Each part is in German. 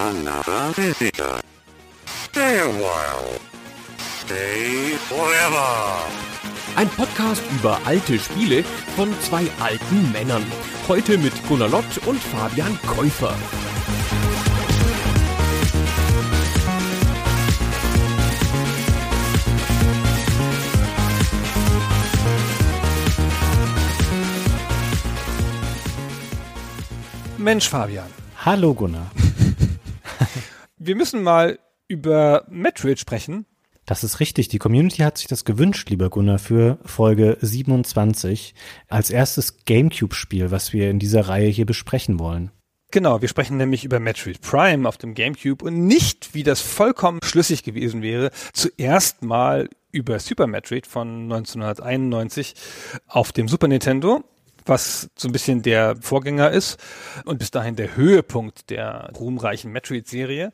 Another visitor. Stay a while. Stay forever. Ein Podcast über alte Spiele von zwei alten Männern. Heute mit Gunnar Lott und Fabian Käufer. Mensch, Fabian. Hallo Gunnar. Wir müssen mal über Metroid sprechen. Das ist richtig. Die Community hat sich das gewünscht, lieber Gunnar, für Folge 27 als erstes GameCube-Spiel, was wir in dieser Reihe hier besprechen wollen. Genau, wir sprechen nämlich über Metroid Prime auf dem GameCube und nicht, wie das vollkommen schlüssig gewesen wäre, zuerst mal über Super Metroid von 1991 auf dem Super Nintendo was so ein bisschen der Vorgänger ist und bis dahin der Höhepunkt der ruhmreichen Metroid-Serie,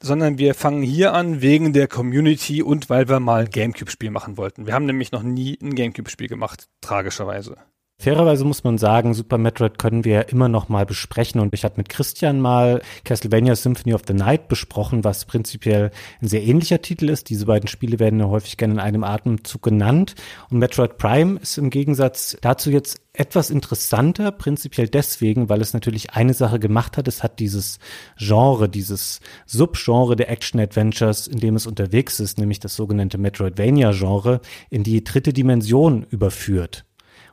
sondern wir fangen hier an wegen der Community und weil wir mal ein Gamecube-Spiel machen wollten. Wir haben nämlich noch nie ein Gamecube-Spiel gemacht, tragischerweise. Fairerweise muss man sagen, Super Metroid können wir immer noch mal besprechen und ich habe mit Christian mal Castlevania Symphony of the Night besprochen, was prinzipiell ein sehr ähnlicher Titel ist. Diese beiden Spiele werden ja häufig gerne in einem Atemzug genannt und Metroid Prime ist im Gegensatz dazu jetzt etwas interessanter, prinzipiell deswegen, weil es natürlich eine Sache gemacht hat. Es hat dieses Genre, dieses Subgenre der Action-Adventures, in dem es unterwegs ist, nämlich das sogenannte Metroidvania-Genre, in die dritte Dimension überführt.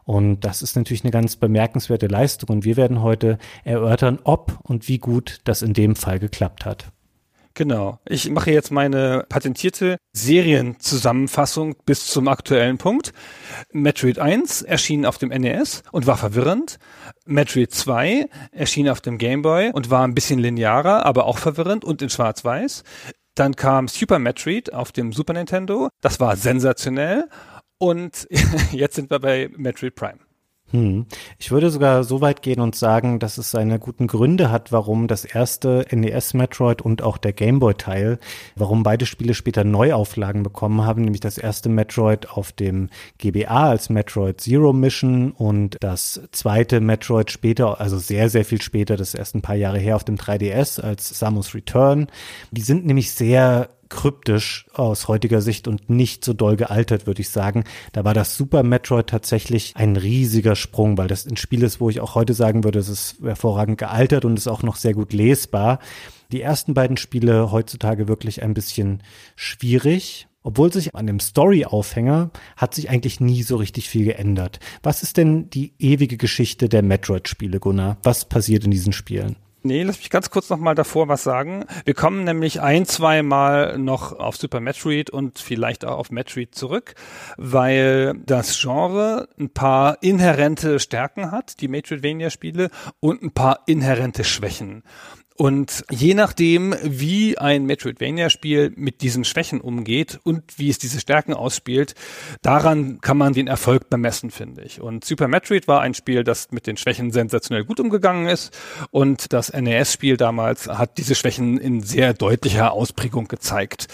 Und das ist natürlich eine ganz bemerkenswerte Leistung. Und wir werden heute erörtern, ob und wie gut das in dem Fall geklappt hat. Genau. Ich mache jetzt meine patentierte Serienzusammenfassung bis zum aktuellen Punkt. Metroid 1 erschien auf dem NES und war verwirrend. Metroid 2 erschien auf dem Game Boy und war ein bisschen linearer, aber auch verwirrend und in schwarz-weiß. Dann kam Super Metroid auf dem Super Nintendo. Das war sensationell. Und jetzt sind wir bei Metroid Prime. Hm. Ich würde sogar so weit gehen und sagen, dass es seine guten Gründe hat, warum das erste NES Metroid und auch der Game Boy Teil, warum beide Spiele später Neuauflagen bekommen haben, nämlich das erste Metroid auf dem GBA als Metroid Zero Mission und das zweite Metroid später, also sehr, sehr viel später, das erst ein paar Jahre her auf dem 3DS als Samus Return. Die sind nämlich sehr kryptisch aus heutiger Sicht und nicht so doll gealtert, würde ich sagen. Da war das Super Metroid tatsächlich ein riesiger Sprung, weil das ein Spiel ist, wo ich auch heute sagen würde, es ist hervorragend gealtert und ist auch noch sehr gut lesbar. Die ersten beiden Spiele heutzutage wirklich ein bisschen schwierig. Obwohl sich an dem Story-Aufhänger hat sich eigentlich nie so richtig viel geändert. Was ist denn die ewige Geschichte der Metroid-Spiele, Gunnar? Was passiert in diesen Spielen? Nee, lass mich ganz kurz noch mal davor was sagen. Wir kommen nämlich ein, zwei Mal noch auf Super Metroid und vielleicht auch auf Metroid zurück, weil das Genre ein paar inhärente Stärken hat, die Metroidvania-Spiele, und ein paar inhärente Schwächen. Und je nachdem, wie ein Metroidvania-Spiel mit diesen Schwächen umgeht und wie es diese Stärken ausspielt, daran kann man den Erfolg bemessen, finde ich. Und Super Metroid war ein Spiel, das mit den Schwächen sensationell gut umgegangen ist. Und das NES-Spiel damals hat diese Schwächen in sehr deutlicher Ausprägung gezeigt,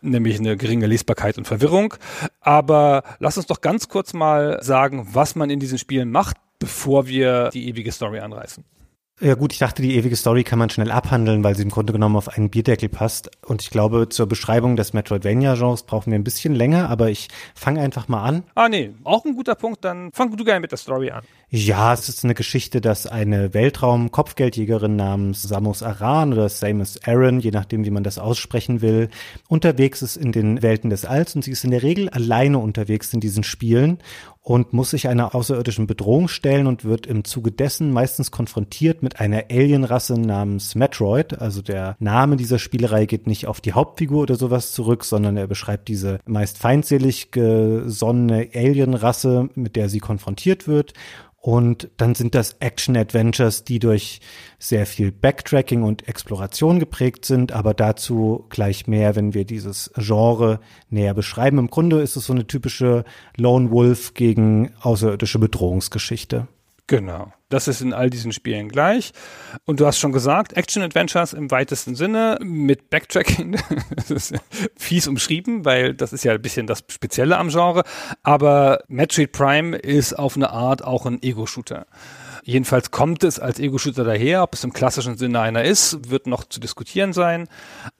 nämlich eine geringe Lesbarkeit und Verwirrung. Aber lass uns doch ganz kurz mal sagen, was man in diesen Spielen macht, bevor wir die ewige Story anreißen. Ja gut, ich dachte, die ewige Story kann man schnell abhandeln, weil sie im Grunde genommen auf einen Bierdeckel passt. Und ich glaube, zur Beschreibung des Metroidvania-Genres brauchen wir ein bisschen länger, aber ich fange einfach mal an. Ah nee, auch ein guter Punkt, dann fang du gerne mit der Story an. Ja, es ist eine Geschichte, dass eine Weltraum-Kopfgeldjägerin namens Samus Aran oder Samus Aran, je nachdem, wie man das aussprechen will, unterwegs ist in den Welten des Alls und sie ist in der Regel alleine unterwegs in diesen Spielen und muss sich einer außerirdischen Bedrohung stellen und wird im Zuge dessen meistens konfrontiert mit einer Alienrasse namens Metroid. Also der Name dieser Spielerei geht nicht auf die Hauptfigur oder sowas zurück, sondern er beschreibt diese meist feindselig gesonnene Alienrasse, mit der sie konfrontiert wird. Und dann sind das Action-Adventures, die durch sehr viel Backtracking und Exploration geprägt sind, aber dazu gleich mehr, wenn wir dieses Genre näher beschreiben. Im Grunde ist es so eine typische Lone Wolf gegen außerirdische Bedrohungsgeschichte. Genau. Das ist in all diesen Spielen gleich. Und du hast schon gesagt, Action-Adventures im weitesten Sinne mit Backtracking. das ist fies umschrieben, weil das ist ja ein bisschen das Spezielle am Genre. Aber Metroid Prime ist auf eine Art auch ein Ego-Shooter. Jedenfalls kommt es als Ego-Shooter daher. Ob es im klassischen Sinne einer ist, wird noch zu diskutieren sein.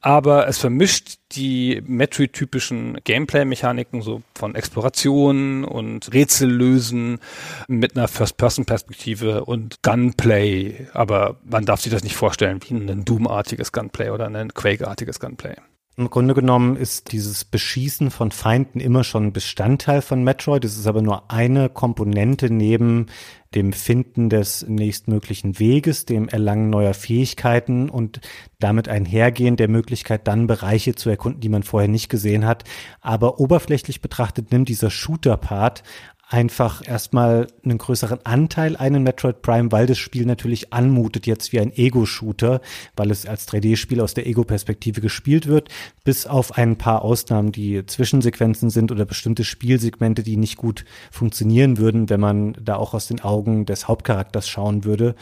Aber es vermischt die Metroid-typischen Gameplay-Mechaniken, so von Exploration und Rätsellösen mit einer First-Person-Perspektive und Gunplay. Aber man darf sich das nicht vorstellen wie ein Doom-artiges Gunplay oder ein Quake-artiges Gunplay. Im Grunde genommen ist dieses Beschießen von Feinden immer schon Bestandteil von Metroid. Es ist aber nur eine Komponente neben dem Finden des nächstmöglichen Weges, dem Erlangen neuer Fähigkeiten und damit einhergehend der Möglichkeit, dann Bereiche zu erkunden, die man vorher nicht gesehen hat. Aber oberflächlich betrachtet nimmt dieser Shooter-Part einfach erstmal einen größeren Anteil einen Metroid Prime, weil das Spiel natürlich anmutet jetzt wie ein Ego-Shooter, weil es als 3D-Spiel aus der Ego-Perspektive gespielt wird, bis auf ein paar Ausnahmen, die Zwischensequenzen sind oder bestimmte Spielsegmente, die nicht gut funktionieren würden, wenn man da auch aus den Augen des Hauptcharakters schauen würde.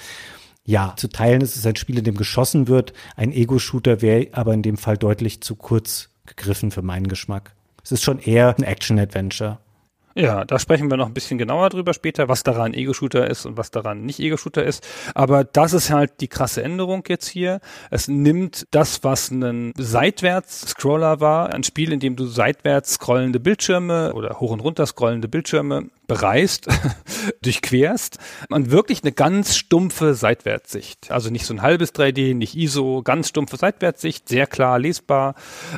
Ja, zu teilen ist es ein Spiel, in dem geschossen wird. Ein Ego-Shooter wäre aber in dem Fall deutlich zu kurz gegriffen für meinen Geschmack. Es ist schon eher ein Action-Adventure. Ja, da sprechen wir noch ein bisschen genauer drüber später, was daran Ego-Shooter ist und was daran nicht Ego-Shooter ist. Aber das ist halt die krasse Änderung jetzt hier. Es nimmt das, was ein Seitwärts-Scroller war, ein Spiel, in dem du seitwärts scrollende Bildschirme oder hoch und runter scrollende Bildschirme bereist, durchquerst und wirklich eine ganz stumpfe Seitwärtssicht. Also nicht so ein halbes 3D, nicht ISO, ganz stumpfe Seitwärtssicht, sehr klar lesbar.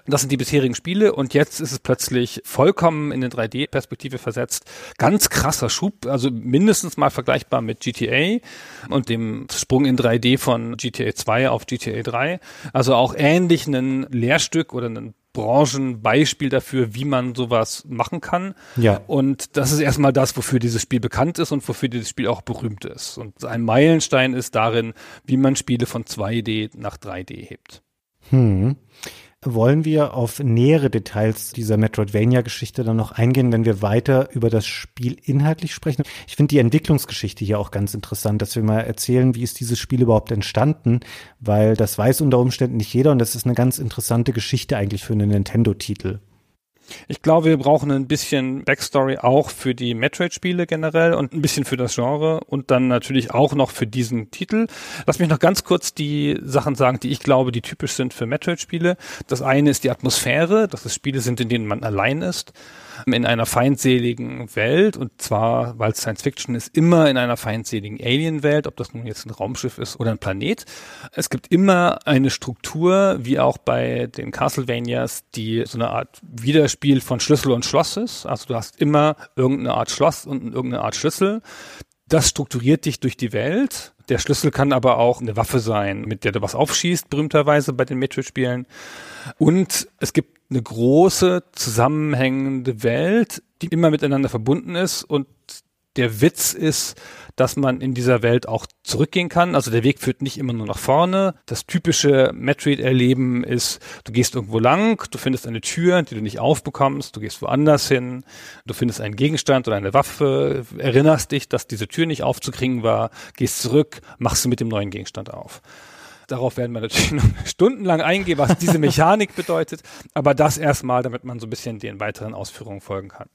Das sind die bisherigen Spiele und jetzt ist es plötzlich vollkommen in eine 3D-Perspektive versetzt. Ganz krasser Schub, also mindestens mal vergleichbar mit GTA und dem Sprung in 3D von GTA 2 auf GTA 3. Also auch ähnlich ein Lehrstück oder ein Branchenbeispiel dafür, wie man sowas machen kann. Ja. Und das ist erstmal das, wofür dieses Spiel bekannt ist und wofür dieses Spiel auch berühmt ist. Und ein Meilenstein ist darin, wie man Spiele von 2D nach 3D hebt. Hm wollen wir auf nähere Details dieser Metroidvania-Geschichte dann noch eingehen, wenn wir weiter über das Spiel inhaltlich sprechen. Ich finde die Entwicklungsgeschichte hier auch ganz interessant, dass wir mal erzählen, wie ist dieses Spiel überhaupt entstanden, weil das weiß unter Umständen nicht jeder und das ist eine ganz interessante Geschichte eigentlich für einen Nintendo-Titel. Ich glaube, wir brauchen ein bisschen Backstory auch für die Metroid-Spiele generell und ein bisschen für das Genre und dann natürlich auch noch für diesen Titel. Lass mich noch ganz kurz die Sachen sagen, die ich glaube, die typisch sind für Metroid-Spiele. Das eine ist die Atmosphäre, dass es Spiele sind, in denen man allein ist in einer feindseligen Welt und zwar, weil Science Fiction ist, immer in einer feindseligen Alien-Welt, ob das nun jetzt ein Raumschiff ist oder ein Planet. Es gibt immer eine Struktur, wie auch bei den Castlevanias, die so eine Art Widerspiel von Schlüssel und Schloss ist. Also du hast immer irgendeine Art Schloss und irgendeine Art Schlüssel. Das strukturiert dich durch die Welt. Der Schlüssel kann aber auch eine Waffe sein, mit der du was aufschießt, berühmterweise bei den Metroid-Spielen. Und es gibt eine große zusammenhängende Welt, die immer miteinander verbunden ist und der Witz ist, dass man in dieser Welt auch zurückgehen kann. Also der Weg führt nicht immer nur nach vorne. Das typische Metroid-Erleben ist, du gehst irgendwo lang, du findest eine Tür, die du nicht aufbekommst, du gehst woanders hin, du findest einen Gegenstand oder eine Waffe, erinnerst dich, dass diese Tür nicht aufzukriegen war, gehst zurück, machst du mit dem neuen Gegenstand auf. Darauf werden wir natürlich noch stundenlang eingehen, was diese Mechanik bedeutet. Aber das erstmal, damit man so ein bisschen den weiteren Ausführungen folgen kann.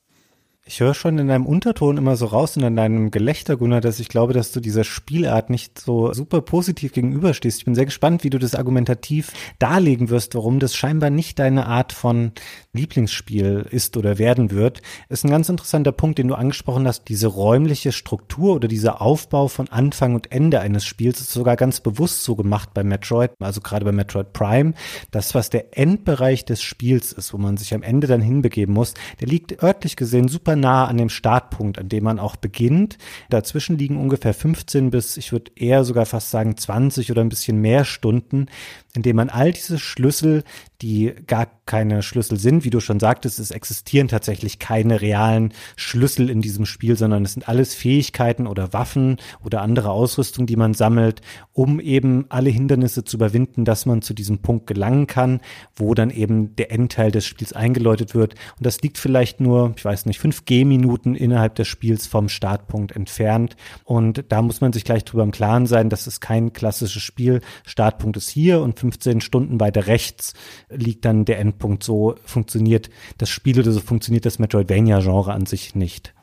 Ich höre schon in deinem Unterton immer so raus und in deinem Gelächter, Gunnar, dass ich glaube, dass du dieser Spielart nicht so super positiv gegenüberstehst. Ich bin sehr gespannt, wie du das argumentativ darlegen wirst, warum das scheinbar nicht deine Art von Lieblingsspiel ist oder werden wird. Ist ein ganz interessanter Punkt, den du angesprochen hast. Diese räumliche Struktur oder dieser Aufbau von Anfang und Ende eines Spiels ist sogar ganz bewusst so gemacht bei Metroid, also gerade bei Metroid Prime. Das, was der Endbereich des Spiels ist, wo man sich am Ende dann hinbegeben muss, der liegt örtlich gesehen super super nah an dem Startpunkt, an dem man auch beginnt. Dazwischen liegen ungefähr 15 bis, ich würde eher sogar fast sagen 20 oder ein bisschen mehr Stunden, in dem man all diese Schlüssel, die gar keine Schlüssel sind, wie du schon sagtest, es existieren tatsächlich keine realen Schlüssel in diesem Spiel, sondern es sind alles Fähigkeiten oder Waffen oder andere Ausrüstung, die man sammelt, um eben alle Hindernisse zu überwinden, dass man zu diesem Punkt gelangen kann, wo dann eben der Endteil des Spiels eingeläutet wird. Und das liegt vielleicht nur, ich weiß nicht, fünf G-Minuten innerhalb des Spiels vom Startpunkt entfernt. Und da muss man sich gleich drüber im Klaren sein, dass es kein klassisches Spiel. Startpunkt ist hier und 15 Stunden weiter rechts liegt dann der Endpunkt. So funktioniert das Spiel oder so funktioniert das Metroidvania-Genre an sich nicht.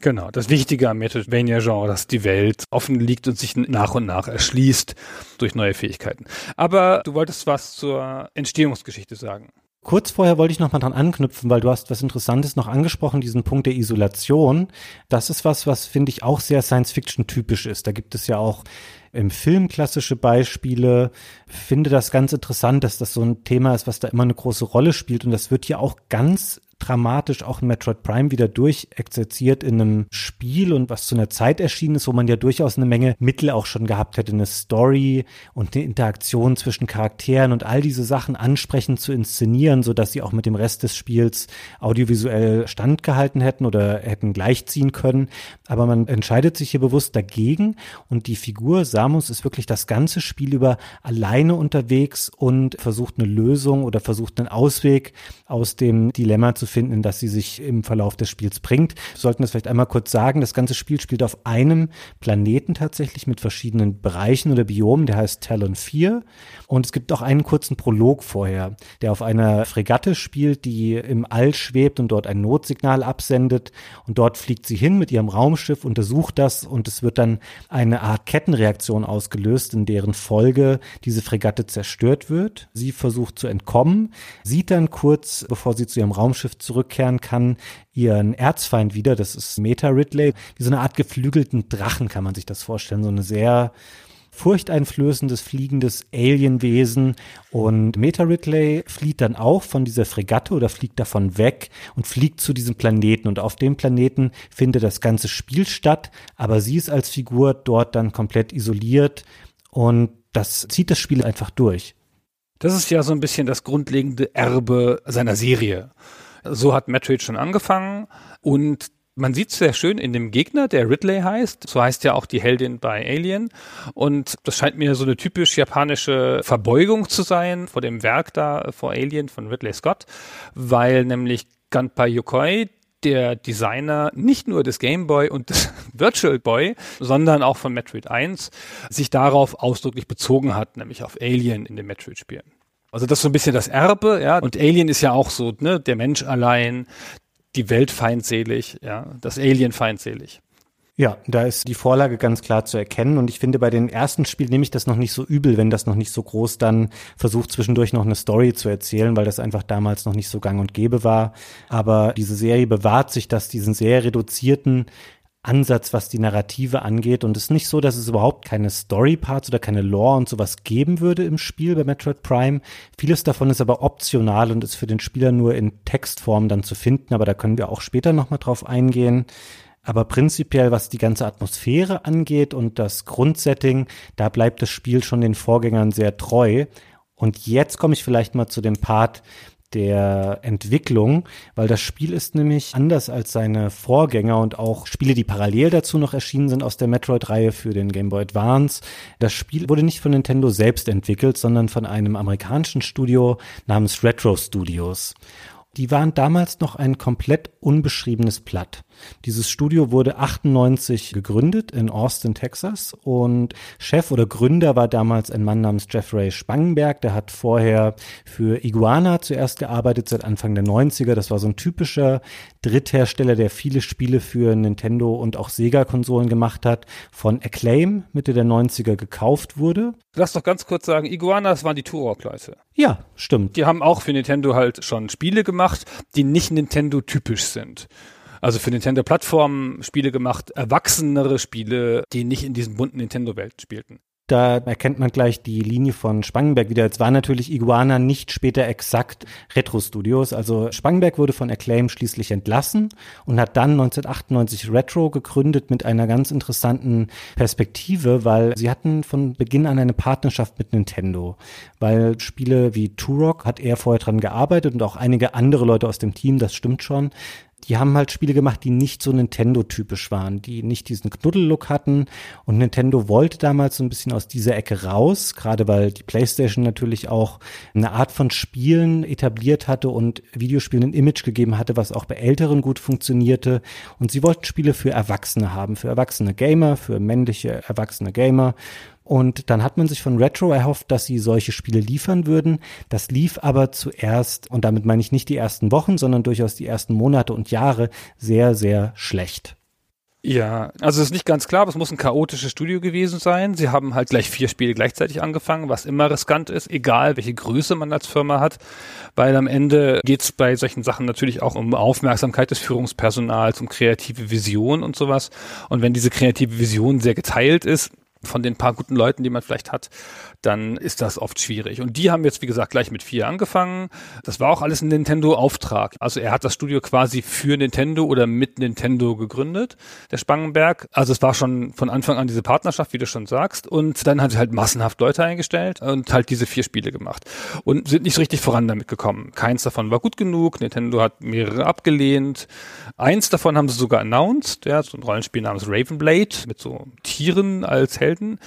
Genau, das Wichtige am Metroidvania-Genre, dass die Welt offen liegt und sich nach und nach erschließt durch neue Fähigkeiten. Aber du wolltest was zur Entstehungsgeschichte sagen. Kurz vorher wollte ich noch mal dran anknüpfen, weil du hast was Interessantes noch angesprochen, diesen Punkt der Isolation. Das ist was, was finde ich auch sehr Science-Fiction typisch ist. Da gibt es ja auch im Film klassische Beispiele. Finde das ganz interessant, dass das so ein Thema ist, was da immer eine große Rolle spielt. Und das wird hier auch ganz dramatisch auch in Metroid Prime wieder durchexerziert in einem Spiel und was zu einer Zeit erschienen ist, wo man ja durchaus eine Menge Mittel auch schon gehabt hätte, eine Story und eine Interaktion zwischen Charakteren und all diese Sachen ansprechend zu inszenieren, so dass sie auch mit dem Rest des Spiels audiovisuell standgehalten hätten oder hätten gleichziehen können. Aber man entscheidet sich hier bewusst dagegen und die Figur Samus ist wirklich das ganze Spiel über alleine unterwegs und versucht eine Lösung oder versucht einen Ausweg aus dem Dilemma zu finden, in das sie sich im Verlauf des Spiels bringt. Wir sollten das vielleicht einmal kurz sagen. Das ganze Spiel spielt auf einem Planeten tatsächlich mit verschiedenen Bereichen oder Biomen, der heißt Talon 4. Und es gibt auch einen kurzen Prolog vorher, der auf einer Fregatte spielt, die im All schwebt und dort ein Notsignal absendet. Und dort fliegt sie hin mit ihrem Raumschiff, untersucht das und es wird dann eine Art Kettenreaktion ausgelöst, in deren Folge diese Fregatte zerstört wird. Sie versucht zu entkommen, sieht dann kurz, bevor sie zu ihrem Raumschiff zurückkehren kann, ihren Erzfeind wieder. Das ist Meta Ridley, wie so eine Art geflügelten Drachen kann man sich das vorstellen. So eine sehr furchteinflößendes fliegendes Alienwesen und Meta Ridley flieht dann auch von dieser Fregatte oder fliegt davon weg und fliegt zu diesem Planeten und auf dem Planeten findet das ganze Spiel statt, aber sie ist als Figur dort dann komplett isoliert und das zieht das Spiel einfach durch. Das ist ja so ein bisschen das grundlegende Erbe seiner Serie. So hat Metroid schon angefangen und man sieht sehr schön in dem Gegner, der Ridley heißt. So heißt ja auch die Heldin bei Alien. Und das scheint mir so eine typisch japanische Verbeugung zu sein vor dem Werk da, vor Alien von Ridley Scott, weil nämlich Gunpei Yokoi, der Designer nicht nur des Game Boy und des Virtual Boy, sondern auch von Metroid 1 sich darauf ausdrücklich bezogen hat, nämlich auf Alien in den Metroid-Spielen. Also das ist so ein bisschen das Erbe, ja. Und Alien ist ja auch so, ne, der Mensch allein, die Welt feindselig, ja, das Alien feindselig. Ja, da ist die Vorlage ganz klar zu erkennen und ich finde, bei den ersten Spielen nehme ich das noch nicht so übel, wenn das noch nicht so groß dann versucht, zwischendurch noch eine Story zu erzählen, weil das einfach damals noch nicht so gang und gäbe war. Aber diese Serie bewahrt sich das, diesen sehr reduzierten Ansatz, was die Narrative angeht. Und es ist nicht so, dass es überhaupt keine Story-Parts oder keine Lore und sowas geben würde im Spiel bei Metroid Prime. Vieles davon ist aber optional und ist für den Spieler nur in Textform dann zu finden. Aber da können wir auch später nochmal drauf eingehen. Aber prinzipiell, was die ganze Atmosphäre angeht und das Grundsetting, da bleibt das Spiel schon den Vorgängern sehr treu. Und jetzt komme ich vielleicht mal zu dem Part, der Entwicklung, weil das Spiel ist nämlich anders als seine Vorgänger und auch Spiele, die parallel dazu noch erschienen sind aus der Metroid-Reihe für den Game Boy Advance. Das Spiel wurde nicht von Nintendo selbst entwickelt, sondern von einem amerikanischen Studio namens Retro Studios. Die waren damals noch ein komplett unbeschriebenes Blatt. Dieses Studio wurde 98 gegründet in Austin, Texas und Chef oder Gründer war damals ein Mann namens Jeffrey Spangenberg. Der hat vorher für Iguana zuerst gearbeitet seit Anfang der 90er. Das war so ein typischer Dritthersteller, der viele Spiele für Nintendo und auch Sega-Konsolen gemacht hat, von Acclaim Mitte der 90er gekauft wurde. Lass doch ganz kurz sagen, Iguana, das waren die Turok-Leute. Ja, stimmt. Die haben auch für Nintendo halt schon Spiele gemacht, die nicht Nintendo-typisch sind. Also für Nintendo-Plattformen Spiele gemacht, erwachsenere Spiele, die nicht in diesen bunten Nintendo-Welt spielten. Da erkennt man gleich die Linie von Spangenberg wieder. Jetzt war natürlich Iguana nicht später exakt Retro Studios. Also Spangenberg wurde von Acclaim schließlich entlassen und hat dann 1998 Retro gegründet mit einer ganz interessanten Perspektive, weil sie hatten von Beginn an eine Partnerschaft mit Nintendo. Weil Spiele wie Turok hat er vorher dran gearbeitet und auch einige andere Leute aus dem Team, das stimmt schon die haben halt Spiele gemacht, die nicht so Nintendo-typisch waren, die nicht diesen Knuddel-Look hatten. Und Nintendo wollte damals so ein bisschen aus dieser Ecke raus, gerade weil die PlayStation natürlich auch eine Art von Spielen etabliert hatte und Videospielen ein Image gegeben hatte, was auch bei Älteren gut funktionierte. Und sie wollten Spiele für Erwachsene haben, für erwachsene Gamer, für männliche erwachsene Gamer. Und dann hat man sich von Retro erhofft, dass sie solche Spiele liefern würden. Das lief aber zuerst, und damit meine ich nicht die ersten Wochen, sondern durchaus die ersten Monate und Jahre, sehr, sehr schlecht. Ja, also es ist nicht ganz klar, aber es muss ein chaotisches Studio gewesen sein. Sie haben halt gleich vier Spiele gleichzeitig angefangen, was immer riskant ist, egal welche Größe man als Firma hat, weil am Ende geht es bei solchen Sachen natürlich auch um Aufmerksamkeit des Führungspersonals, um kreative Vision und sowas. Und wenn diese kreative Vision sehr geteilt ist, von den paar guten Leuten, die man vielleicht hat, dann ist das oft schwierig. Und die haben jetzt, wie gesagt, gleich mit vier angefangen. Das war auch alles ein Nintendo-Auftrag. Also er hat das Studio quasi für Nintendo oder mit Nintendo gegründet, der Spangenberg. Also es war schon von Anfang an diese Partnerschaft, wie du schon sagst. Und dann hat er halt massenhaft Leute eingestellt und halt diese vier Spiele gemacht. Und sind nicht richtig voran damit gekommen. Keins davon war gut genug. Nintendo hat mehrere abgelehnt. Eins davon haben sie sogar announced, ja, so ein Rollenspiel namens Ravenblade mit so Tieren als Helden.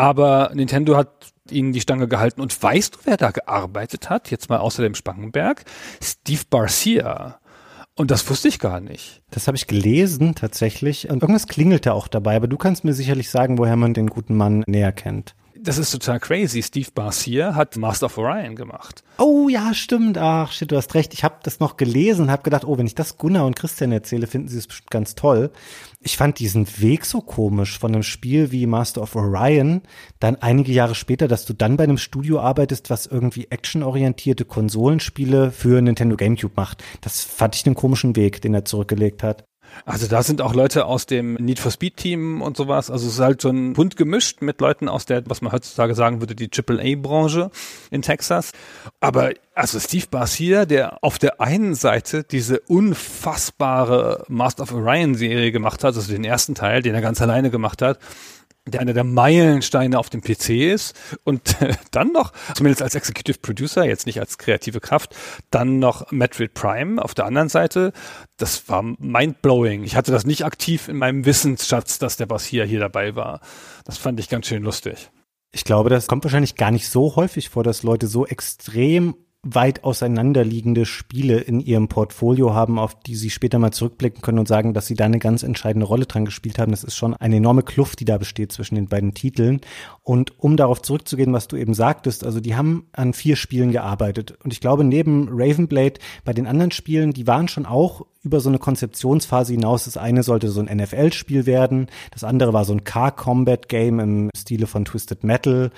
Aber Nintendo hat ihnen die Stange gehalten. Und weißt du, wer da gearbeitet hat? Jetzt mal außer dem Spangenberg? Steve Barcia. Und das wusste ich gar nicht. Das habe ich gelesen tatsächlich. Und irgendwas klingelte auch dabei. Aber du kannst mir sicherlich sagen, woher man den guten Mann näher kennt das ist total crazy. Steve Barcier hat Master of Orion gemacht. Oh ja, stimmt. Ach, shit, du hast recht. Ich habe das noch gelesen und habe gedacht, oh, wenn ich das Gunnar und Christian erzähle, finden sie es bestimmt ganz toll. Ich fand diesen Weg so komisch von einem Spiel wie Master of Orion, dann einige Jahre später, dass du dann bei einem Studio arbeitest, was irgendwie actionorientierte Konsolenspiele für Nintendo GameCube macht. Das fand ich einen komischen Weg, den er zurückgelegt hat. Also da sind auch Leute aus dem Need for Speed Team und sowas. Also es ist halt schon bunt gemischt mit Leuten aus der, was man heutzutage sagen würde, die AAA-Branche in Texas. Aber also Steve Barcia, der auf der einen Seite diese unfassbare Master of Orion Serie gemacht hat, also den ersten Teil, den er ganz alleine gemacht hat, der einer der Meilensteine auf dem PC ist und äh, dann noch, zumindest als Executive Producer, jetzt nicht als kreative Kraft, dann noch Metroid Prime auf der anderen Seite. Das war mindblowing. Ich hatte das nicht aktiv in meinem Wissensschatz, dass der Boss hier, hier dabei war. Das fand ich ganz schön lustig. Ich glaube, das kommt wahrscheinlich gar nicht so häufig vor, dass Leute so extrem weit auseinanderliegende Spiele in ihrem Portfolio haben, auf die sie später mal zurückblicken können und sagen, dass sie da eine ganz entscheidende Rolle dran gespielt haben. Das ist schon eine enorme Kluft, die da besteht zwischen den beiden Titeln. Und um darauf zurückzugehen, was du eben sagtest, also die haben an vier Spielen gearbeitet. Und ich glaube, neben Ravenblade bei den anderen Spielen, die waren schon auch über so eine Konzeptionsphase hinaus. Das eine sollte so ein NFL-Spiel werden, das andere war so ein Car-Combat-Game im Stile von Twisted Metal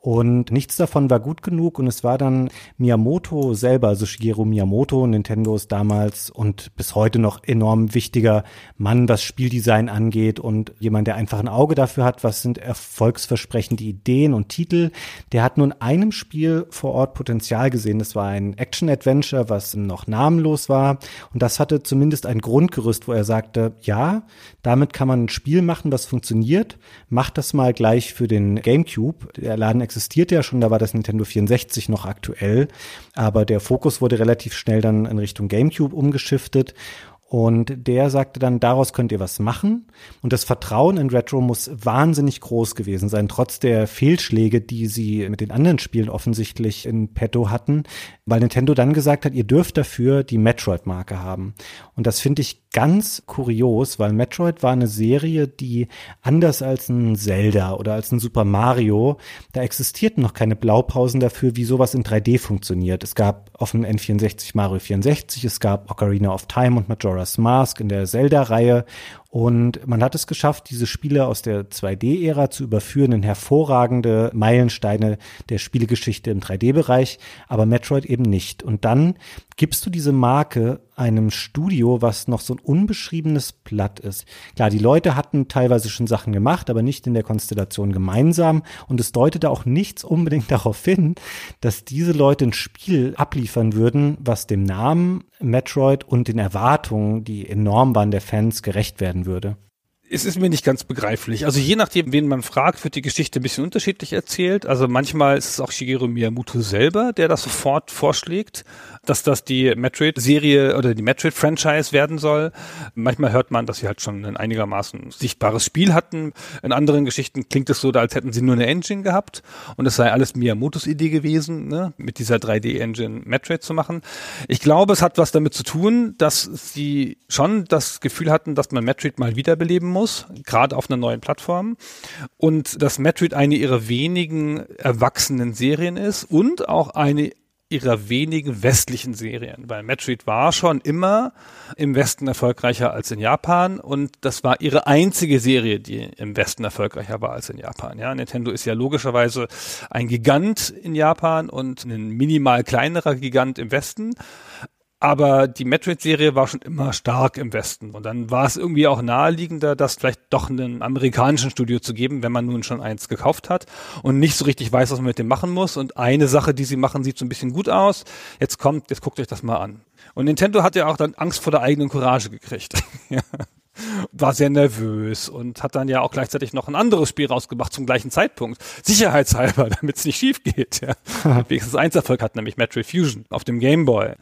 und nichts davon war gut genug und es war dann Miyamoto selber, also Shigeru Miyamoto, Nintendos damals und bis heute noch enorm wichtiger Mann, was Spieldesign angeht und jemand, der einfach ein Auge dafür hat, was sind erfolgsversprechende Ideen und Titel. Der hat nun einem Spiel vor Ort Potenzial gesehen. Das war ein Action-Adventure, was noch namenlos war und das hatte zumindest ein Grundgerüst, wo er sagte, ja, damit kann man ein Spiel machen, das funktioniert. Macht das mal gleich für den GameCube. Der Laden existiert ja schon, da war das Nintendo 64 noch aktuell, aber der Fokus wurde relativ schnell dann in Richtung GameCube umgeschiftet und der sagte dann, daraus könnt ihr was machen. Und das Vertrauen in Retro muss wahnsinnig groß gewesen sein, trotz der Fehlschläge, die sie mit den anderen Spielen offensichtlich in petto hatten, weil Nintendo dann gesagt hat, ihr dürft dafür die Metroid-Marke haben. Und das finde ich ganz kurios, weil Metroid war eine Serie, die anders als ein Zelda oder als ein Super Mario, da existierten noch keine Blaupausen dafür, wie sowas in 3D funktioniert. Es gab auf dem N64 Mario 64, es gab Ocarina of Time und Majora's Mask in der Zelda-Reihe und man hat es geschafft, diese Spiele aus der 2D-Ära zu überführen in hervorragende Meilensteine der Spielegeschichte im 3D-Bereich, aber Metroid eben nicht. Und dann gibst du diese Marke einem Studio, was noch so ein unbeschriebenes Blatt ist. Klar, die Leute hatten teilweise schon Sachen gemacht, aber nicht in der Konstellation gemeinsam. Und es deutete auch nichts unbedingt darauf hin, dass diese Leute ein Spiel abliefern würden, was dem Namen Metroid und den Erwartungen, die enorm waren der Fans, gerecht werden würde es ist mir nicht ganz begreiflich. Also je nachdem, wen man fragt, wird die Geschichte ein bisschen unterschiedlich erzählt. Also manchmal ist es auch Shigeru Miyamoto selber, der das sofort vorschlägt dass das die Metroid-Serie oder die Metroid-Franchise werden soll. Manchmal hört man, dass sie halt schon ein einigermaßen sichtbares Spiel hatten. In anderen Geschichten klingt es so, als hätten sie nur eine Engine gehabt und es sei alles Miyamotos Idee gewesen, ne, mit dieser 3D-Engine Metroid zu machen. Ich glaube, es hat was damit zu tun, dass sie schon das Gefühl hatten, dass man Metroid mal wiederbeleben muss, gerade auf einer neuen Plattform und dass Metroid eine ihrer wenigen erwachsenen Serien ist und auch eine ihrer wenigen westlichen Serien, weil Metroid war schon immer im Westen erfolgreicher als in Japan und das war ihre einzige Serie, die im Westen erfolgreicher war als in Japan. Ja, Nintendo ist ja logischerweise ein Gigant in Japan und ein minimal kleinerer Gigant im Westen. Aber die Metroid-Serie war schon immer stark im Westen. Und dann war es irgendwie auch naheliegender, das vielleicht doch einem amerikanischen Studio zu geben, wenn man nun schon eins gekauft hat und nicht so richtig weiß, was man mit dem machen muss. Und eine Sache, die sie machen, sieht so ein bisschen gut aus. Jetzt kommt, jetzt guckt euch das mal an. Und Nintendo hat ja auch dann Angst vor der eigenen Courage gekriegt. war sehr nervös und hat dann ja auch gleichzeitig noch ein anderes Spiel rausgemacht zum gleichen Zeitpunkt. Sicherheitshalber, damit es nicht schief geht. Ja. Wenigstens eins Erfolg hat, nämlich Metroid Fusion auf dem Game Boy.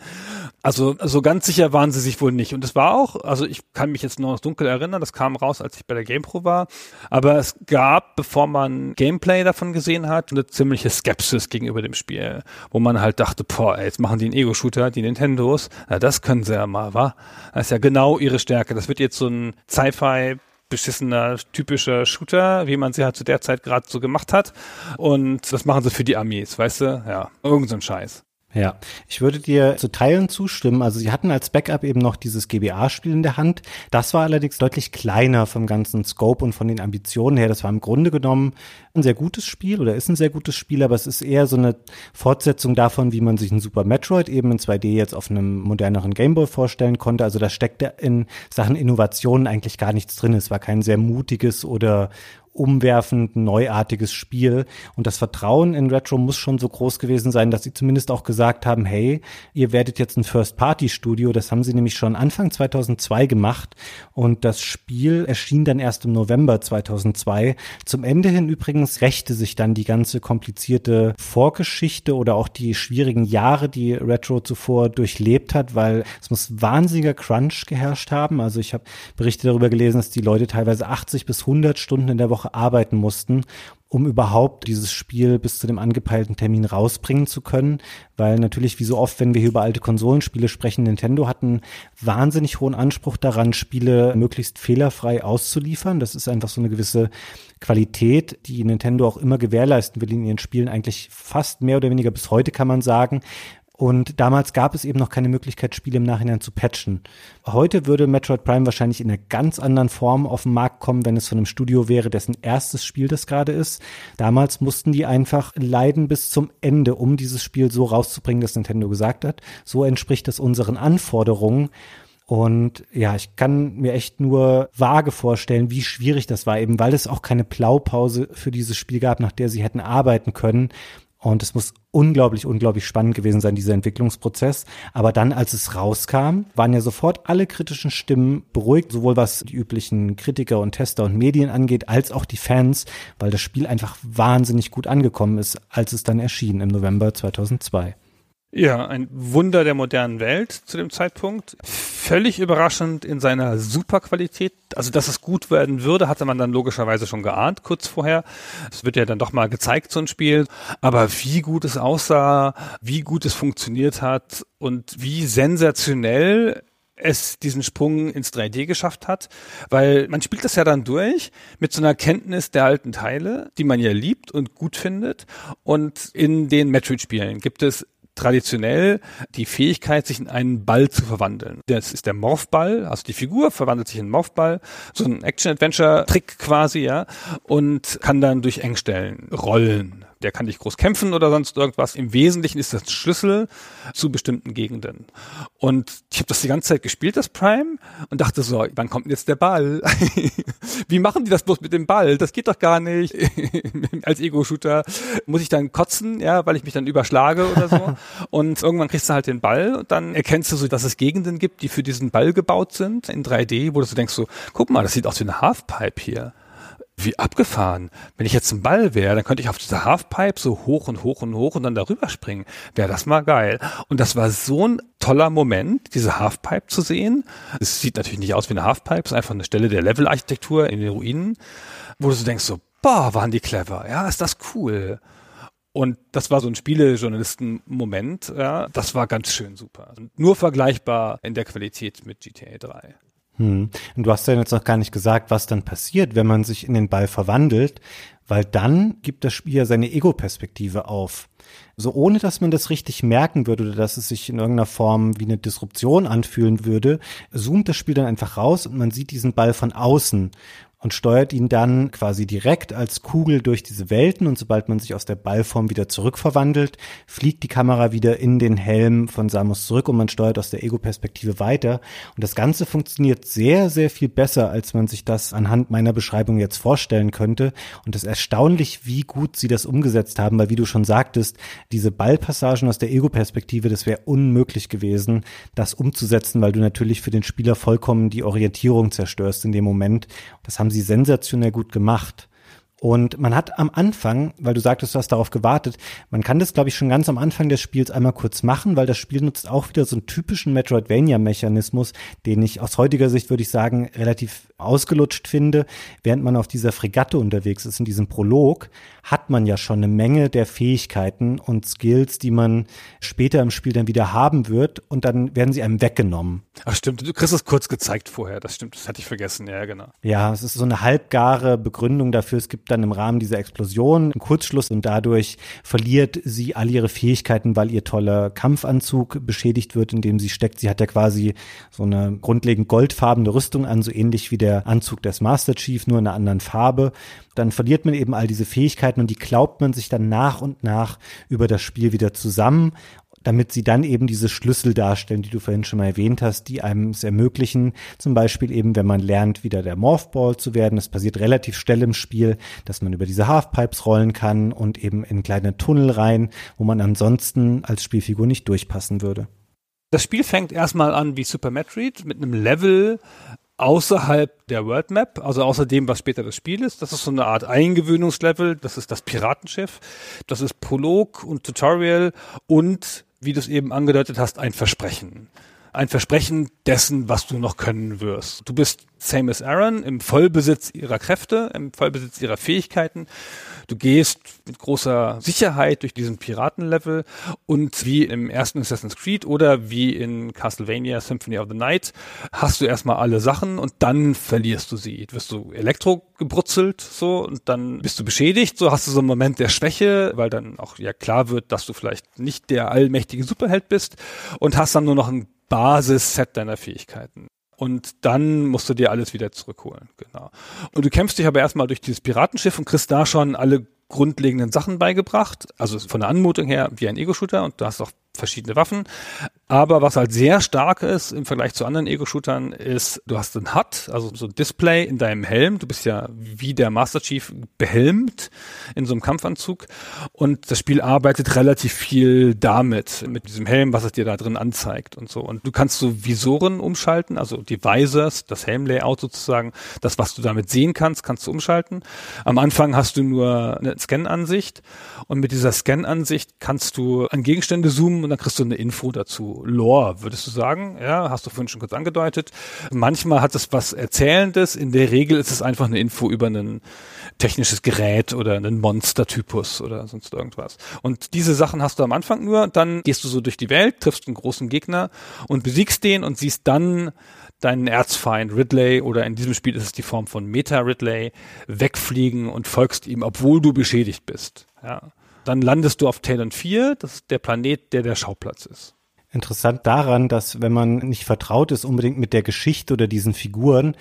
Also so ganz sicher waren sie sich wohl nicht. Und es war auch, also ich kann mich jetzt nur noch dunkel erinnern, das kam raus, als ich bei der GamePro war. Aber es gab, bevor man Gameplay davon gesehen hat, eine ziemliche Skepsis gegenüber dem Spiel, wo man halt dachte, boah, ey, jetzt machen die einen Ego-Shooter, die Nintendos. Na, das können sie ja mal, wa? Das ist ja genau ihre Stärke. Das wird jetzt so ein Sci-Fi beschissener typischer Shooter, wie man sie halt zu der Zeit gerade so gemacht hat. Und das machen sie für die Armees, weißt du? Ja, irgend so ein Scheiß. Ja, ich würde dir zu Teilen zustimmen. Also sie hatten als Backup eben noch dieses GBA-Spiel in der Hand. Das war allerdings deutlich kleiner vom ganzen Scope und von den Ambitionen her. Das war im Grunde genommen ein sehr gutes Spiel oder ist ein sehr gutes Spiel, aber es ist eher so eine Fortsetzung davon, wie man sich ein Super Metroid eben in 2D jetzt auf einem moderneren Gameboy vorstellen konnte. Also da steckte in Sachen Innovationen eigentlich gar nichts drin. Es war kein sehr mutiges oder umwerfend, neuartiges Spiel. Und das Vertrauen in Retro muss schon so groß gewesen sein, dass sie zumindest auch gesagt haben, hey, ihr werdet jetzt ein First-Party-Studio. Das haben sie nämlich schon Anfang 2002 gemacht. Und das Spiel erschien dann erst im November 2002. Zum Ende hin übrigens rächte sich dann die ganze komplizierte Vorgeschichte oder auch die schwierigen Jahre, die Retro zuvor durchlebt hat, weil es muss wahnsinniger Crunch geherrscht haben. Also ich habe Berichte darüber gelesen, dass die Leute teilweise 80 bis 100 Stunden in der Woche Arbeiten mussten, um überhaupt dieses Spiel bis zu dem angepeilten Termin rausbringen zu können. Weil natürlich, wie so oft, wenn wir hier über alte Konsolenspiele sprechen, Nintendo hat einen wahnsinnig hohen Anspruch daran, Spiele möglichst fehlerfrei auszuliefern. Das ist einfach so eine gewisse Qualität, die Nintendo auch immer gewährleisten will in ihren Spielen, eigentlich fast mehr oder weniger bis heute kann man sagen. Und damals gab es eben noch keine Möglichkeit, Spiele im Nachhinein zu patchen. Heute würde Metroid Prime wahrscheinlich in einer ganz anderen Form auf den Markt kommen, wenn es von einem Studio wäre, dessen erstes Spiel das gerade ist. Damals mussten die einfach leiden bis zum Ende, um dieses Spiel so rauszubringen, dass Nintendo gesagt hat. So entspricht es unseren Anforderungen. Und ja, ich kann mir echt nur vage vorstellen, wie schwierig das war, eben weil es auch keine Blaupause für dieses Spiel gab, nach der sie hätten arbeiten können. Und es muss unglaublich, unglaublich spannend gewesen sein, dieser Entwicklungsprozess. Aber dann, als es rauskam, waren ja sofort alle kritischen Stimmen beruhigt, sowohl was die üblichen Kritiker und Tester und Medien angeht, als auch die Fans, weil das Spiel einfach wahnsinnig gut angekommen ist, als es dann erschien im November 2002. Ja, ein Wunder der modernen Welt zu dem Zeitpunkt. Völlig überraschend in seiner Superqualität. Also, dass es gut werden würde, hatte man dann logischerweise schon geahnt, kurz vorher. Es wird ja dann doch mal gezeigt, so ein Spiel. Aber wie gut es aussah, wie gut es funktioniert hat und wie sensationell es diesen Sprung ins 3D geschafft hat, weil man spielt das ja dann durch mit so einer Kenntnis der alten Teile, die man ja liebt und gut findet. Und in den Metroid-Spielen gibt es traditionell die Fähigkeit, sich in einen Ball zu verwandeln. Das ist der Morphball, also die Figur verwandelt sich in einen Morphball, so ein Action-Adventure-Trick quasi, ja, und kann dann durch Engstellen rollen der kann nicht groß kämpfen oder sonst irgendwas. Im Wesentlichen ist das ein Schlüssel zu bestimmten Gegenden. Und ich habe das die ganze Zeit gespielt, das Prime, und dachte so, wann kommt denn jetzt der Ball? Wie machen die das bloß mit dem Ball? Das geht doch gar nicht. Als Ego-Shooter muss ich dann kotzen, ja, weil ich mich dann überschlage oder so. und irgendwann kriegst du halt den Ball und dann erkennst du so, dass es Gegenden gibt, die für diesen Ball gebaut sind in 3D, wo du so denkst so, guck mal, das sieht aus wie eine Halfpipe hier wie abgefahren. Wenn ich jetzt ein Ball wäre, dann könnte ich auf dieser Halfpipe so hoch und hoch und hoch und dann darüber springen. Wäre das mal geil. Und das war so ein toller Moment, diese Halfpipe zu sehen. Es sieht natürlich nicht aus wie eine Halfpipe, es ist einfach eine Stelle der Levelarchitektur in den Ruinen, wo du so denkst so, boah, waren die clever. Ja, ist das cool. Und das war so ein Spielejournalisten-Moment, ja, das war ganz schön super. Nur vergleichbar in der Qualität mit GTA 3. Hm. Und du hast ja jetzt noch gar nicht gesagt, was dann passiert, wenn man sich in den Ball verwandelt, weil dann gibt das Spiel ja seine Ego-Perspektive auf. So ohne dass man das richtig merken würde oder dass es sich in irgendeiner Form wie eine Disruption anfühlen würde, zoomt das Spiel dann einfach raus und man sieht diesen Ball von außen und steuert ihn dann quasi direkt als Kugel durch diese Welten und sobald man sich aus der Ballform wieder zurückverwandelt, fliegt die Kamera wieder in den Helm von Samus zurück und man steuert aus der Ego-Perspektive weiter. Und das Ganze funktioniert sehr, sehr viel besser, als man sich das anhand meiner Beschreibung jetzt vorstellen könnte. Und es ist erstaunlich, wie gut sie das umgesetzt haben, weil wie du schon sagtest, diese Ballpassagen aus der Ego-Perspektive, das wäre unmöglich gewesen, das umzusetzen, weil du natürlich für den Spieler vollkommen die Orientierung zerstörst in dem Moment. Das haben sie sensationell gut gemacht. Und man hat am Anfang, weil du sagtest, du hast darauf gewartet, man kann das, glaube ich, schon ganz am Anfang des Spiels einmal kurz machen, weil das Spiel nutzt auch wieder so einen typischen Metroidvania-Mechanismus, den ich aus heutiger Sicht, würde ich sagen, relativ ausgelutscht finde. Während man auf dieser Fregatte unterwegs ist, in diesem Prolog, hat man ja schon eine Menge der Fähigkeiten und Skills, die man später im Spiel dann wieder haben wird und dann werden sie einem weggenommen. Ach stimmt, du kriegst es kurz gezeigt vorher, das stimmt, das hatte ich vergessen, ja genau. Ja, es ist so eine halbgare Begründung dafür, es gibt dann im Rahmen dieser Explosion einen Kurzschluss und dadurch verliert sie all ihre Fähigkeiten, weil ihr toller Kampfanzug beschädigt wird, in dem sie steckt. Sie hat ja quasi so eine grundlegend goldfarbene Rüstung an, so ähnlich wie der Anzug des Master Chief, nur in einer anderen Farbe dann verliert man eben all diese Fähigkeiten und die glaubt man sich dann nach und nach über das Spiel wieder zusammen damit sie dann eben diese Schlüssel darstellen, die du vorhin schon mal erwähnt hast, die einem es ermöglichen, zum Beispiel eben, wenn man lernt, wieder der Morphball zu werden. Das passiert relativ schnell im Spiel, dass man über diese Halfpipes rollen kann und eben in kleine Tunnel rein, wo man ansonsten als Spielfigur nicht durchpassen würde. Das Spiel fängt erstmal an wie Super Metroid mit einem Level, außerhalb der World Map, also außer dem, was später das Spiel ist. Das ist so eine Art Eingewöhnungslevel. Das ist das Piratenschiff. Das ist Prolog und Tutorial und, wie du es eben angedeutet hast, ein Versprechen. Ein Versprechen dessen, was du noch können wirst. Du bist same as Aaron im Vollbesitz ihrer Kräfte, im Vollbesitz ihrer Fähigkeiten. Du gehst mit großer Sicherheit durch diesen Piratenlevel und wie im ersten Assassin's Creed oder wie in Castlevania Symphony of the Night hast du erstmal alle Sachen und dann verlierst du sie. Wirst du Elektro gebrutzelt so und dann bist du beschädigt, so hast du so einen Moment der Schwäche, weil dann auch ja klar wird, dass du vielleicht nicht der allmächtige Superheld bist und hast dann nur noch ein Basisset deiner Fähigkeiten und dann musst du dir alles wieder zurückholen. Genau. Und du kämpfst dich aber erstmal durch dieses Piratenschiff und kriegst da schon alle grundlegenden Sachen beigebracht. Also von der Anmutung her wie ein Ego-Shooter und du hast auch verschiedene Waffen. Aber was halt sehr stark ist im Vergleich zu anderen Ego-Shootern ist, du hast ein HUD, also so ein Display in deinem Helm. Du bist ja wie der Master Chief behelmt in so einem Kampfanzug. Und das Spiel arbeitet relativ viel damit, mit diesem Helm, was es dir da drin anzeigt und so. Und du kannst so Visoren umschalten, also die Visors, das Helmlayout sozusagen, das, was du damit sehen kannst, kannst du umschalten. Am Anfang hast du nur eine Scan-Ansicht und mit dieser Scan-Ansicht kannst du an Gegenstände zoomen und dann kriegst du eine Info dazu. Lore, würdest du sagen? Ja, hast du vorhin schon kurz angedeutet. Manchmal hat es was Erzählendes. In der Regel ist es einfach eine Info über ein technisches Gerät oder einen Monstertypus oder sonst irgendwas. Und diese Sachen hast du am Anfang nur. Dann gehst du so durch die Welt, triffst einen großen Gegner und besiegst den und siehst dann deinen Erzfeind Ridley oder in diesem Spiel ist es die Form von Meta Ridley wegfliegen und folgst ihm, obwohl du beschädigt bist. Ja. Dann landest du auf Talon 4, das ist der Planet, der der Schauplatz ist. Interessant daran, dass wenn man nicht vertraut ist unbedingt mit der Geschichte oder diesen Figuren,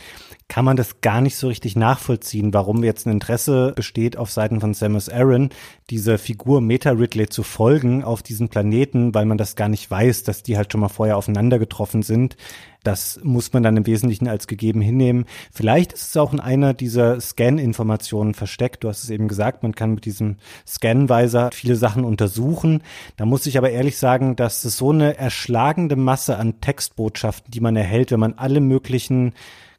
kann man das gar nicht so richtig nachvollziehen, warum jetzt ein Interesse besteht auf Seiten von Samus Aran, dieser Figur Meta Ridley zu folgen auf diesen Planeten, weil man das gar nicht weiß, dass die halt schon mal vorher aufeinander getroffen sind. Das muss man dann im Wesentlichen als gegeben hinnehmen. Vielleicht ist es auch in einer dieser Scan-Informationen versteckt. Du hast es eben gesagt, man kann mit diesem Scan-Weiser viele Sachen untersuchen. Da muss ich aber ehrlich sagen, dass es so eine erschlagende Masse an Textbotschaften, die man erhält, wenn man alle möglichen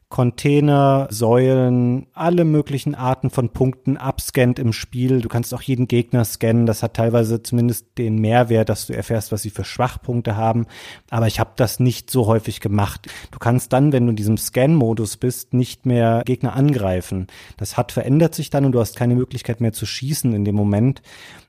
Container, Säulen, alle möglichen Arten von Punkten abscannt im Spiel. Du kannst auch jeden Gegner scannen. Das hat teilweise zumindest den Mehrwert, dass du erfährst, was sie für Schwachpunkte haben. Aber ich habe das nicht so häufig gemacht. Du kannst dann, wenn du in diesem Scan-Modus bist, nicht mehr Gegner angreifen. Das hat verändert sich dann und du hast keine Möglichkeit mehr zu schießen in dem Moment.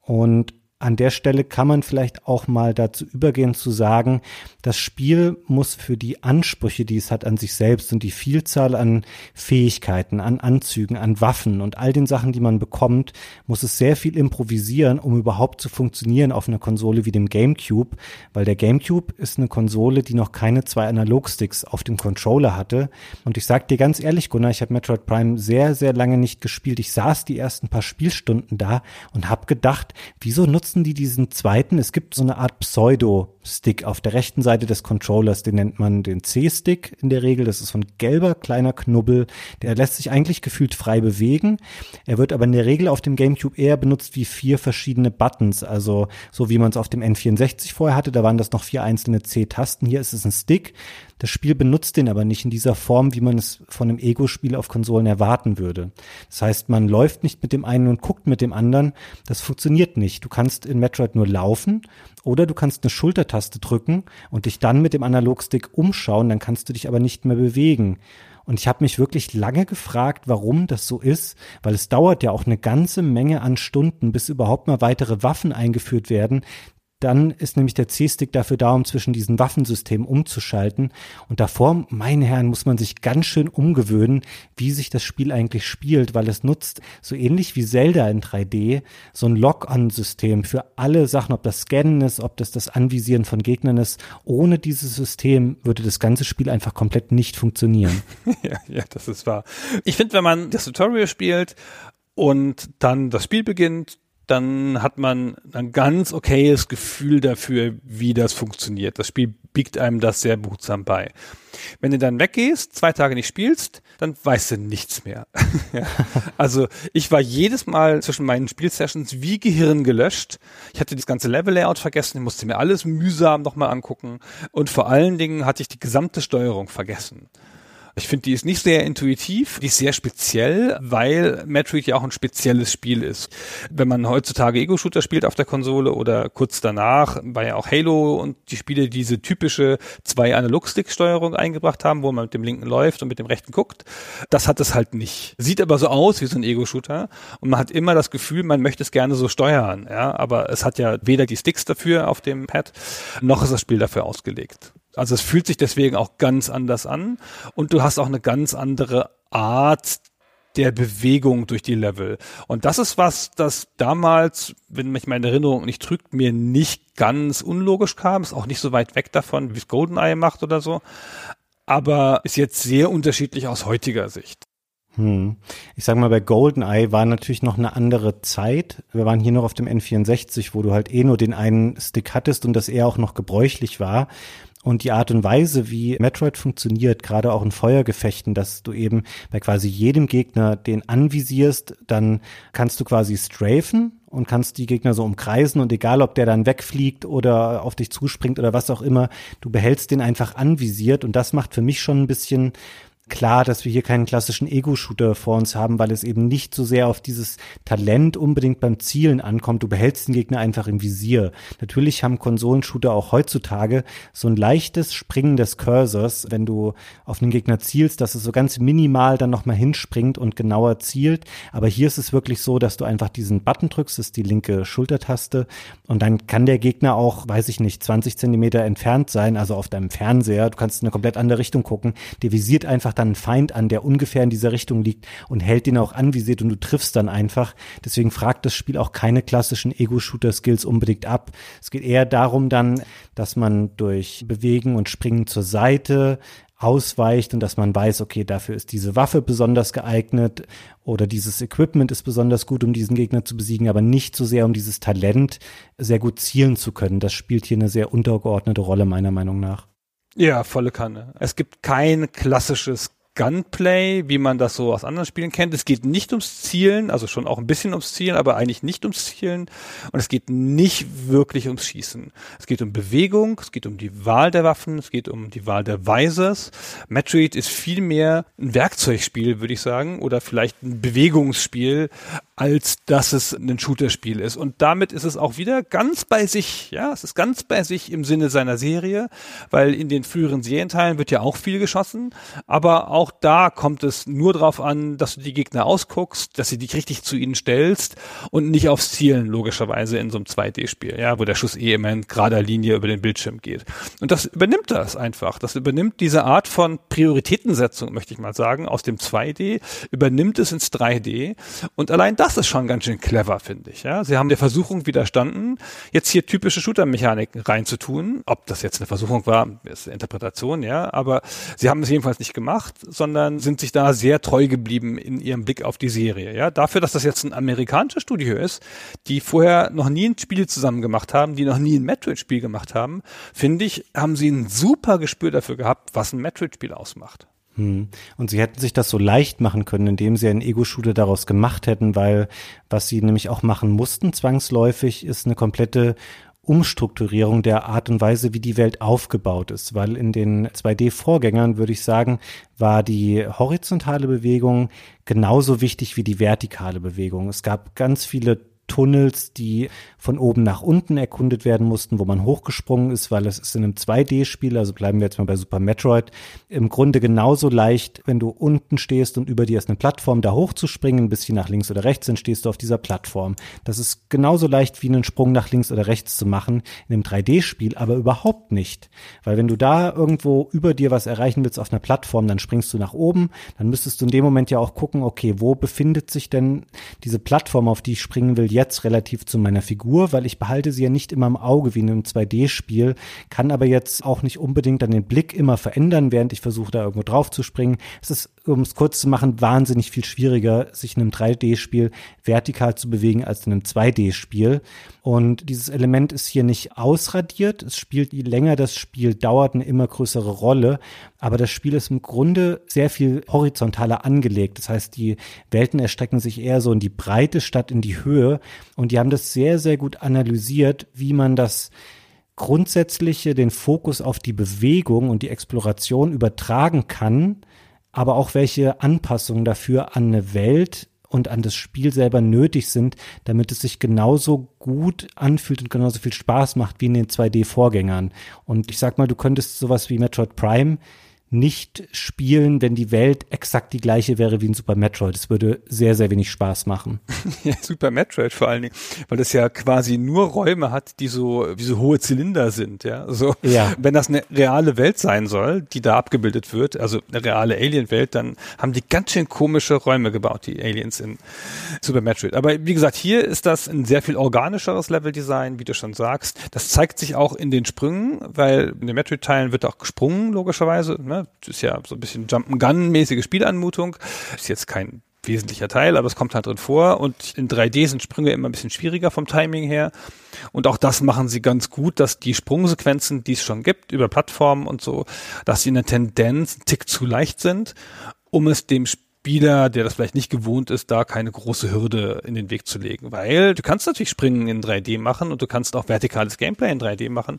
Und an der Stelle kann man vielleicht auch mal dazu übergehen zu sagen, das Spiel muss für die Ansprüche, die es hat an sich selbst und die Vielzahl an Fähigkeiten, an Anzügen, an Waffen und all den Sachen, die man bekommt, muss es sehr viel improvisieren, um überhaupt zu funktionieren auf einer Konsole wie dem GameCube, weil der GameCube ist eine Konsole, die noch keine zwei Analogsticks auf dem Controller hatte. Und ich sag dir ganz ehrlich, Gunnar, ich habe Metroid Prime sehr, sehr lange nicht gespielt. Ich saß die ersten paar Spielstunden da und habe gedacht, wieso nutzt nutzen die diesen zweiten. Es gibt so eine Art Pseudo-Stick auf der rechten Seite des Controllers, den nennt man den C-Stick in der Regel. Das ist so ein gelber kleiner Knubbel, der lässt sich eigentlich gefühlt frei bewegen. Er wird aber in der Regel auf dem GameCube eher benutzt wie vier verschiedene Buttons, also so wie man es auf dem N64 vorher hatte. Da waren das noch vier einzelne C-Tasten. Hier ist es ein Stick. Das Spiel benutzt den aber nicht in dieser Form, wie man es von einem Ego-Spiel auf Konsolen erwarten würde. Das heißt, man läuft nicht mit dem einen und guckt mit dem anderen. Das funktioniert nicht. Du kannst in Metroid nur laufen oder du kannst eine Schultertaste drücken und dich dann mit dem Analogstick umschauen, dann kannst du dich aber nicht mehr bewegen. Und ich habe mich wirklich lange gefragt, warum das so ist, weil es dauert ja auch eine ganze Menge an Stunden, bis überhaupt mal weitere Waffen eingeführt werden, dann ist nämlich der C-Stick dafür da, um zwischen diesen Waffensystemen umzuschalten. Und davor, meine Herren, muss man sich ganz schön umgewöhnen, wie sich das Spiel eigentlich spielt, weil es nutzt, so ähnlich wie Zelda in 3D, so ein Lock-on-System für alle Sachen, ob das Scannen ist, ob das das Anvisieren von Gegnern ist. Ohne dieses System würde das ganze Spiel einfach komplett nicht funktionieren. ja, ja, das ist wahr. Ich finde, wenn man das Tutorial spielt und dann das Spiel beginnt, dann hat man ein ganz okayes Gefühl dafür, wie das funktioniert. Das Spiel biegt einem das sehr behutsam bei. Wenn du dann weggehst, zwei Tage nicht spielst, dann weißt du nichts mehr. also ich war jedes Mal zwischen meinen Spielsessions wie Gehirn gelöscht. Ich hatte das ganze Level-Layout vergessen, ich musste mir alles mühsam nochmal angucken und vor allen Dingen hatte ich die gesamte Steuerung vergessen. Ich finde, die ist nicht sehr intuitiv, die ist sehr speziell, weil Metroid ja auch ein spezielles Spiel ist. Wenn man heutzutage Ego-Shooter spielt auf der Konsole oder kurz danach, weil ja auch Halo und die Spiele diese typische zwei Analog-Stick-Steuerung eingebracht haben, wo man mit dem linken läuft und mit dem rechten guckt, das hat es halt nicht. Sieht aber so aus wie so ein Ego-Shooter und man hat immer das Gefühl, man möchte es gerne so steuern, ja, aber es hat ja weder die Sticks dafür auf dem Pad, noch ist das Spiel dafür ausgelegt. Also es fühlt sich deswegen auch ganz anders an und du hast auch eine ganz andere Art der Bewegung durch die Level. Und das ist was, das damals, wenn mich meine Erinnerung nicht trügt, mir nicht ganz unlogisch kam. Ist auch nicht so weit weg davon, wie es GoldenEye macht oder so. Aber ist jetzt sehr unterschiedlich aus heutiger Sicht. Hm. Ich sag mal, bei GoldenEye war natürlich noch eine andere Zeit. Wir waren hier noch auf dem N64, wo du halt eh nur den einen Stick hattest und das eher auch noch gebräuchlich war. Und die Art und Weise, wie Metroid funktioniert, gerade auch in Feuergefechten, dass du eben bei quasi jedem Gegner den anvisierst, dann kannst du quasi strafen und kannst die Gegner so umkreisen und egal, ob der dann wegfliegt oder auf dich zuspringt oder was auch immer, du behältst den einfach anvisiert. Und das macht für mich schon ein bisschen klar, dass wir hier keinen klassischen Ego-Shooter vor uns haben, weil es eben nicht so sehr auf dieses Talent unbedingt beim Zielen ankommt. Du behältst den Gegner einfach im Visier. Natürlich haben Konsolenshooter auch heutzutage so ein leichtes Springen des Cursors, wenn du auf den Gegner zielst, dass es so ganz minimal dann nochmal hinspringt und genauer zielt. Aber hier ist es wirklich so, dass du einfach diesen Button drückst, das ist die linke Schultertaste und dann kann der Gegner auch, weiß ich nicht, 20 Zentimeter entfernt sein, also auf deinem Fernseher. Du kannst in eine komplett andere Richtung gucken. Der visiert einfach dann einen Feind an, der ungefähr in dieser Richtung liegt und hält den auch anvisiert und du triffst dann einfach. Deswegen fragt das Spiel auch keine klassischen Ego-Shooter-Skills unbedingt ab. Es geht eher darum dann, dass man durch Bewegen und Springen zur Seite ausweicht und dass man weiß, okay, dafür ist diese Waffe besonders geeignet oder dieses Equipment ist besonders gut, um diesen Gegner zu besiegen, aber nicht so sehr, um dieses Talent sehr gut zielen zu können. Das spielt hier eine sehr untergeordnete Rolle, meiner Meinung nach. Ja, volle Kanne. Es gibt kein klassisches Gunplay, wie man das so aus anderen Spielen kennt. Es geht nicht ums Zielen, also schon auch ein bisschen ums Zielen, aber eigentlich nicht ums Zielen. Und es geht nicht wirklich ums Schießen. Es geht um Bewegung, es geht um die Wahl der Waffen, es geht um die Wahl der Visors. Metroid ist viel mehr ein Werkzeugspiel, würde ich sagen, oder vielleicht ein Bewegungsspiel, als dass es ein Shooter-Spiel ist. Und damit ist es auch wieder ganz bei sich, ja, es ist ganz bei sich im Sinne seiner Serie, weil in den früheren Serienteilen wird ja auch viel geschossen, aber auch da kommt es nur darauf an, dass du die Gegner ausguckst, dass du dich richtig zu ihnen stellst und nicht aufs Zielen, logischerweise in so einem 2D-Spiel, ja, wo der Schuss eh immer in gerader Linie über den Bildschirm geht. Und das übernimmt das einfach. Das übernimmt diese Art von Prioritätensetzung, möchte ich mal sagen, aus dem 2D, übernimmt es ins 3D und allein das ist schon ganz schön clever, finde ich. Ja, sie haben der Versuchung widerstanden, jetzt hier typische Shooter-Mechaniken reinzutun. Ob das jetzt eine Versuchung war, ist eine Interpretation, ja, aber sie haben es jedenfalls nicht gemacht, sondern sind sich da sehr treu geblieben in ihrem Blick auf die Serie. Ja, dafür, dass das jetzt ein amerikanisches Studio ist, die vorher noch nie ein Spiel zusammen gemacht haben, die noch nie ein Metroid-Spiel gemacht haben, finde ich, haben sie ein super Gespür dafür gehabt, was ein Metroid-Spiel ausmacht. Hm. Und sie hätten sich das so leicht machen können, indem sie einen Ego-Shooter daraus gemacht hätten, weil was sie nämlich auch machen mussten, zwangsläufig, ist eine komplette Umstrukturierung der Art und Weise, wie die Welt aufgebaut ist, weil in den 2D-Vorgängern, würde ich sagen, war die horizontale Bewegung genauso wichtig wie die vertikale Bewegung. Es gab ganz viele Tunnels, die von oben nach unten erkundet werden mussten, wo man hochgesprungen ist, weil es ist in einem 2D-Spiel, also bleiben wir jetzt mal bei Super Metroid, im Grunde genauso leicht, wenn du unten stehst und über dir ist eine Plattform, da hochzuspringen, ein bisschen nach links oder rechts, dann stehst du auf dieser Plattform. Das ist genauso leicht wie einen Sprung nach links oder rechts zu machen in einem 3D-Spiel, aber überhaupt nicht. Weil wenn du da irgendwo über dir was erreichen willst auf einer Plattform, dann springst du nach oben, dann müsstest du in dem Moment ja auch gucken, okay, wo befindet sich denn diese Plattform, auf die ich springen will, jetzt relativ zu meiner Figur, weil ich behalte sie ja nicht immer im Auge wie in einem 2D-Spiel, kann aber jetzt auch nicht unbedingt dann den Blick immer verändern, während ich versuche, da irgendwo drauf zu springen. Es ist, um es kurz zu machen, wahnsinnig viel schwieriger, sich in einem 3D-Spiel vertikal zu bewegen als in einem 2D-Spiel. Und dieses Element ist hier nicht ausradiert. Es spielt, je länger das Spiel dauert, eine immer größere Rolle. Aber das Spiel ist im Grunde sehr viel horizontaler angelegt. Das heißt, die Welten erstrecken sich eher so in die Breite statt in die Höhe. Und die haben das sehr, sehr gut analysiert, wie man das grundsätzliche, den Fokus auf die Bewegung und die Exploration übertragen kann, aber auch welche Anpassungen dafür an eine Welt und an das Spiel selber nötig sind, damit es sich genauso gut anfühlt und genauso viel Spaß macht wie in den 2D-Vorgängern. Und ich sag mal, du könntest sowas wie Metroid Prime nicht spielen, wenn die Welt exakt die gleiche wäre wie in Super Metroid. Es würde sehr, sehr wenig Spaß machen. ja, Super Metroid vor allen Dingen, weil das ja quasi nur Räume hat, die so, wie so hohe Zylinder sind, ja. So, ja. wenn das eine reale Welt sein soll, die da abgebildet wird, also eine reale Alien-Welt, dann haben die ganz schön komische Räume gebaut, die Aliens in Super Metroid. Aber wie gesagt, hier ist das ein sehr viel organischeres Leveldesign, wie du schon sagst. Das zeigt sich auch in den Sprüngen, weil in den Metroid-Teilen wird auch gesprungen, logischerweise, ne? Das ist ja so ein bisschen Jump'n'Gun-mäßige Spielanmutung. Ist jetzt kein wesentlicher Teil, aber es kommt halt drin vor. Und in 3D sind Sprünge immer ein bisschen schwieriger vom Timing her. Und auch das machen sie ganz gut, dass die Sprungsequenzen, die es schon gibt, über Plattformen und so, dass sie in der Tendenz einen Tick zu leicht sind, um es dem Spieler, der das vielleicht nicht gewohnt ist, da keine große Hürde in den Weg zu legen. Weil du kannst natürlich Springen in 3D machen und du kannst auch vertikales Gameplay in 3D machen,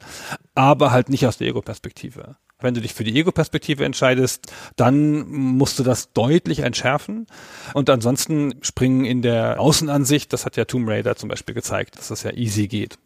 aber halt nicht aus der Ego-Perspektive. Wenn du dich für die Ego-Perspektive entscheidest, dann musst du das deutlich entschärfen. Und ansonsten springen in der Außenansicht, das hat ja Tomb Raider zum Beispiel gezeigt, dass das ja easy geht.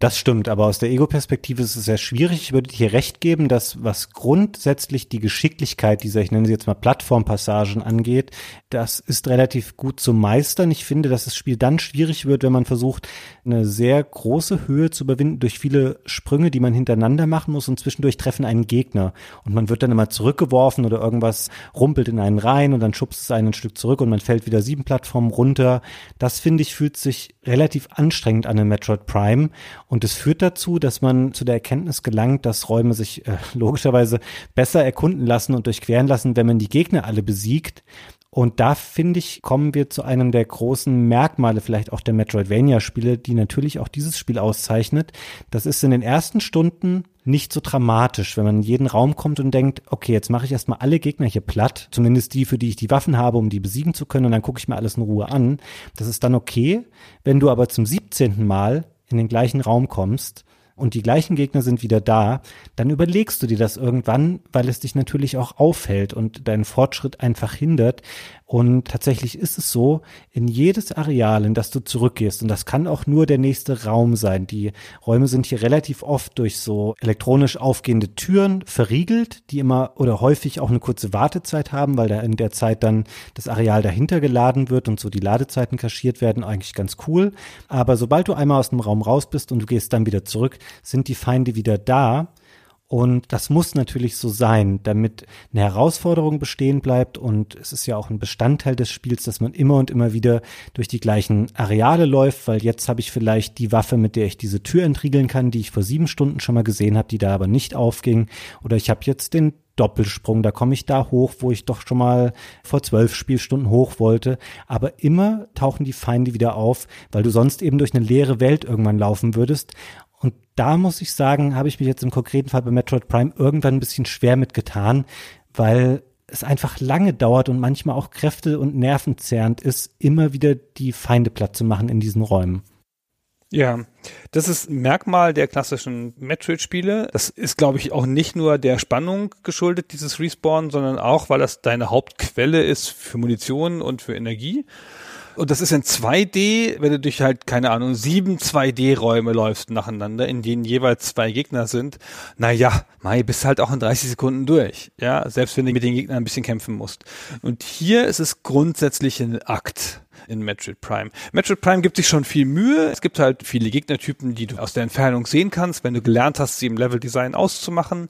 Das stimmt, aber aus der Ego-Perspektive ist es sehr schwierig. Ich würde dir recht geben, dass was grundsätzlich die Geschicklichkeit dieser, ich nenne sie jetzt mal Plattformpassagen angeht, das ist relativ gut zu meistern. Ich finde, dass das Spiel dann schwierig wird, wenn man versucht, eine sehr große Höhe zu überwinden durch viele Sprünge, die man hintereinander machen muss und zwischendurch treffen einen Gegner. Und man wird dann immer zurückgeworfen oder irgendwas rumpelt in einen rein und dann schubst es einen ein Stück zurück und man fällt wieder sieben Plattformen runter. Das finde ich fühlt sich relativ anstrengend an in Metroid Prime es führt dazu, dass man zu der Erkenntnis gelangt, dass Räume sich äh, logischerweise besser erkunden lassen und durchqueren lassen, wenn man die Gegner alle besiegt. Und da finde ich, kommen wir zu einem der großen Merkmale vielleicht auch der Metroidvania-Spiele, die natürlich auch dieses Spiel auszeichnet. Das ist in den ersten Stunden nicht so dramatisch, wenn man in jeden Raum kommt und denkt, okay, jetzt mache ich erstmal alle Gegner hier platt, zumindest die, für die ich die Waffen habe, um die besiegen zu können, und dann gucke ich mir alles in Ruhe an. Das ist dann okay. Wenn du aber zum 17. Mal in den gleichen Raum kommst und die gleichen Gegner sind wieder da, dann überlegst du dir das irgendwann, weil es dich natürlich auch auffällt und deinen Fortschritt einfach hindert. Und tatsächlich ist es so, in jedes Areal, in das du zurückgehst, und das kann auch nur der nächste Raum sein. Die Räume sind hier relativ oft durch so elektronisch aufgehende Türen verriegelt, die immer oder häufig auch eine kurze Wartezeit haben, weil da in der Zeit dann das Areal dahinter geladen wird und so die Ladezeiten kaschiert werden, eigentlich ganz cool. Aber sobald du einmal aus dem Raum raus bist und du gehst dann wieder zurück, sind die Feinde wieder da und das muss natürlich so sein, damit eine Herausforderung bestehen bleibt. Und es ist ja auch ein Bestandteil des Spiels, dass man immer und immer wieder durch die gleichen Areale läuft, weil jetzt habe ich vielleicht die Waffe, mit der ich diese Tür entriegeln kann, die ich vor sieben Stunden schon mal gesehen habe, die da aber nicht aufging. Oder ich habe jetzt den Doppelsprung, da komme ich da hoch, wo ich doch schon mal vor zwölf Spielstunden hoch wollte. Aber immer tauchen die Feinde wieder auf, weil du sonst eben durch eine leere Welt irgendwann laufen würdest. Da muss ich sagen, habe ich mich jetzt im konkreten Fall bei Metroid Prime irgendwann ein bisschen schwer mitgetan, weil es einfach lange dauert und manchmal auch Kräfte und Nerven zerrend ist, immer wieder die Feinde platt zu machen in diesen Räumen. Ja, das ist ein Merkmal der klassischen Metroid-Spiele. Das ist, glaube ich, auch nicht nur der Spannung geschuldet, dieses Respawn, sondern auch, weil das deine Hauptquelle ist für Munition und für Energie. Und das ist in 2D, wenn du durch halt, keine Ahnung, sieben 2D-Räume läufst nacheinander, in denen jeweils zwei Gegner sind. Naja, Mai, bist halt auch in 30 Sekunden durch. Ja, selbst wenn du mit den Gegnern ein bisschen kämpfen musst. Und hier ist es grundsätzlich ein Akt in Metroid Prime. Metroid Prime gibt sich schon viel Mühe. Es gibt halt viele Gegnertypen, die du aus der Entfernung sehen kannst. Wenn du gelernt hast, sie im Level-Design auszumachen,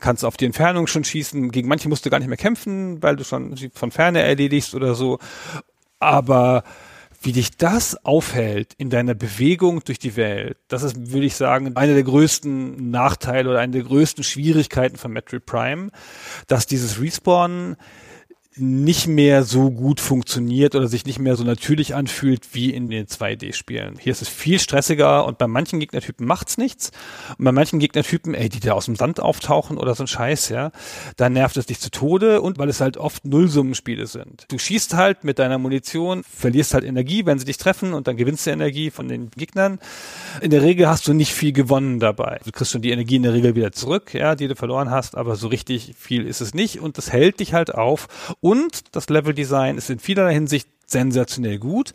kannst auf die Entfernung schon schießen. Gegen manche musst du gar nicht mehr kämpfen, weil du schon sie von Ferne erledigst oder so. Aber wie dich das aufhält in deiner Bewegung durch die Welt, das ist, würde ich sagen, einer der größten Nachteile oder eine der größten Schwierigkeiten von Metroid Prime, dass dieses Respawn nicht mehr so gut funktioniert oder sich nicht mehr so natürlich anfühlt wie in den 2D-Spielen. Hier ist es viel stressiger und bei manchen Gegnertypen macht's nichts. Und bei manchen Gegnertypen, ey, die da aus dem Sand auftauchen oder so ein Scheiß, ja, da nervt es dich zu Tode und weil es halt oft Nullsummenspiele sind. Du schießt halt mit deiner Munition, verlierst halt Energie, wenn sie dich treffen und dann gewinnst du Energie von den Gegnern. In der Regel hast du nicht viel gewonnen dabei. Du kriegst schon die Energie in der Regel wieder zurück, ja, die du verloren hast, aber so richtig viel ist es nicht und das hält dich halt auf und das Leveldesign ist in vielerlei Hinsicht sensationell gut,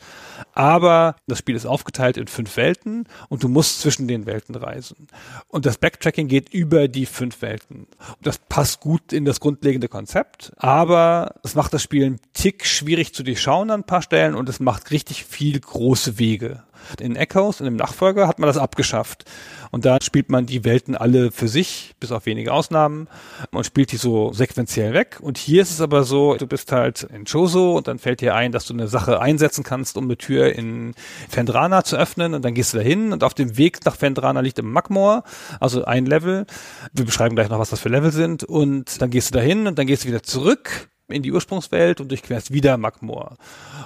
aber das Spiel ist aufgeteilt in fünf Welten und du musst zwischen den Welten reisen. Und das Backtracking geht über die fünf Welten. Das passt gut in das grundlegende Konzept, aber es macht das Spiel einen Tick schwierig zu durchschauen an ein paar Stellen und es macht richtig viel große Wege. In Echoes, in dem Nachfolger, hat man das abgeschafft. Und da spielt man die Welten alle für sich, bis auf wenige Ausnahmen, und spielt die so sequenziell weg. Und hier ist es aber so, du bist halt in Choso und dann fällt dir ein, dass du eine Sache einsetzen kannst, um eine Tür in Fendrana zu öffnen. Und dann gehst du dahin und auf dem Weg nach Fendrana liegt im Magmor, also ein Level. Wir beschreiben gleich noch, was das für Level sind. Und dann gehst du dahin und dann gehst du wieder zurück in die Ursprungswelt und durchquerst wieder Magmor.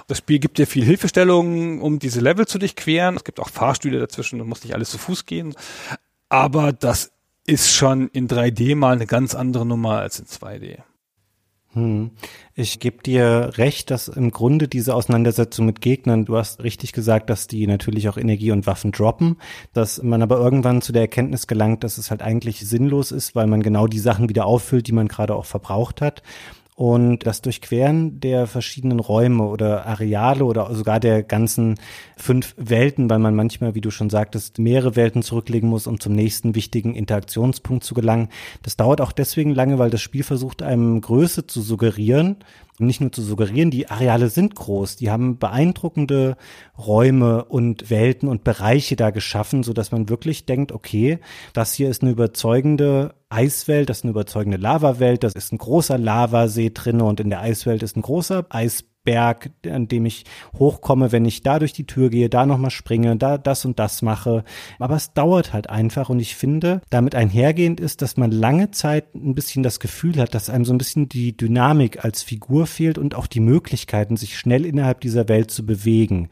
Das Spiel gibt dir viel Hilfestellung, um diese Level zu durchqueren. Es gibt auch Fahrstühle dazwischen, du musst nicht alles zu Fuß gehen. Aber das ist schon in 3D mal eine ganz andere Nummer als in 2D. Hm. Ich gebe dir recht, dass im Grunde diese Auseinandersetzung mit Gegnern, du hast richtig gesagt, dass die natürlich auch Energie und Waffen droppen, dass man aber irgendwann zu der Erkenntnis gelangt, dass es halt eigentlich sinnlos ist, weil man genau die Sachen wieder auffüllt, die man gerade auch verbraucht hat. Und das Durchqueren der verschiedenen Räume oder Areale oder sogar der ganzen fünf Welten, weil man manchmal, wie du schon sagtest, mehrere Welten zurücklegen muss, um zum nächsten wichtigen Interaktionspunkt zu gelangen. Das dauert auch deswegen lange, weil das Spiel versucht, einem Größe zu suggerieren und nicht nur zu suggerieren, die Areale sind groß, die haben beeindruckende Räume und Welten und Bereiche da geschaffen, so dass man wirklich denkt, okay, das hier ist eine überzeugende Eiswelt, das ist eine überzeugende Lavawelt, das ist ein großer Lavasee drinne und in der Eiswelt ist ein großer Eis Berg, an dem ich hochkomme, wenn ich da durch die Tür gehe, da nochmal springe, da das und das mache. Aber es dauert halt einfach und ich finde, damit einhergehend ist, dass man lange Zeit ein bisschen das Gefühl hat, dass einem so ein bisschen die Dynamik als Figur fehlt und auch die Möglichkeiten, sich schnell innerhalb dieser Welt zu bewegen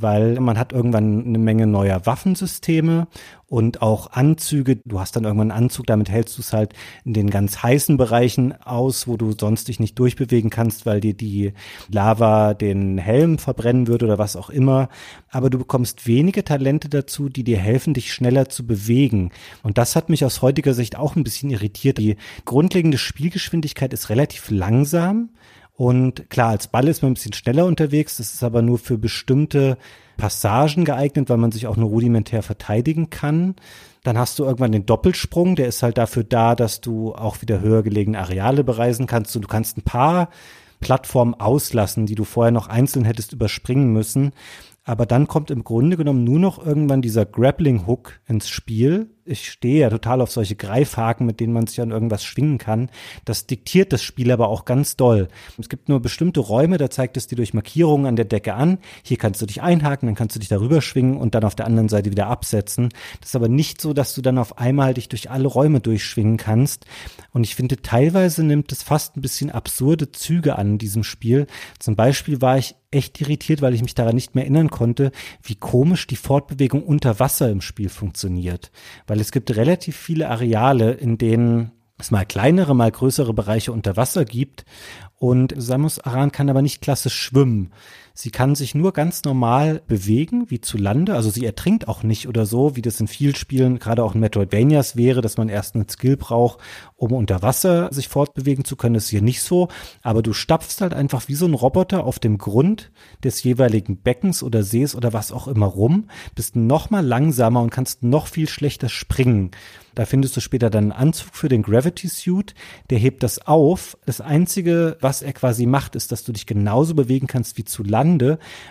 weil man hat irgendwann eine Menge neuer Waffensysteme und auch Anzüge. Du hast dann irgendwann einen Anzug, damit hältst du es halt in den ganz heißen Bereichen aus, wo du sonst dich nicht durchbewegen kannst, weil dir die Lava den Helm verbrennen würde oder was auch immer. Aber du bekommst wenige Talente dazu, die dir helfen, dich schneller zu bewegen. Und das hat mich aus heutiger Sicht auch ein bisschen irritiert. Die grundlegende Spielgeschwindigkeit ist relativ langsam Und klar, als Ball ist man ein bisschen schneller unterwegs. Das ist aber nur für bestimmte Passagen geeignet, weil man sich auch nur rudimentär verteidigen kann. Dann hast du irgendwann den Doppelsprung, der ist halt dafür da, dass du auch wieder höher gelegene Areale bereisen kannst. Und du kannst ein paar Plattformen auslassen, die du vorher noch einzeln hättest überspringen müssen. Aber dann kommt im Grunde genommen nur noch irgendwann dieser Grappling Hook ins Spiel, ich stehe ja total auf solche Greifhaken, mit denen man sich an irgendwas schwingen kann. Das diktiert das Spiel aber auch ganz doll. Es gibt nur bestimmte Räume, da zeigt es dir durch Markierungen an der Decke an. Hier kannst du dich einhaken, dann kannst du dich darüber schwingen und dann auf der anderen Seite wieder absetzen. Das ist aber nicht so, dass du dann auf einmal dich durch alle Räume durchschwingen kannst. Und ich finde, teilweise nimmt es fast ein bisschen absurde Züge an in diesem Spiel. Zum Beispiel war ich echt irritiert, weil ich mich daran nicht mehr erinnern konnte, wie komisch die Fortbewegung unter Wasser im Spiel funktioniert. Weil weil es gibt relativ viele Areale, in denen es mal kleinere, mal größere Bereiche unter Wasser gibt. Und Samus Aran kann aber nicht klassisch schwimmen. Sie kann sich nur ganz normal bewegen, wie zu Lande. Also sie ertrinkt auch nicht oder so, wie das in vielen Spielen, gerade auch in Metroidvanias wäre, dass man erst einen Skill braucht, um unter Wasser sich fortbewegen zu können. Das ist hier nicht so. Aber du stapfst halt einfach wie so ein Roboter auf dem Grund des jeweiligen Beckens oder Sees oder was auch immer rum, bist noch mal langsamer und kannst noch viel schlechter springen. Da findest du später dann einen Anzug für den Gravity Suit, der hebt das auf. Das einzige, was er quasi macht, ist, dass du dich genauso bewegen kannst wie zu Lande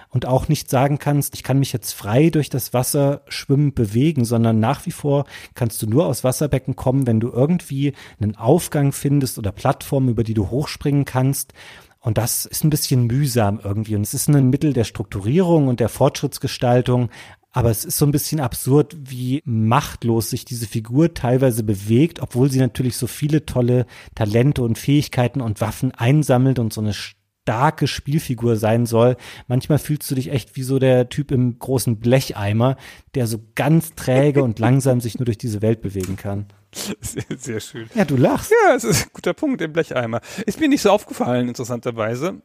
und auch nicht sagen kannst, ich kann mich jetzt frei durch das Wasser schwimmen bewegen, sondern nach wie vor kannst du nur aus Wasserbecken kommen, wenn du irgendwie einen Aufgang findest oder Plattformen, über die du hochspringen kannst. Und das ist ein bisschen mühsam irgendwie. Und es ist ein Mittel der Strukturierung und der Fortschrittsgestaltung, aber es ist so ein bisschen absurd, wie machtlos sich diese Figur teilweise bewegt, obwohl sie natürlich so viele tolle Talente und Fähigkeiten und Waffen einsammelt und so eine starke Spielfigur sein soll. Manchmal fühlst du dich echt wie so der Typ im großen Blecheimer, der so ganz träge und langsam sich nur durch diese Welt bewegen kann. Sehr, sehr schön. Ja, du lachst. Ja, es ist ein guter Punkt, der Blecheimer. Ist mir nicht so aufgefallen, interessanterweise,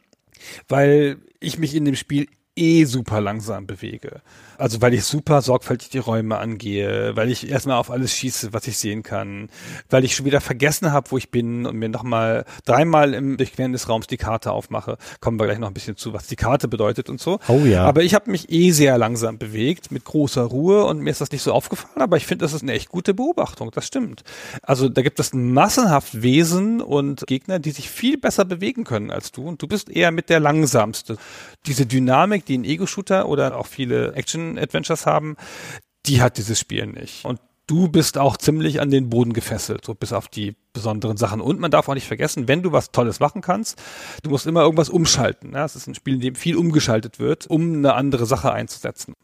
weil ich mich in dem Spiel eh super langsam bewege. Also weil ich super sorgfältig die Räume angehe, weil ich erstmal auf alles schieße, was ich sehen kann, weil ich schon wieder vergessen habe, wo ich bin und mir nochmal dreimal im Durchqueren des Raums die Karte aufmache. Kommen wir gleich noch ein bisschen zu, was die Karte bedeutet und so. Oh ja. Aber ich habe mich eh sehr langsam bewegt, mit großer Ruhe und mir ist das nicht so aufgefallen, aber ich finde, das ist eine echt gute Beobachtung, das stimmt. Also da gibt es massenhaft Wesen und Gegner, die sich viel besser bewegen können als du und du bist eher mit der langsamste. Diese Dynamik, die ein Ego-Shooter oder auch viele Action Adventures haben, die hat dieses Spiel nicht. Und du bist auch ziemlich an den Boden gefesselt, so bis auf die besonderen Sachen. Und man darf auch nicht vergessen, wenn du was Tolles machen kannst, du musst immer irgendwas umschalten. Es ist ein Spiel, in dem viel umgeschaltet wird, um eine andere Sache einzusetzen.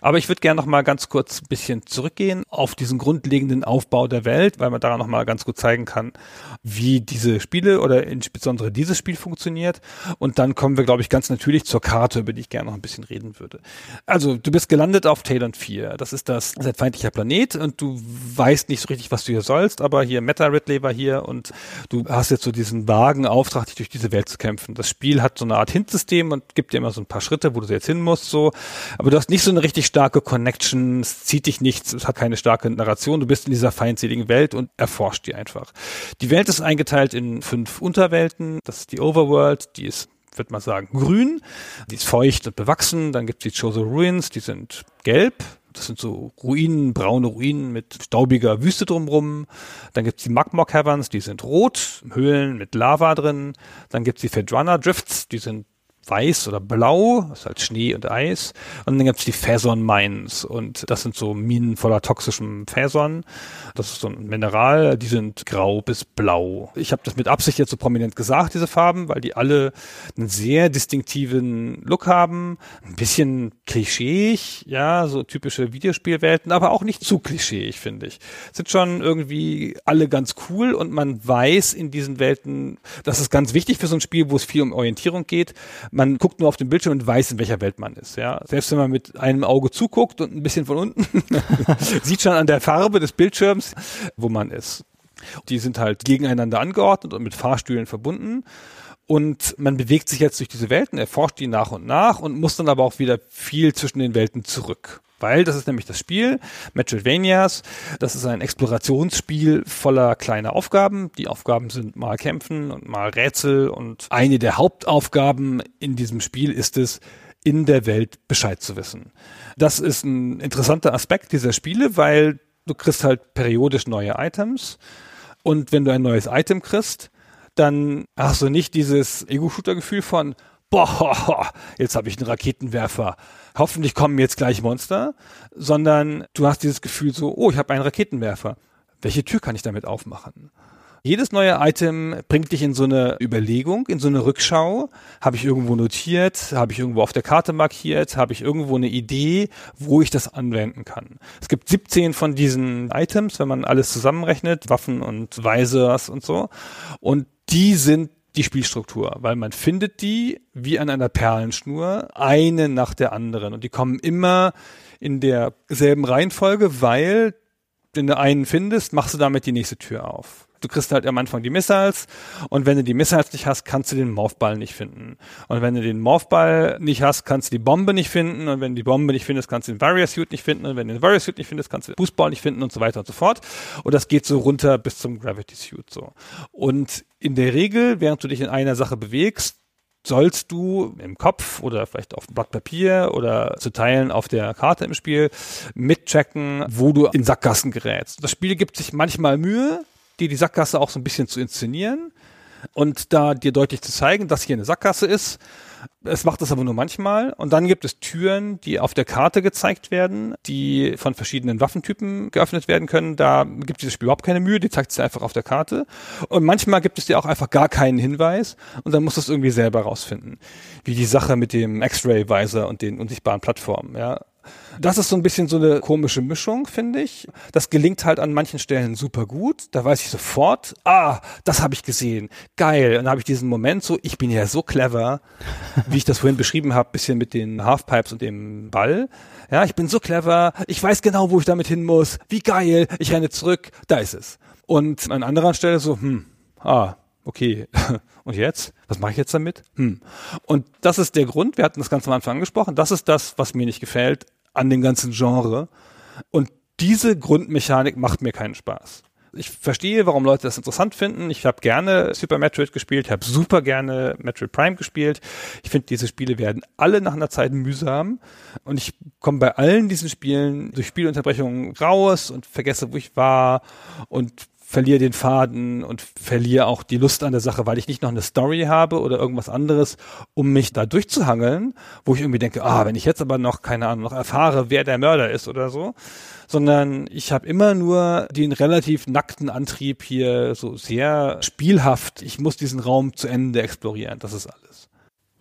Aber ich würde gerne noch mal ganz kurz ein bisschen zurückgehen auf diesen grundlegenden Aufbau der Welt, weil man daran noch mal ganz gut zeigen kann, wie diese Spiele oder insbesondere dieses Spiel funktioniert. Und dann kommen wir, glaube ich, ganz natürlich zur Karte, über die ich gerne noch ein bisschen reden würde. Also, du bist gelandet auf Talon 4. Das ist das seit feindlicher Planet und du weißt nicht so richtig, was du hier sollst, aber hier Meta Ridley war hier und du hast jetzt so diesen vagen Auftrag, dich durch diese Welt zu kämpfen. Das Spiel hat so eine Art Hintsystem und gibt dir immer so ein paar Schritte, wo du jetzt hin musst, so. Aber du hast nicht so eine richtig starke Connection, es zieht dich nichts, es hat keine starke Narration, du bist in dieser feindseligen Welt und erforscht die einfach. Die Welt ist eingeteilt in fünf Unterwelten, das ist die Overworld, die ist würde man sagen, grün. Die ist feucht und bewachsen. Dann gibt es die Chosen Ruins, die sind gelb. Das sind so Ruinen, braune Ruinen mit staubiger Wüste drumrum. Dann gibt es die Magmor Caverns, die sind rot, Höhlen mit Lava drin. Dann gibt es die Fedrana Drifts, die sind weiß oder blau, das ist halt Schnee und Eis. Und dann gibt's die Phäson Mines und das sind so Minen voller toxischem Phäson. Das ist so ein Mineral, die sind grau bis blau. Ich habe das mit Absicht jetzt so prominent gesagt, diese Farben, weil die alle einen sehr distinktiven Look haben. Ein bisschen klischeeig, ja, so typische Videospielwelten, aber auch nicht zu klischeeig, finde ich. Sind schon irgendwie alle ganz cool und man weiß in diesen Welten, das ist ganz wichtig für so ein Spiel, wo es viel um Orientierung geht man guckt nur auf den Bildschirm und weiß, in welcher Welt man ist. Ja, selbst wenn man mit einem Auge zuguckt und ein bisschen von unten, sieht schon an der Farbe des Bildschirms, wo man ist. Die sind halt gegeneinander angeordnet und mit Fahrstühlen verbunden. Und man bewegt sich jetzt durch diese Welten, erforscht die nach und nach und muss dann aber auch wieder viel zwischen den Welten zurück. Weil das ist nämlich das Spiel, Metroidvanias, das ist ein Explorationsspiel voller kleiner Aufgaben. Die Aufgaben sind mal Kämpfen und mal Rätsel und eine der Hauptaufgaben in diesem Spiel ist es, in der Welt Bescheid zu wissen. Das ist ein interessanter Aspekt dieser Spiele, weil du kriegst halt periodisch neue Items und wenn du ein neues Item kriegst, dann hast du nicht dieses Ego-Shooter-Gefühl von, boah, jetzt habe ich einen Raketenwerfer. Hoffentlich kommen jetzt gleich Monster, sondern du hast dieses Gefühl so, oh, ich habe einen Raketenwerfer. Welche Tür kann ich damit aufmachen? Jedes neue Item bringt dich in so eine Überlegung, in so eine Rückschau. Habe ich irgendwo notiert? Habe ich irgendwo auf der Karte markiert? Habe ich irgendwo eine Idee, wo ich das anwenden kann? Es gibt 17 von diesen Items, wenn man alles zusammenrechnet, Waffen und Visors und so. Und die sind die Spielstruktur, weil man findet die wie an einer Perlenschnur, eine nach der anderen. Und die kommen immer in derselben Reihenfolge, weil wenn du einen findest, machst du damit die nächste Tür auf du kriegst halt am Anfang die Missiles und wenn du die Missiles nicht hast, kannst du den Morphball nicht finden. Und wenn du den Morphball nicht hast, kannst du die Bombe nicht finden und wenn du die Bombe nicht findest, kannst du den Warrior Suit nicht finden und wenn du den Warrior Suit nicht findest, kannst du den Boostball nicht finden und so weiter und so fort. Und das geht so runter bis zum Gravity Suit so. Und in der Regel, während du dich in einer Sache bewegst, sollst du im Kopf oder vielleicht auf dem Blatt Papier oder zu Teilen auf der Karte im Spiel mitchecken, wo du in Sackgassen gerätst. Das Spiel gibt sich manchmal Mühe, dir die Sackgasse auch so ein bisschen zu inszenieren und da dir deutlich zu zeigen, dass hier eine Sackgasse ist. Es macht das aber nur manchmal. Und dann gibt es Türen, die auf der Karte gezeigt werden, die von verschiedenen Waffentypen geöffnet werden können. Da gibt dieses Spiel überhaupt keine Mühe, die zeigt es einfach auf der Karte. Und manchmal gibt es dir auch einfach gar keinen Hinweis und dann musst du es irgendwie selber rausfinden. Wie die Sache mit dem X-Ray-Visor und den unsichtbaren Plattformen, ja. Das ist so ein bisschen so eine komische Mischung, finde ich. Das gelingt halt an manchen Stellen super gut. Da weiß ich sofort, ah, das habe ich gesehen. Geil. Und dann habe ich diesen Moment so, ich bin ja so clever, wie ich das vorhin beschrieben habe, bisschen mit den Halfpipes und dem Ball. Ja, ich bin so clever. Ich weiß genau, wo ich damit hin muss. Wie geil. Ich renne zurück. Da ist es. Und an anderer Stelle so, hm, ah, okay, und jetzt? Was mache ich jetzt damit? Hm. Und das ist der Grund, wir hatten das ganz am Anfang angesprochen, das ist das, was mir nicht gefällt an dem ganzen Genre. Und diese Grundmechanik macht mir keinen Spaß. Ich verstehe, warum Leute das interessant finden. Ich habe gerne Super Metroid gespielt, habe super gerne Metroid Prime gespielt. Ich finde, diese Spiele werden alle nach einer Zeit mühsam. Und ich komme bei allen diesen Spielen durch Spielunterbrechungen raus und vergesse, wo ich war und verliere den Faden und verliere auch die Lust an der Sache, weil ich nicht noch eine Story habe oder irgendwas anderes, um mich da durchzuhangeln, wo ich irgendwie denke, ah, wenn ich jetzt aber noch, keine Ahnung, noch erfahre, wer der Mörder ist oder so, sondern ich habe immer nur den relativ nackten Antrieb hier so sehr spielhaft, ich muss diesen Raum zu Ende explorieren, das ist alles.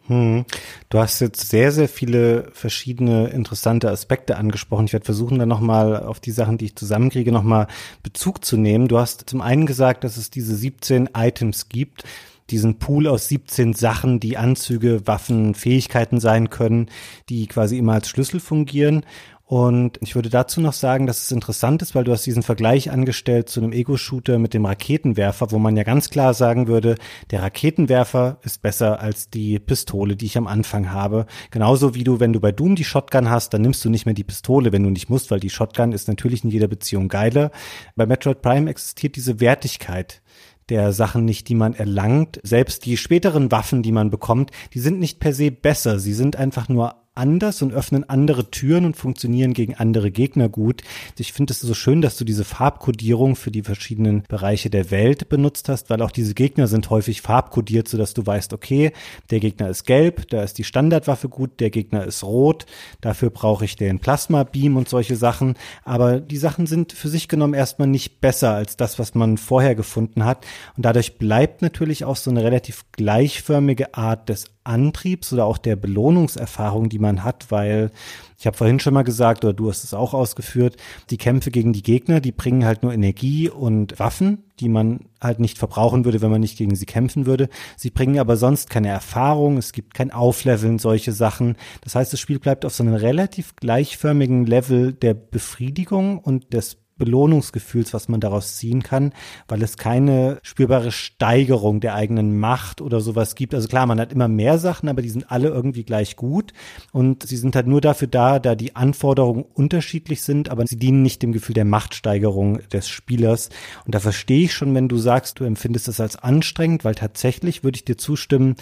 Hm. Du hast jetzt sehr, sehr viele verschiedene interessante Aspekte angesprochen. Ich werde versuchen, dann nochmal auf die Sachen, die ich zusammenkriege, nochmal Bezug zu nehmen. Du hast zum einen gesagt, dass es diese 17 Items gibt diesen Pool aus 17 Sachen, die Anzüge, Waffen, Fähigkeiten sein können, die quasi immer als Schlüssel fungieren. Und ich würde dazu noch sagen, dass es interessant ist, weil du hast diesen Vergleich angestellt zu einem Ego-Shooter mit dem Raketenwerfer, wo man ja ganz klar sagen würde, der Raketenwerfer ist besser als die Pistole, die ich am Anfang habe. Genauso wie du, wenn du bei Doom die Shotgun hast, dann nimmst du nicht mehr die Pistole, wenn du nicht musst, weil die Shotgun ist natürlich in jeder Beziehung geiler. Bei Metroid Prime existiert diese Wertigkeit der Sachen nicht, die man erlangt. Selbst die späteren Waffen, die man bekommt, die sind nicht per se besser. Sie sind einfach nur anders und öffnen andere Türen und funktionieren gegen andere Gegner gut. Ich finde es so schön, dass du diese Farbkodierung für die verschiedenen Bereiche der Welt benutzt hast, weil auch diese Gegner sind häufig farbkodiert, sodass du weißt, okay, der Gegner ist gelb, da ist die Standardwaffe gut, der Gegner ist rot, dafür brauche ich den Plasma-Beam und solche Sachen. Aber die Sachen sind für sich genommen erstmal nicht besser als das, was man vorher gefunden hat. Und dadurch bleibt natürlich auch so eine relativ gleichförmige Art des Antriebs oder auch der Belohnungserfahrung, die man hat, weil ich habe vorhin schon mal gesagt, oder du hast es auch ausgeführt, die Kämpfe gegen die Gegner, die bringen halt nur Energie und Waffen, die man halt nicht verbrauchen würde, wenn man nicht gegen sie kämpfen würde. Sie bringen aber sonst keine Erfahrung, es gibt kein Aufleveln, solche Sachen. Das heißt, das Spiel bleibt auf so einem relativ gleichförmigen Level der Befriedigung und des Belohnungsgefühls, was man daraus ziehen kann, weil es keine spürbare Steigerung der eigenen Macht oder sowas gibt. Also klar, man hat immer mehr Sachen, aber die sind alle irgendwie gleich gut und sie sind halt nur dafür da, da die Anforderungen unterschiedlich sind, aber sie dienen nicht dem Gefühl der Machtsteigerung des Spielers. Und da verstehe ich schon, wenn du sagst, du empfindest es als anstrengend, weil tatsächlich würde ich dir zustimmen,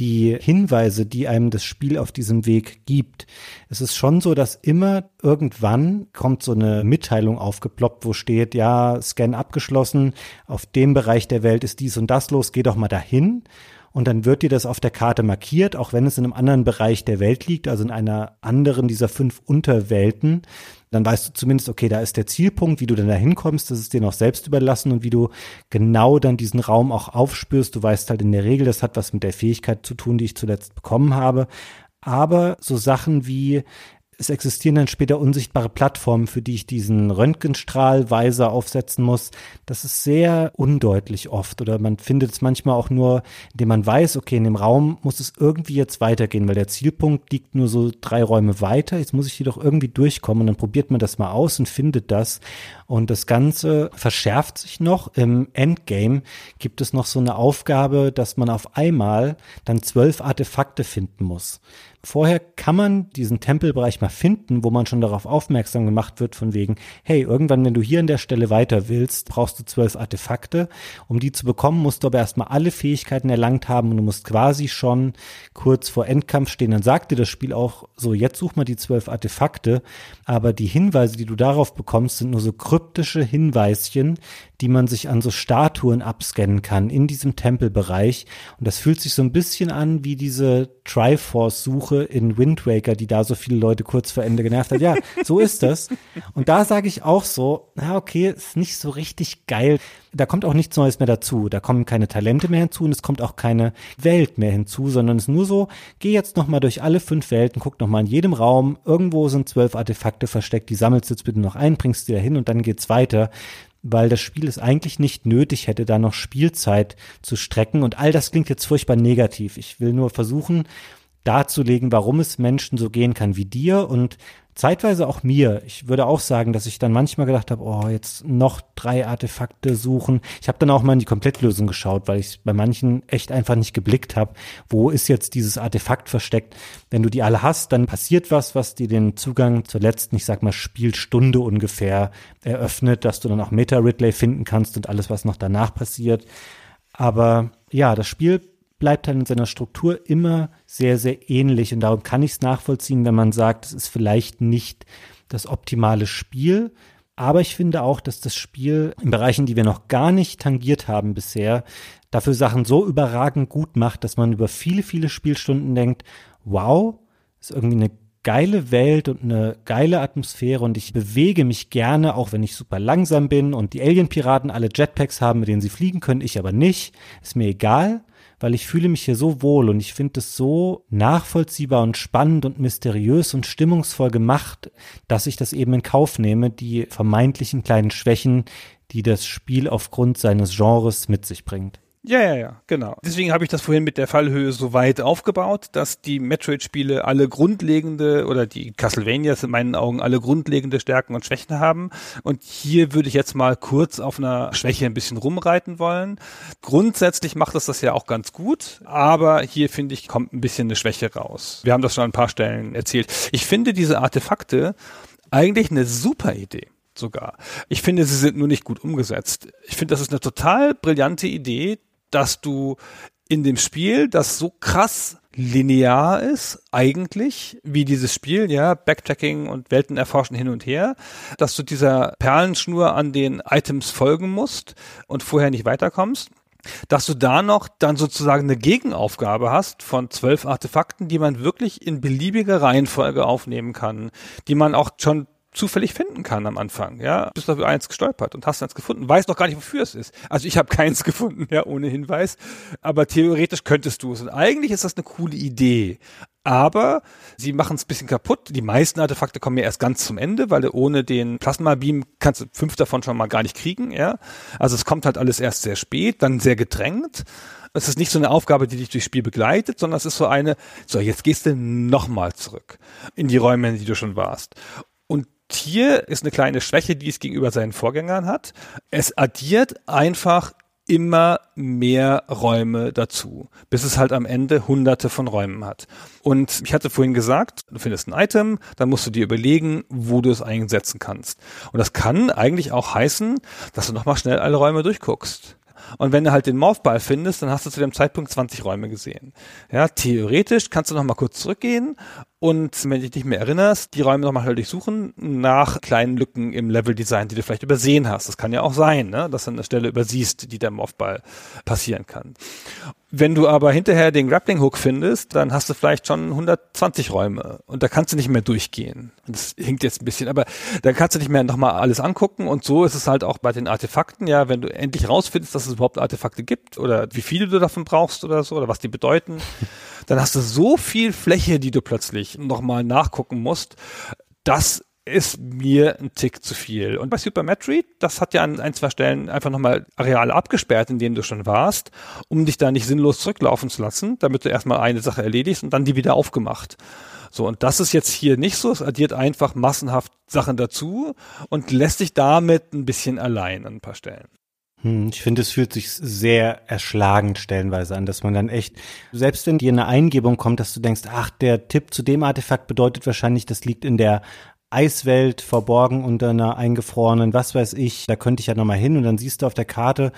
die Hinweise, die einem das Spiel auf diesem Weg gibt. Es ist schon so, dass immer irgendwann kommt so eine Mitteilung aufgeploppt, wo steht, ja, Scan abgeschlossen, auf dem Bereich der Welt ist dies und das los, geh doch mal dahin und dann wird dir das auf der Karte markiert, auch wenn es in einem anderen Bereich der Welt liegt, also in einer anderen dieser fünf Unterwelten. Dann weißt du zumindest, okay, da ist der Zielpunkt, wie du dann da hinkommst, das ist dir noch selbst überlassen und wie du genau dann diesen Raum auch aufspürst. Du weißt halt in der Regel, das hat was mit der Fähigkeit zu tun, die ich zuletzt bekommen habe. Aber so Sachen wie, es existieren dann später unsichtbare Plattformen, für die ich diesen Röntgenstrahlweiser aufsetzen muss. Das ist sehr undeutlich oft oder man findet es manchmal auch nur, indem man weiß, okay, in dem Raum muss es irgendwie jetzt weitergehen, weil der Zielpunkt liegt nur so drei Räume weiter. Jetzt muss ich hier doch irgendwie durchkommen und dann probiert man das mal aus und findet das. Und das Ganze verschärft sich noch. Im Endgame gibt es noch so eine Aufgabe, dass man auf einmal dann zwölf Artefakte finden muss. Vorher kann man diesen Tempelbereich mal finden, wo man schon darauf aufmerksam gemacht wird, von wegen, hey, irgendwann, wenn du hier an der Stelle weiter willst, brauchst du zwölf Artefakte. Um die zu bekommen, musst du aber erstmal alle Fähigkeiten erlangt haben und du musst quasi schon kurz vor Endkampf stehen. Dann sagt dir das Spiel auch so, jetzt such mal die zwölf Artefakte, aber die Hinweise, die du darauf bekommst, sind nur so kryptische Hinweischen, die man sich an so Statuen abscannen kann in diesem Tempelbereich. Und das fühlt sich so ein bisschen an wie diese Triforce-Suche in Wind Waker, die da so viele Leute kurz vor Ende genervt hat. Ja, so ist das. Und da sage ich auch so, na okay, ist nicht so richtig geil. Da kommt auch nichts Neues mehr dazu. Da kommen keine Talente mehr hinzu und es kommt auch keine Welt mehr hinzu, sondern es ist nur so, geh jetzt nochmal durch alle fünf Welten, guck nochmal in jedem Raum, irgendwo sind zwölf Artefakte versteckt, die sammelst du jetzt bitte noch ein, bringst die da hin und dann geht's weiter weil das Spiel es eigentlich nicht nötig hätte, da noch Spielzeit zu strecken. Und all das klingt jetzt furchtbar negativ. Ich will nur versuchen, darzulegen, warum es Menschen so gehen kann wie dir und zeitweise auch mir. Ich würde auch sagen, dass ich dann manchmal gedacht habe, oh, jetzt noch drei Artefakte suchen. Ich habe dann auch mal in die Komplettlösung geschaut, weil ich bei manchen echt einfach nicht geblickt habe, wo ist jetzt dieses Artefakt versteckt. Wenn du die alle hast, dann passiert was, was dir den Zugang zur letzten, ich sag mal, Spielstunde ungefähr eröffnet, dass du dann auch Meta-Ridley finden kannst und alles, was noch danach passiert. Aber ja, das Spiel bleibt dann in seiner Struktur immer sehr, sehr ähnlich. Und darum kann ich es nachvollziehen, wenn man sagt, es ist vielleicht nicht das optimale Spiel. Aber ich finde auch, dass das Spiel in Bereichen, die wir noch gar nicht tangiert haben bisher, dafür Sachen so überragend gut macht, dass man über viele, viele Spielstunden denkt, wow, ist irgendwie eine geile Welt und eine geile Atmosphäre und ich bewege mich gerne, auch wenn ich super langsam bin und die Alien-Piraten alle Jetpacks haben, mit denen sie fliegen können, ich aber nicht. Ist mir egal weil ich fühle mich hier so wohl und ich finde es so nachvollziehbar und spannend und mysteriös und stimmungsvoll gemacht, dass ich das eben in Kauf nehme, die vermeintlichen kleinen Schwächen, die das Spiel aufgrund seines Genres mit sich bringt. Ja, ja, ja, genau. Deswegen habe ich das vorhin mit der Fallhöhe so weit aufgebaut, dass die Metroid-Spiele alle grundlegende oder die Castlevanias in meinen Augen alle grundlegende Stärken und Schwächen haben. Und hier würde ich jetzt mal kurz auf einer Schwäche ein bisschen rumreiten wollen. Grundsätzlich macht es das ja auch ganz gut, aber hier finde ich, kommt ein bisschen eine Schwäche raus. Wir haben das schon an ein paar Stellen erzählt. Ich finde diese Artefakte eigentlich eine super Idee sogar. Ich finde, sie sind nur nicht gut umgesetzt. Ich finde, das ist eine total brillante Idee, dass du in dem Spiel, das so krass linear ist, eigentlich, wie dieses Spiel, ja, Backtracking und Welten erforschen hin und her, dass du dieser Perlenschnur an den Items folgen musst und vorher nicht weiterkommst dass du da noch dann sozusagen eine Gegenaufgabe hast von zwölf Artefakten, die man wirklich in beliebiger Reihenfolge aufnehmen kann, die man auch schon zufällig finden kann am Anfang, ja, bist für eins gestolpert und hast eins gefunden, weiß noch gar nicht, wofür es ist. Also ich habe keins gefunden, ja, ohne Hinweis, aber theoretisch könntest du es. Und eigentlich ist das eine coole Idee, aber sie machen es bisschen kaputt. Die meisten Artefakte kommen ja erst ganz zum Ende, weil ohne den Plasma-Beam kannst du fünf davon schon mal gar nicht kriegen, ja. Also es kommt halt alles erst sehr spät, dann sehr gedrängt. Es ist nicht so eine Aufgabe, die dich durchs Spiel begleitet, sondern es ist so eine, so jetzt gehst du nochmal zurück in die Räume, in die du schon warst. Hier ist eine kleine Schwäche, die es gegenüber seinen Vorgängern hat. Es addiert einfach immer mehr Räume dazu, bis es halt am Ende hunderte von Räumen hat. Und ich hatte vorhin gesagt, du findest ein Item, dann musst du dir überlegen, wo du es einsetzen kannst. Und das kann eigentlich auch heißen, dass du nochmal schnell alle Räume durchguckst. Und wenn du halt den Morphball findest, dann hast du zu dem Zeitpunkt 20 Räume gesehen. Ja, theoretisch kannst du noch mal kurz zurückgehen und wenn du dich nicht mehr erinnerst, die Räume nochmal durchsuchen nach kleinen Lücken im Leveldesign, die du vielleicht übersehen hast. Das kann ja auch sein, ne? dass du eine Stelle übersiehst, die der Morphball passieren kann. Wenn du aber hinterher den Grappling Hook findest, dann hast du vielleicht schon 120 Räume und da kannst du nicht mehr durchgehen. Das hinkt jetzt ein bisschen, aber da kannst du nicht mehr nochmal alles angucken und so ist es halt auch bei den Artefakten, ja, wenn du endlich rausfindest, dass es überhaupt Artefakte gibt oder wie viele du davon brauchst oder so oder was die bedeuten, dann hast du so viel Fläche, die du plötzlich nochmal nachgucken musst. Das ist mir ein Tick zu viel. Und bei Super Metroid, das hat ja an ein, zwei Stellen einfach nochmal Areale abgesperrt, in denen du schon warst, um dich da nicht sinnlos zurücklaufen zu lassen, damit du erstmal eine Sache erledigst und dann die wieder aufgemacht. So, und das ist jetzt hier nicht so. Es addiert einfach massenhaft Sachen dazu und lässt dich damit ein bisschen allein an ein paar Stellen. Hm, ich finde, es fühlt sich sehr erschlagend stellenweise an, dass man dann echt, selbst wenn dir eine Eingebung kommt, dass du denkst, ach, der Tipp zu dem Artefakt bedeutet wahrscheinlich, das liegt in der Eiswelt verborgen unter einer eingefrorenen, was weiß ich, da könnte ich ja nochmal hin und dann siehst du auf der Karte,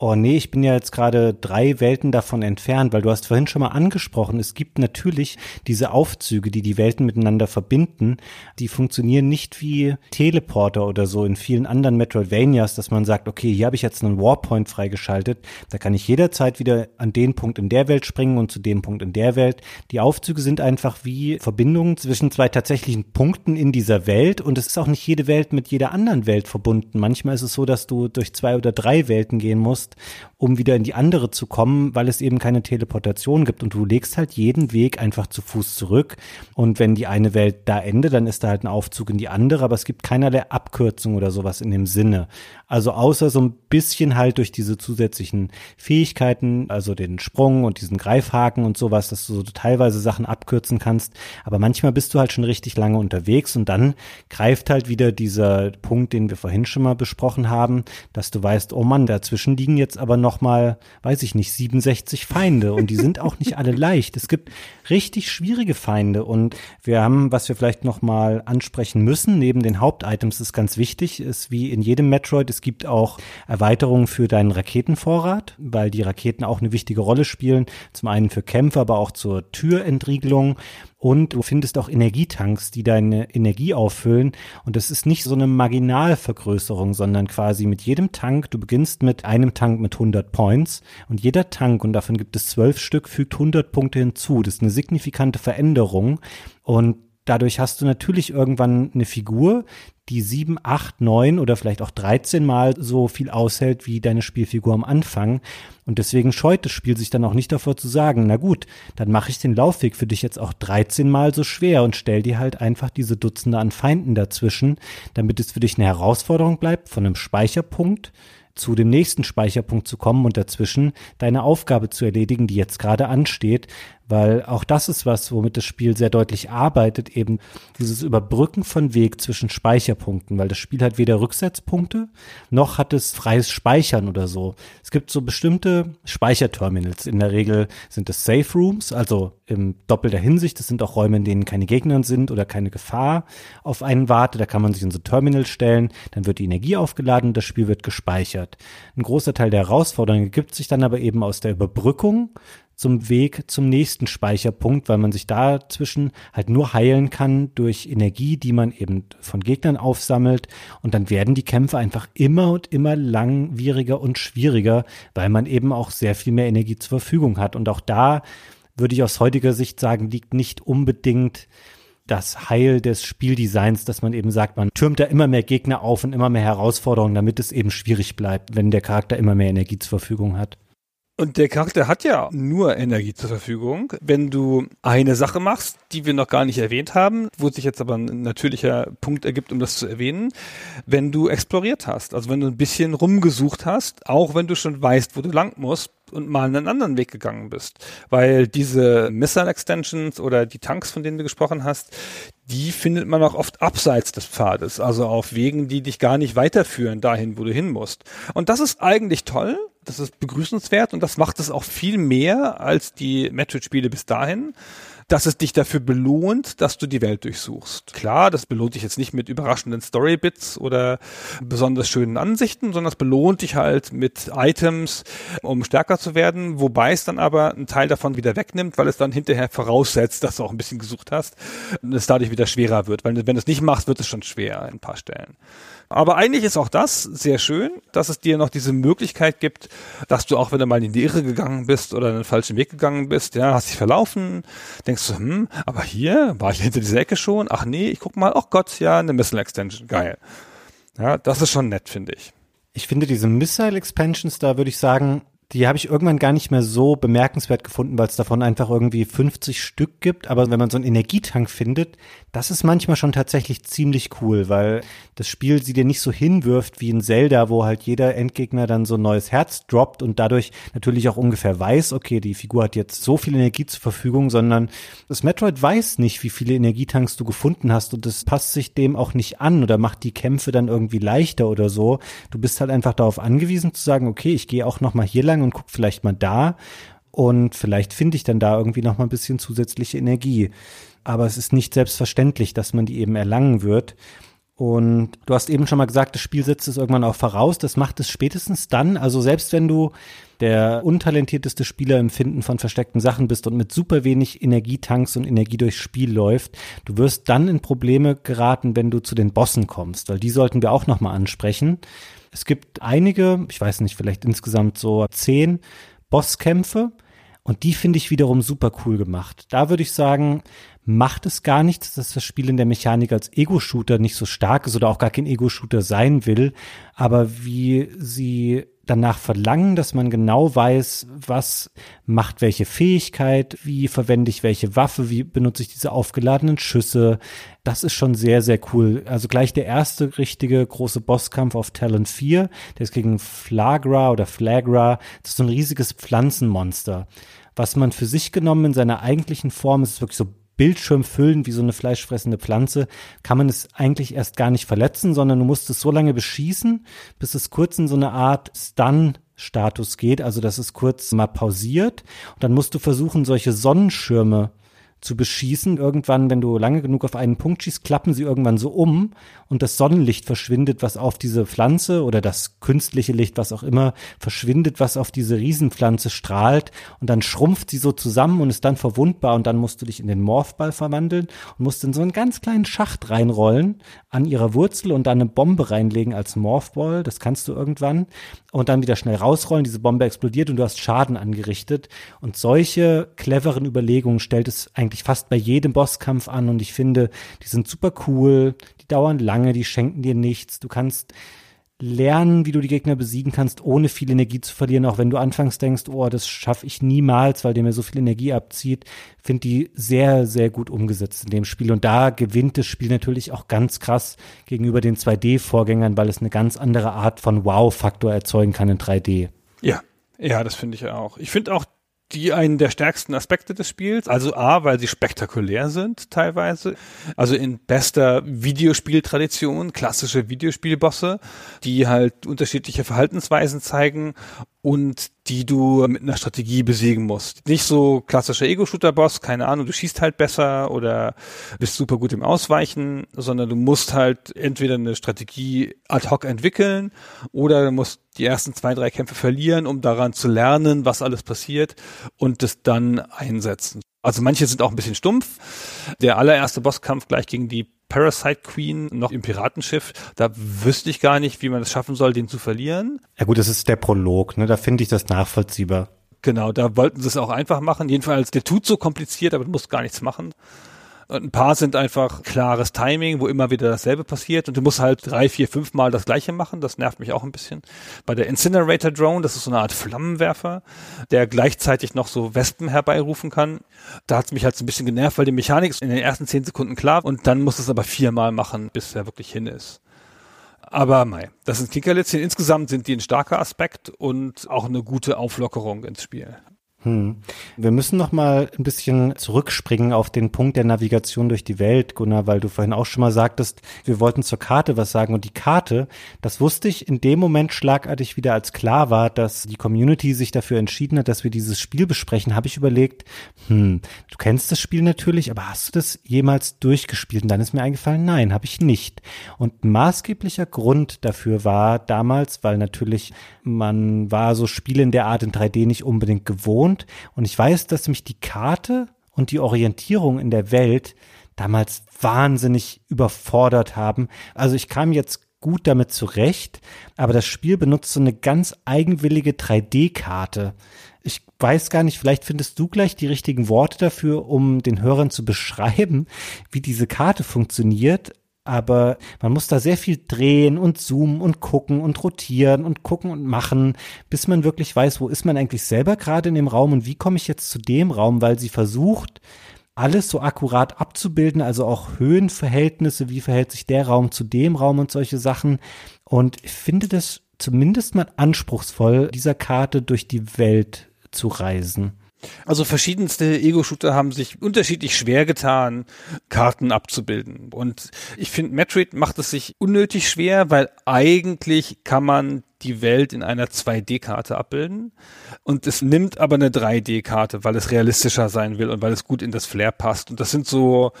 Oh nee, ich bin ja jetzt gerade drei Welten davon entfernt, weil du hast vorhin schon mal angesprochen, es gibt natürlich diese Aufzüge, die die Welten miteinander verbinden. Die funktionieren nicht wie Teleporter oder so in vielen anderen Metroidvanias, dass man sagt, okay, hier habe ich jetzt einen Warpoint freigeschaltet, da kann ich jederzeit wieder an den Punkt in der Welt springen und zu dem Punkt in der Welt. Die Aufzüge sind einfach wie Verbindungen zwischen zwei tatsächlichen Punkten in dieser Welt und es ist auch nicht jede Welt mit jeder anderen Welt verbunden. Manchmal ist es so, dass du durch zwei oder drei Welten gehen musst musst, um wieder in die andere zu kommen, weil es eben keine Teleportation gibt. Und du legst halt jeden Weg einfach zu Fuß zurück. Und wenn die eine Welt da endet, dann ist da halt ein Aufzug in die andere, aber es gibt keinerlei Abkürzung oder sowas in dem Sinne. Also außer so ein bisschen halt durch diese zusätzlichen Fähigkeiten, also den Sprung und diesen Greifhaken und sowas, dass du so teilweise Sachen abkürzen kannst, aber manchmal bist du halt schon richtig lange unterwegs und dann greift halt wieder dieser Punkt, den wir vorhin schon mal besprochen haben, dass du weißt, oh Mann, dazwischen liegen jetzt aber nochmal, weiß ich nicht, 67 Feinde und die sind auch nicht alle leicht. Es gibt richtig schwierige Feinde und wir haben, was wir vielleicht nochmal ansprechen müssen, neben den Hauptitems ist ganz wichtig, ist wie in jedem Metroid, es gibt auch Erweiterungen für deinen Raketenvorrat, weil die Raketen auch eine wichtige Rolle spielen. Zum einen für Kämpfe, aber auch zur Türentriegelung. Und du findest auch Energietanks, die deine Energie auffüllen. Und das ist nicht so eine Marginalvergrößerung, sondern quasi mit jedem Tank, du beginnst mit einem Tank mit 100 Points und jeder Tank, und davon gibt es zwölf Stück, fügt 100 Punkte hinzu. Das ist eine signifikante Veränderung. Und dadurch hast du natürlich irgendwann eine Figur, die sieben, acht, neun oder vielleicht auch 13 Mal so viel aushält wie deine Spielfigur am Anfang. Und deswegen scheut das Spiel sich dann auch nicht davor zu sagen, na gut, dann mache ich den Laufweg für dich jetzt auch 13 Mal so schwer und stell dir halt einfach diese Dutzende an Feinden dazwischen, damit es für dich eine Herausforderung bleibt von einem Speicherpunkt zu dem nächsten Speicherpunkt zu kommen und dazwischen deine Aufgabe zu erledigen, die jetzt gerade ansteht, weil auch das ist was, womit das Spiel sehr deutlich arbeitet, eben dieses Überbrücken von Weg zwischen Speicherpunkten, weil das Spiel hat weder Rücksetzpunkte, noch hat es freies Speichern oder so. Es gibt so bestimmte Speicherterminals. In der Regel sind es Safe Rooms, also im doppelter Hinsicht. Das sind auch Räume, in denen keine Gegner sind oder keine Gefahr auf einen wartet. Da kann man sich in so Terminal stellen, dann wird die Energie aufgeladen und das Spiel wird gespeichert. Ein großer Teil der Herausforderung ergibt sich dann aber eben aus der Überbrückung zum Weg zum nächsten Speicherpunkt, weil man sich dazwischen halt nur heilen kann durch Energie, die man eben von Gegnern aufsammelt. Und dann werden die Kämpfe einfach immer und immer langwieriger und schwieriger, weil man eben auch sehr viel mehr Energie zur Verfügung hat. Und auch da würde ich aus heutiger Sicht sagen, liegt nicht unbedingt das Heil des Spieldesigns, dass man eben sagt, man türmt da immer mehr Gegner auf und immer mehr Herausforderungen, damit es eben schwierig bleibt, wenn der Charakter immer mehr Energie zur Verfügung hat. Und der Charakter hat ja nur Energie zur Verfügung. Wenn du eine Sache machst, die wir noch gar nicht erwähnt haben, wo sich jetzt aber ein natürlicher Punkt ergibt, um das zu erwähnen, wenn du exploriert hast, also wenn du ein bisschen rumgesucht hast, auch wenn du schon weißt, wo du lang musst, und mal einen anderen Weg gegangen bist. Weil diese Missile Extensions oder die Tanks, von denen du gesprochen hast, die findet man auch oft abseits des Pfades, also auf Wegen, die dich gar nicht weiterführen dahin, wo du hin musst. Und das ist eigentlich toll, das ist begrüßenswert und das macht es auch viel mehr als die Metroid-Spiele bis dahin dass es dich dafür belohnt, dass du die Welt durchsuchst. Klar, das belohnt dich jetzt nicht mit überraschenden Storybits oder besonders schönen Ansichten, sondern es belohnt dich halt mit Items, um stärker zu werden, wobei es dann aber einen Teil davon wieder wegnimmt, weil es dann hinterher voraussetzt, dass du auch ein bisschen gesucht hast und es dadurch wieder schwerer wird. Weil wenn du es nicht machst, wird es schon schwer in ein paar Stellen. Aber eigentlich ist auch das sehr schön, dass es dir noch diese Möglichkeit gibt, dass du auch, wenn du mal in die Irre gegangen bist oder einen falschen Weg gegangen bist, ja, hast dich verlaufen, denkst du, hm, aber hier war ich hinter dieser Ecke schon, ach nee, ich guck mal, ach Gott, ja, eine Missile Extension, geil. Ja, das ist schon nett, finde ich. Ich finde diese Missile Expansions, da würde ich sagen, die habe ich irgendwann gar nicht mehr so bemerkenswert gefunden, weil es davon einfach irgendwie 50 Stück gibt. Aber wenn man so einen Energietank findet, das ist manchmal schon tatsächlich ziemlich cool, weil das Spiel sie dir nicht so hinwirft wie in Zelda, wo halt jeder Endgegner dann so ein neues Herz droppt und dadurch natürlich auch ungefähr weiß, okay, die Figur hat jetzt so viel Energie zur Verfügung, sondern das Metroid weiß nicht, wie viele Energietanks du gefunden hast und das passt sich dem auch nicht an oder macht die Kämpfe dann irgendwie leichter oder so. Du bist halt einfach darauf angewiesen zu sagen, okay, ich gehe auch noch mal hier lang und guck vielleicht mal da und vielleicht finde ich dann da irgendwie noch mal ein bisschen zusätzliche Energie aber es ist nicht selbstverständlich, dass man die eben erlangen wird. Und du hast eben schon mal gesagt, das Spiel setzt es irgendwann auch voraus. Das macht es spätestens dann. Also selbst wenn du der untalentierteste Spieler im Finden von versteckten Sachen bist und mit super wenig Energietankst und Energie durchs Spiel läuft, du wirst dann in Probleme geraten, wenn du zu den Bossen kommst, weil die sollten wir auch nochmal ansprechen. Es gibt einige, ich weiß nicht, vielleicht insgesamt so zehn Bosskämpfe. Und die finde ich wiederum super cool gemacht. Da würde ich sagen, macht es gar nichts, dass das Spiel in der Mechanik als Ego-Shooter nicht so stark ist oder auch gar kein Ego-Shooter sein will, aber wie sie danach verlangen, dass man genau weiß, was macht welche Fähigkeit, wie verwende ich welche Waffe, wie benutze ich diese aufgeladenen Schüsse. Das ist schon sehr, sehr cool. Also gleich der erste richtige große Bosskampf auf Talon 4, der ist gegen Flagra oder Flagra. Das ist so ein riesiges Pflanzenmonster. Was man für sich genommen in seiner eigentlichen Form ist, ist wirklich so Bildschirm füllen wie so eine fleischfressende Pflanze, kann man es eigentlich erst gar nicht verletzen, sondern du musst es so lange beschießen, bis es kurz in so eine Art Stun Status geht, also dass es kurz mal pausiert. Und dann musst du versuchen, solche Sonnenschirme zu beschießen. Irgendwann, wenn du lange genug auf einen Punkt schießt, klappen sie irgendwann so um und das Sonnenlicht verschwindet, was auf diese Pflanze oder das künstliche Licht, was auch immer, verschwindet, was auf diese Riesenpflanze strahlt und dann schrumpft sie so zusammen und ist dann verwundbar und dann musst du dich in den Morphball verwandeln und musst in so einen ganz kleinen Schacht reinrollen an ihrer Wurzel und dann eine Bombe reinlegen als Morphball. Das kannst du irgendwann und dann wieder schnell rausrollen. Diese Bombe explodiert und du hast Schaden angerichtet und solche cleveren Überlegungen stellt es eigentlich eigentlich fast bei jedem Bosskampf an und ich finde, die sind super cool, die dauern lange, die schenken dir nichts. Du kannst lernen, wie du die Gegner besiegen kannst, ohne viel Energie zu verlieren, auch wenn du anfangs denkst, oh, das schaffe ich niemals, weil der mir so viel Energie abzieht, finde die sehr, sehr gut umgesetzt in dem Spiel. Und da gewinnt das Spiel natürlich auch ganz krass gegenüber den 2D-Vorgängern, weil es eine ganz andere Art von Wow-Faktor erzeugen kann in 3D. Ja, ja, das finde ich auch. Ich finde auch die einen der stärksten Aspekte des Spiels. Also A, weil sie spektakulär sind teilweise. Also in bester Videospieltradition, klassische Videospielbosse, die halt unterschiedliche Verhaltensweisen zeigen und die du mit einer Strategie besiegen musst. Nicht so klassischer Ego-Shooter-Boss, keine Ahnung, du schießt halt besser oder bist super gut im Ausweichen, sondern du musst halt entweder eine Strategie ad hoc entwickeln oder du musst die ersten zwei, drei Kämpfe verlieren, um daran zu lernen, was alles passiert und das dann einsetzen. Also manche sind auch ein bisschen stumpf. Der allererste Bosskampf gleich gegen die Parasite Queen noch im Piratenschiff. Da wüsste ich gar nicht, wie man es schaffen soll, den zu verlieren. Ja gut, das ist der Prolog, ne? Da finde ich das nachvollziehbar. Genau, da wollten sie es auch einfach machen. Jedenfalls, der tut so kompliziert, aber du musst gar nichts machen. Und ein paar sind einfach klares Timing, wo immer wieder dasselbe passiert und du musst halt drei, vier, fünf Mal das gleiche machen. Das nervt mich auch ein bisschen. Bei der Incinerator Drone, das ist so eine Art Flammenwerfer, der gleichzeitig noch so Wespen herbeirufen kann. Da hat es mich halt so ein bisschen genervt, weil die Mechanik ist in den ersten zehn Sekunden klar und dann muss es aber viermal machen, bis er wirklich hin ist. Aber mei, das sind Kickerlitzchen. Insgesamt sind die ein starker Aspekt und auch eine gute Auflockerung ins Spiel. Hm. Wir müssen noch mal ein bisschen zurückspringen auf den Punkt der Navigation durch die Welt, Gunnar, weil du vorhin auch schon mal sagtest, wir wollten zur Karte was sagen und die Karte, das wusste ich in dem Moment schlagartig wieder, als klar war, dass die Community sich dafür entschieden hat, dass wir dieses Spiel besprechen, habe ich überlegt, hm, du kennst das Spiel natürlich, aber hast du das jemals durchgespielt? Und dann ist mir eingefallen, nein, habe ich nicht. Und maßgeblicher Grund dafür war damals, weil natürlich man war so Spiele in der Art in 3D nicht unbedingt gewohnt. Und ich weiß, dass mich die Karte und die Orientierung in der Welt damals wahnsinnig überfordert haben. Also ich kam jetzt gut damit zurecht, aber das Spiel benutzt so eine ganz eigenwillige 3D-Karte. Ich weiß gar nicht, vielleicht findest du gleich die richtigen Worte dafür, um den Hörern zu beschreiben, wie diese Karte funktioniert aber man muss da sehr viel drehen und zoomen und gucken und rotieren und gucken und machen, bis man wirklich weiß, wo ist man eigentlich selber gerade in dem Raum und wie komme ich jetzt zu dem Raum, weil sie versucht, alles so akkurat abzubilden, also auch Höhenverhältnisse, wie verhält sich der Raum zu dem Raum und solche Sachen. Und ich finde das zumindest mal anspruchsvoll, dieser Karte durch die Welt zu reisen. Also verschiedenste Ego-Shooter haben sich unterschiedlich schwer getan, Karten abzubilden. Und ich finde, Metroid macht es sich unnötig schwer, weil eigentlich kann man die Welt in einer 2D-Karte abbilden. Und es nimmt aber eine 3D-Karte, weil es realistischer sein will und weil es gut in das Flair passt. Und das sind so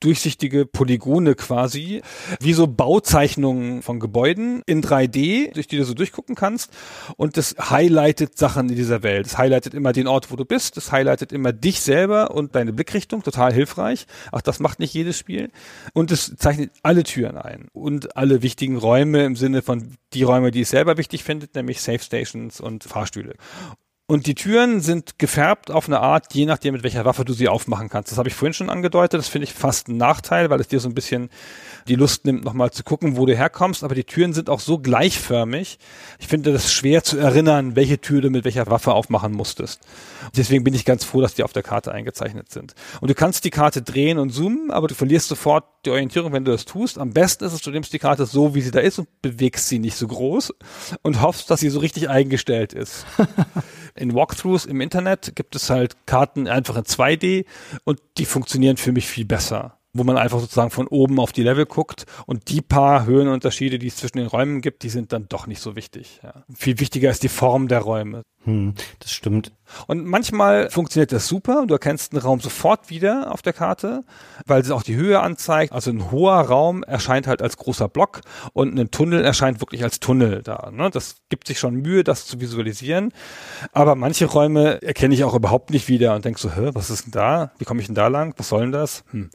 durchsichtige Polygone quasi, wie so Bauzeichnungen von Gebäuden in 3D, durch die du so durchgucken kannst. Und das highlightet Sachen in dieser Welt. Das highlightet immer den Ort, wo du bist. Das highlightet immer dich selber und deine Blickrichtung. Total hilfreich. Auch das macht nicht jedes Spiel. Und es zeichnet alle Türen ein und alle wichtigen Räume im Sinne von die Räume, die es selber wichtig findet, nämlich Safe Stations und Fahrstühle. Und die Türen sind gefärbt auf eine Art, je nachdem, mit welcher Waffe du sie aufmachen kannst. Das habe ich vorhin schon angedeutet. Das finde ich fast ein Nachteil, weil es dir so ein bisschen die Lust nimmt, nochmal zu gucken, wo du herkommst. Aber die Türen sind auch so gleichförmig. Ich finde das schwer zu erinnern, welche Tür du mit welcher Waffe aufmachen musstest. Deswegen bin ich ganz froh, dass die auf der Karte eingezeichnet sind. Und du kannst die Karte drehen und zoomen, aber du verlierst sofort die Orientierung, wenn du das tust. Am besten ist es, du nimmst die Karte so, wie sie da ist und bewegst sie nicht so groß und hoffst, dass sie so richtig eingestellt ist. in Walkthroughs im Internet gibt es halt Karten einfach in 2D und die funktionieren für mich viel besser wo man einfach sozusagen von oben auf die Level guckt und die paar Höhenunterschiede, die es zwischen den Räumen gibt, die sind dann doch nicht so wichtig. Ja. Viel wichtiger ist die Form der Räume. Hm, das stimmt. Und manchmal funktioniert das super. Du erkennst einen Raum sofort wieder auf der Karte, weil es auch die Höhe anzeigt. Also ein hoher Raum erscheint halt als großer Block und ein Tunnel erscheint wirklich als Tunnel da. Ne? Das gibt sich schon Mühe, das zu visualisieren. Aber manche Räume erkenne ich auch überhaupt nicht wieder und denk so, Hä, was ist denn da? Wie komme ich denn da lang? Was soll denn das? Hm.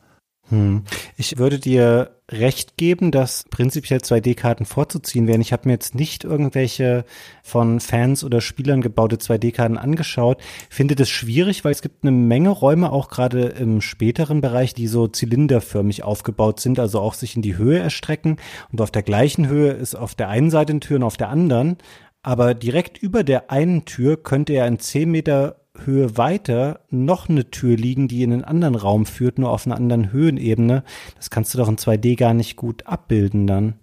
Hm. Ich würde dir recht geben, dass prinzipiell 2D-Karten vorzuziehen wären. Ich habe mir jetzt nicht irgendwelche von Fans oder Spielern gebaute 2D-Karten angeschaut. Finde das schwierig, weil es gibt eine Menge Räume, auch gerade im späteren Bereich, die so zylinderförmig aufgebaut sind, also auch sich in die Höhe erstrecken. Und auf der gleichen Höhe ist auf der einen Seite eine Tür und auf der anderen. Aber direkt über der einen Tür könnte ja in 10 Meter Höhe weiter noch eine Tür liegen, die in einen anderen Raum führt, nur auf einer anderen Höhenebene. Das kannst du doch in 2D gar nicht gut abbilden dann.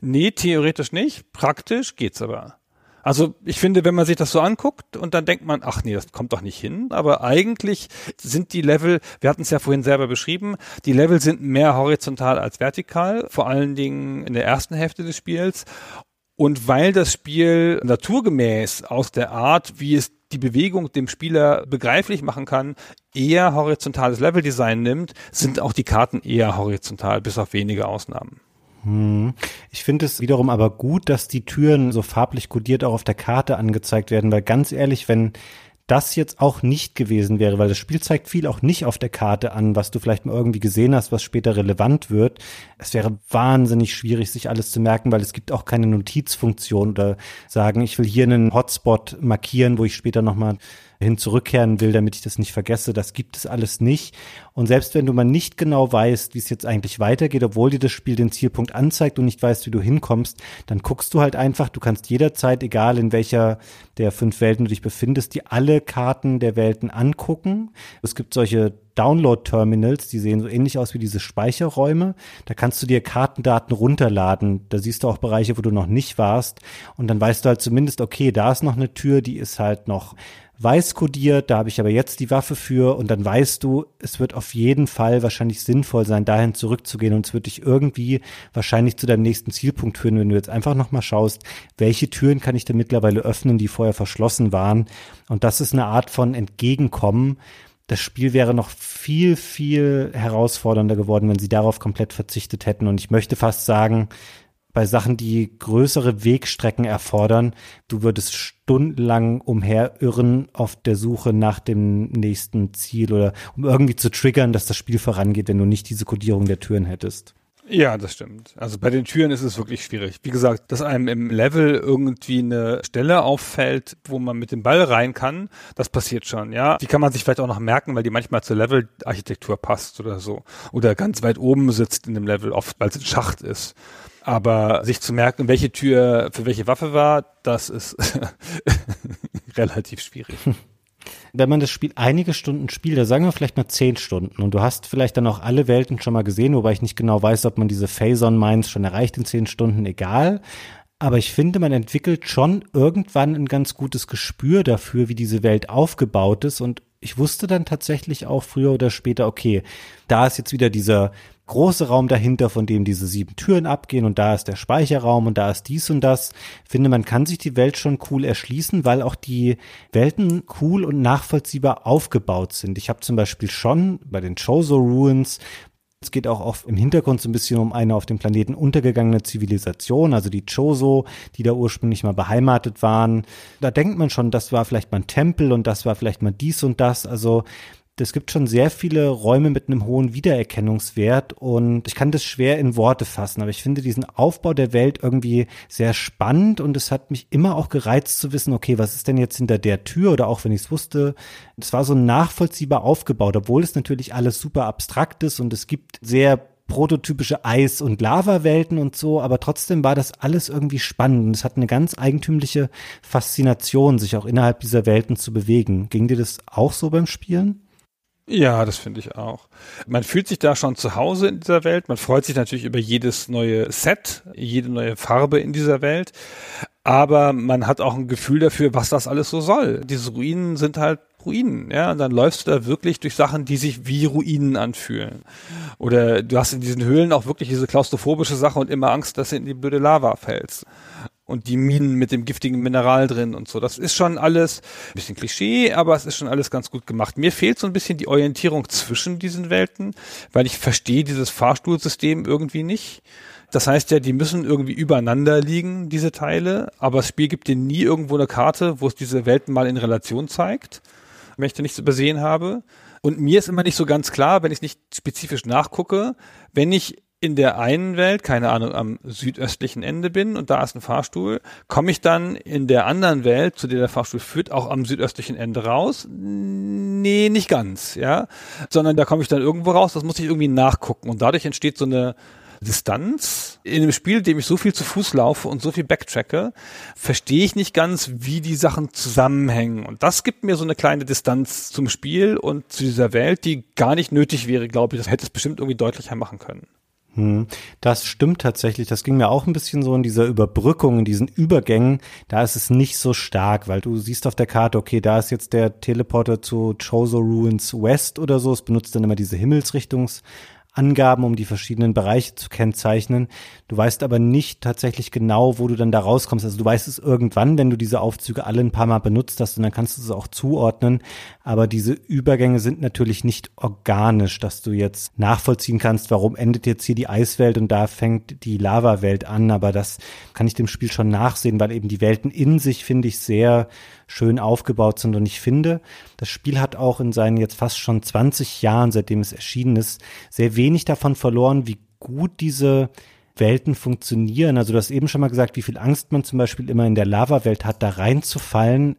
Nee, theoretisch nicht. Praktisch geht's aber. Also ich finde, wenn man sich das so anguckt und dann denkt man, ach nee, das kommt doch nicht hin. Aber eigentlich sind die Level, wir hatten es ja vorhin selber beschrieben, die Level sind mehr horizontal als vertikal, vor allen Dingen in der ersten Hälfte des Spiels. Und weil das Spiel naturgemäß aus der Art, wie es die Bewegung dem Spieler begreiflich machen kann, eher horizontales Leveldesign nimmt, sind auch die Karten eher horizontal, bis auf wenige Ausnahmen. Hm. Ich finde es wiederum aber gut, dass die Türen so farblich kodiert auch auf der Karte angezeigt werden, weil ganz ehrlich, wenn das jetzt auch nicht gewesen wäre, weil das Spiel zeigt viel auch nicht auf der Karte an, was du vielleicht mal irgendwie gesehen hast, was später relevant wird. Es wäre wahnsinnig schwierig, sich alles zu merken, weil es gibt auch keine Notizfunktion oder sagen, ich will hier einen Hotspot markieren, wo ich später nochmal hin zurückkehren will, damit ich das nicht vergesse. Das gibt es alles nicht. Und selbst wenn du mal nicht genau weißt, wie es jetzt eigentlich weitergeht, obwohl dir das Spiel den Zielpunkt anzeigt und nicht weißt, wie du hinkommst, dann guckst du halt einfach, du kannst jederzeit, egal in welcher der fünf Welten du dich befindest, die alle Karten der Welten angucken. Es gibt solche Download-Terminals, die sehen so ähnlich aus wie diese Speicherräume. Da kannst du dir Kartendaten runterladen. Da siehst du auch Bereiche, wo du noch nicht warst. Und dann weißt du halt zumindest, okay, da ist noch eine Tür, die ist halt noch weiß kodiert, da habe ich aber jetzt die Waffe für und dann weißt du, es wird auf jeden Fall wahrscheinlich sinnvoll sein, dahin zurückzugehen und es wird dich irgendwie wahrscheinlich zu deinem nächsten Zielpunkt führen, wenn du jetzt einfach nochmal schaust, welche Türen kann ich denn mittlerweile öffnen, die vorher verschlossen waren. Und das ist eine Art von Entgegenkommen. Das Spiel wäre noch viel, viel herausfordernder geworden, wenn sie darauf komplett verzichtet hätten. Und ich möchte fast sagen, bei Sachen, die größere Wegstrecken erfordern, du würdest stundenlang umherirren auf der Suche nach dem nächsten Ziel oder um irgendwie zu triggern, dass das Spiel vorangeht, wenn du nicht diese Kodierung der Türen hättest. Ja, das stimmt. Also bei den Türen ist es wirklich schwierig. Wie gesagt, dass einem im Level irgendwie eine Stelle auffällt, wo man mit dem Ball rein kann, das passiert schon, ja. Die kann man sich vielleicht auch noch merken, weil die manchmal zur Levelarchitektur passt oder so. Oder ganz weit oben sitzt in dem Level, oft weil es ein Schacht ist. Aber sich zu merken, welche Tür für welche Waffe war, das ist relativ schwierig. Wenn man das Spiel einige Stunden spielt, da sagen wir vielleicht mal zehn Stunden und du hast vielleicht dann auch alle Welten schon mal gesehen, wobei ich nicht genau weiß, ob man diese Phazon Mines schon erreicht in zehn Stunden, egal. Aber ich finde, man entwickelt schon irgendwann ein ganz gutes Gespür dafür, wie diese Welt aufgebaut ist und ich wusste dann tatsächlich auch früher oder später, okay, da ist jetzt wieder dieser große Raum dahinter, von dem diese sieben Türen abgehen und da ist der Speicherraum und da ist dies und das. Finde, man kann sich die Welt schon cool erschließen, weil auch die Welten cool und nachvollziehbar aufgebaut sind. Ich habe zum Beispiel schon bei den Chozo Ruins es geht auch oft im Hintergrund so ein bisschen um eine auf dem Planeten untergegangene Zivilisation, also die Choso, die da ursprünglich mal beheimatet waren. Da denkt man schon, das war vielleicht mal ein Tempel und das war vielleicht mal dies und das. Also es gibt schon sehr viele Räume mit einem hohen Wiedererkennungswert und ich kann das schwer in Worte fassen, aber ich finde diesen Aufbau der Welt irgendwie sehr spannend und es hat mich immer auch gereizt zu wissen, okay, was ist denn jetzt hinter der Tür oder auch wenn ich es wusste, es war so nachvollziehbar aufgebaut, obwohl es natürlich alles super abstrakt ist und es gibt sehr prototypische Eis- und Lava-Welten und so, aber trotzdem war das alles irgendwie spannend und es hat eine ganz eigentümliche Faszination, sich auch innerhalb dieser Welten zu bewegen. Ging dir das auch so beim Spielen? Ja, das finde ich auch. Man fühlt sich da schon zu Hause in dieser Welt. Man freut sich natürlich über jedes neue Set, jede neue Farbe in dieser Welt. Aber man hat auch ein Gefühl dafür, was das alles so soll. Diese Ruinen sind halt Ruinen, ja, und dann läufst du da wirklich durch Sachen, die sich wie Ruinen anfühlen. Oder du hast in diesen Höhlen auch wirklich diese klaustrophobische Sache und immer Angst, dass du in die blöde Lava fällst und die Minen mit dem giftigen Mineral drin und so. Das ist schon alles ein bisschen Klischee, aber es ist schon alles ganz gut gemacht. Mir fehlt so ein bisschen die Orientierung zwischen diesen Welten, weil ich verstehe dieses Fahrstuhlsystem irgendwie nicht. Das heißt ja, die müssen irgendwie übereinander liegen, diese Teile, aber das Spiel gibt dir nie irgendwo eine Karte, wo es diese Welten mal in Relation zeigt, wenn ich da nichts übersehen habe. Und mir ist immer nicht so ganz klar, wenn ich nicht spezifisch nachgucke, wenn ich in der einen Welt, keine Ahnung, am südöstlichen Ende bin und da ist ein Fahrstuhl, komme ich dann in der anderen Welt, zu der der Fahrstuhl führt, auch am südöstlichen Ende raus? Nee, nicht ganz, ja. Sondern da komme ich dann irgendwo raus, das muss ich irgendwie nachgucken. Und dadurch entsteht so eine Distanz. In einem Spiel, in dem ich so viel zu Fuß laufe und so viel backtracke, verstehe ich nicht ganz, wie die Sachen zusammenhängen. Und das gibt mir so eine kleine Distanz zum Spiel und zu dieser Welt, die gar nicht nötig wäre, glaube ich. Das hätte es bestimmt irgendwie deutlicher machen können. Hm, das stimmt tatsächlich. Das ging mir auch ein bisschen so in dieser Überbrückung, in diesen Übergängen. Da ist es nicht so stark, weil du siehst auf der Karte, okay, da ist jetzt der Teleporter zu Chozo Ruins West oder so. Es benutzt dann immer diese Himmelsrichtungs Angaben, um die verschiedenen Bereiche zu kennzeichnen. Du weißt aber nicht tatsächlich genau, wo du dann da rauskommst. Also du weißt es irgendwann, wenn du diese Aufzüge alle ein paar Mal benutzt hast und dann kannst du es auch zuordnen. Aber diese Übergänge sind natürlich nicht organisch, dass du jetzt nachvollziehen kannst, warum endet jetzt hier die Eiswelt und da fängt die Lava-Welt an. Aber das kann ich dem Spiel schon nachsehen, weil eben die Welten in sich, finde ich, sehr schön aufgebaut sind. Und ich finde, das Spiel hat auch in seinen jetzt fast schon 20 Jahren, seitdem es erschienen ist, sehr wenig davon verloren, wie gut diese Welten funktionieren. Also du hast eben schon mal gesagt, wie viel Angst man zum Beispiel immer in der Lava-Welt hat, da reinzufallen.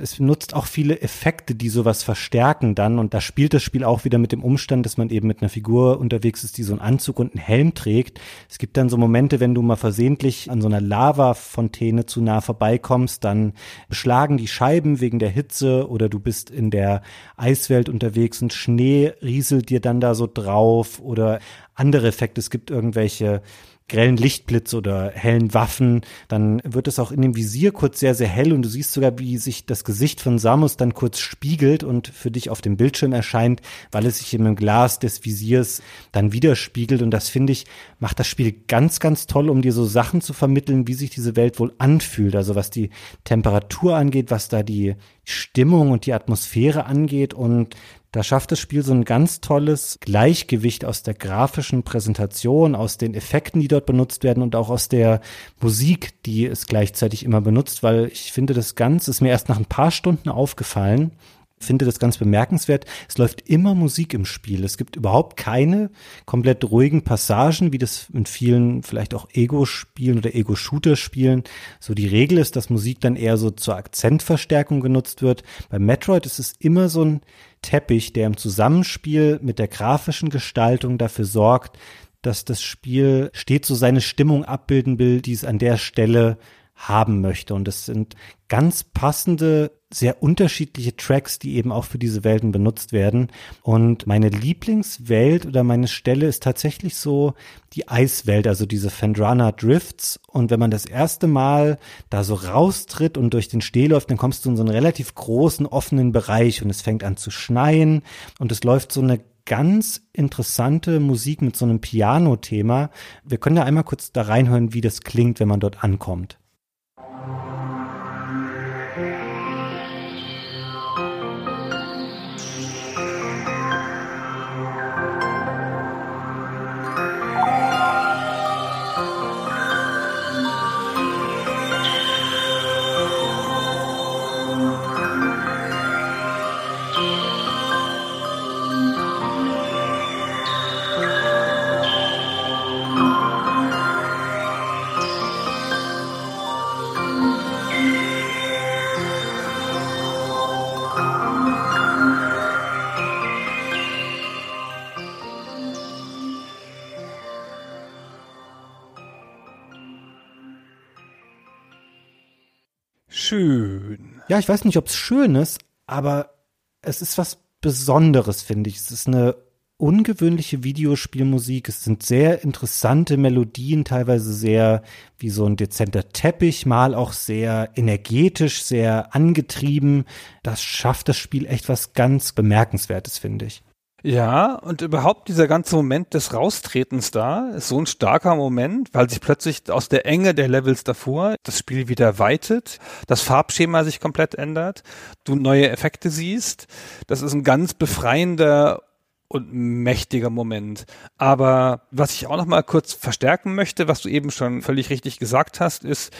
Es nutzt auch viele Effekte, die sowas verstärken dann. Und da spielt das Spiel auch wieder mit dem Umstand, dass man eben mit einer Figur unterwegs ist, die so einen Anzug und einen Helm trägt. Es gibt dann so Momente, wenn du mal versehentlich an so einer Lavafontäne zu nah vorbeikommst, dann beschlagen die Scheiben wegen der Hitze oder du bist in der Eiswelt unterwegs und Schnee rieselt dir dann da so drauf oder andere Effekte. Es gibt irgendwelche grellen Lichtblitz oder hellen Waffen, dann wird es auch in dem Visier kurz sehr, sehr hell und du siehst sogar, wie sich das Gesicht von Samus dann kurz spiegelt und für dich auf dem Bildschirm erscheint, weil es sich im Glas des Visiers dann widerspiegelt. Und das finde ich, macht das Spiel ganz, ganz toll, um dir so Sachen zu vermitteln, wie sich diese Welt wohl anfühlt, also was die Temperatur angeht, was da die Stimmung und die Atmosphäre angeht. Und da schafft das Spiel so ein ganz tolles Gleichgewicht aus der grafischen Präsentation, aus den Effekten, die dort benutzt werden und auch aus der Musik, die es gleichzeitig immer benutzt, weil ich finde, das Ganze ist mir erst nach ein paar Stunden aufgefallen finde das ganz bemerkenswert. Es läuft immer Musik im Spiel. Es gibt überhaupt keine komplett ruhigen Passagen, wie das in vielen vielleicht auch Ego-Spielen oder Ego-Shooter-Spielen so die Regel ist, dass Musik dann eher so zur Akzentverstärkung genutzt wird. Bei Metroid ist es immer so ein Teppich, der im Zusammenspiel mit der grafischen Gestaltung dafür sorgt, dass das Spiel stets so seine Stimmung abbilden will, die es an der Stelle haben möchte. Und es sind ganz passende, sehr unterschiedliche Tracks, die eben auch für diese Welten benutzt werden. Und meine Lieblingswelt oder meine Stelle ist tatsächlich so die Eiswelt, also diese Fendrana Drifts. Und wenn man das erste Mal da so raustritt und durch den Steh läuft, dann kommst du in so einen relativ großen, offenen Bereich und es fängt an zu schneien und es läuft so eine ganz interessante Musik mit so einem Piano-Thema. Wir können ja einmal kurz da reinhören, wie das klingt, wenn man dort ankommt. Schön. Ja, ich weiß nicht, ob es schön ist, aber es ist was Besonderes, finde ich. Es ist eine ungewöhnliche Videospielmusik. Es sind sehr interessante Melodien, teilweise sehr wie so ein dezenter Teppich, mal auch sehr energetisch, sehr angetrieben. Das schafft das Spiel echt was ganz Bemerkenswertes, finde ich. Ja, und überhaupt dieser ganze Moment des Raustretens da ist so ein starker Moment, weil sich plötzlich aus der Enge der Levels davor das Spiel wieder weitet, das Farbschema sich komplett ändert, du neue Effekte siehst. Das ist ein ganz befreiender und mächtiger Moment. Aber was ich auch noch mal kurz verstärken möchte, was du eben schon völlig richtig gesagt hast, ist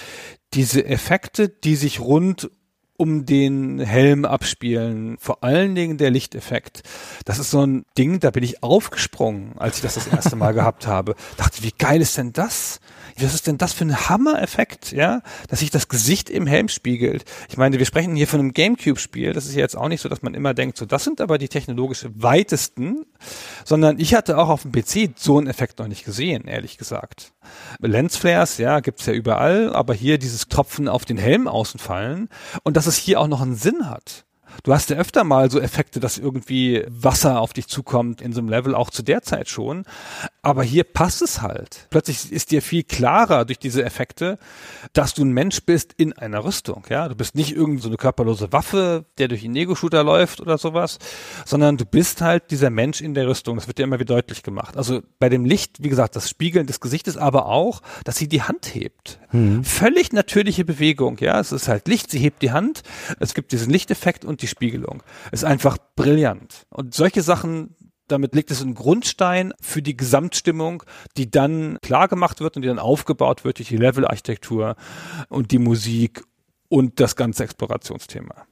diese Effekte, die sich rund um den Helm abspielen. Vor allen Dingen der Lichteffekt. Das ist so ein Ding, da bin ich aufgesprungen, als ich das das erste Mal gehabt habe. Dachte, wie geil ist denn das? Was ist denn das für ein Hammer-Effekt, ja? Dass sich das Gesicht im Helm spiegelt. Ich meine, wir sprechen hier von einem Gamecube-Spiel. Das ist ja jetzt auch nicht so, dass man immer denkt, so, das sind aber die technologisch weitesten. Sondern ich hatte auch auf dem PC so einen Effekt noch nicht gesehen, ehrlich gesagt. Lensflares, ja, gibt's ja überall, aber hier dieses Tropfen auf den Helm außen fallen und dass es hier auch noch einen Sinn hat. Du hast ja öfter mal so Effekte, dass irgendwie Wasser auf dich zukommt in so einem Level, auch zu der Zeit schon. Aber hier passt es halt. Plötzlich ist dir viel klarer durch diese Effekte, dass du ein Mensch bist in einer Rüstung. Ja, du bist nicht irgendeine so eine körperlose Waffe, der durch einen Nego-Shooter läuft oder sowas, sondern du bist halt dieser Mensch in der Rüstung. Das wird dir immer wieder deutlich gemacht. Also bei dem Licht, wie gesagt, das Spiegeln des Gesichtes, aber auch, dass sie die Hand hebt. Mhm. Völlig natürliche Bewegung. Ja, es ist halt Licht, sie hebt die Hand. Es gibt diesen Lichteffekt und die Spiegelung. Ist einfach brillant. Und solche Sachen, damit legt es einen Grundstein für die Gesamtstimmung, die dann klar gemacht wird und die dann aufgebaut wird durch die Levelarchitektur und die Musik und das ganze Explorationsthema.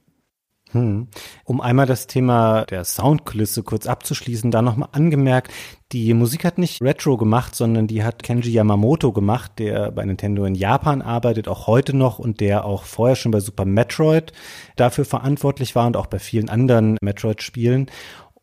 Hm. Um einmal das Thema der Soundkulisse kurz abzuschließen, da nochmal angemerkt, die Musik hat nicht Retro gemacht, sondern die hat Kenji Yamamoto gemacht, der bei Nintendo in Japan arbeitet, auch heute noch und der auch vorher schon bei Super Metroid dafür verantwortlich war und auch bei vielen anderen Metroid-Spielen.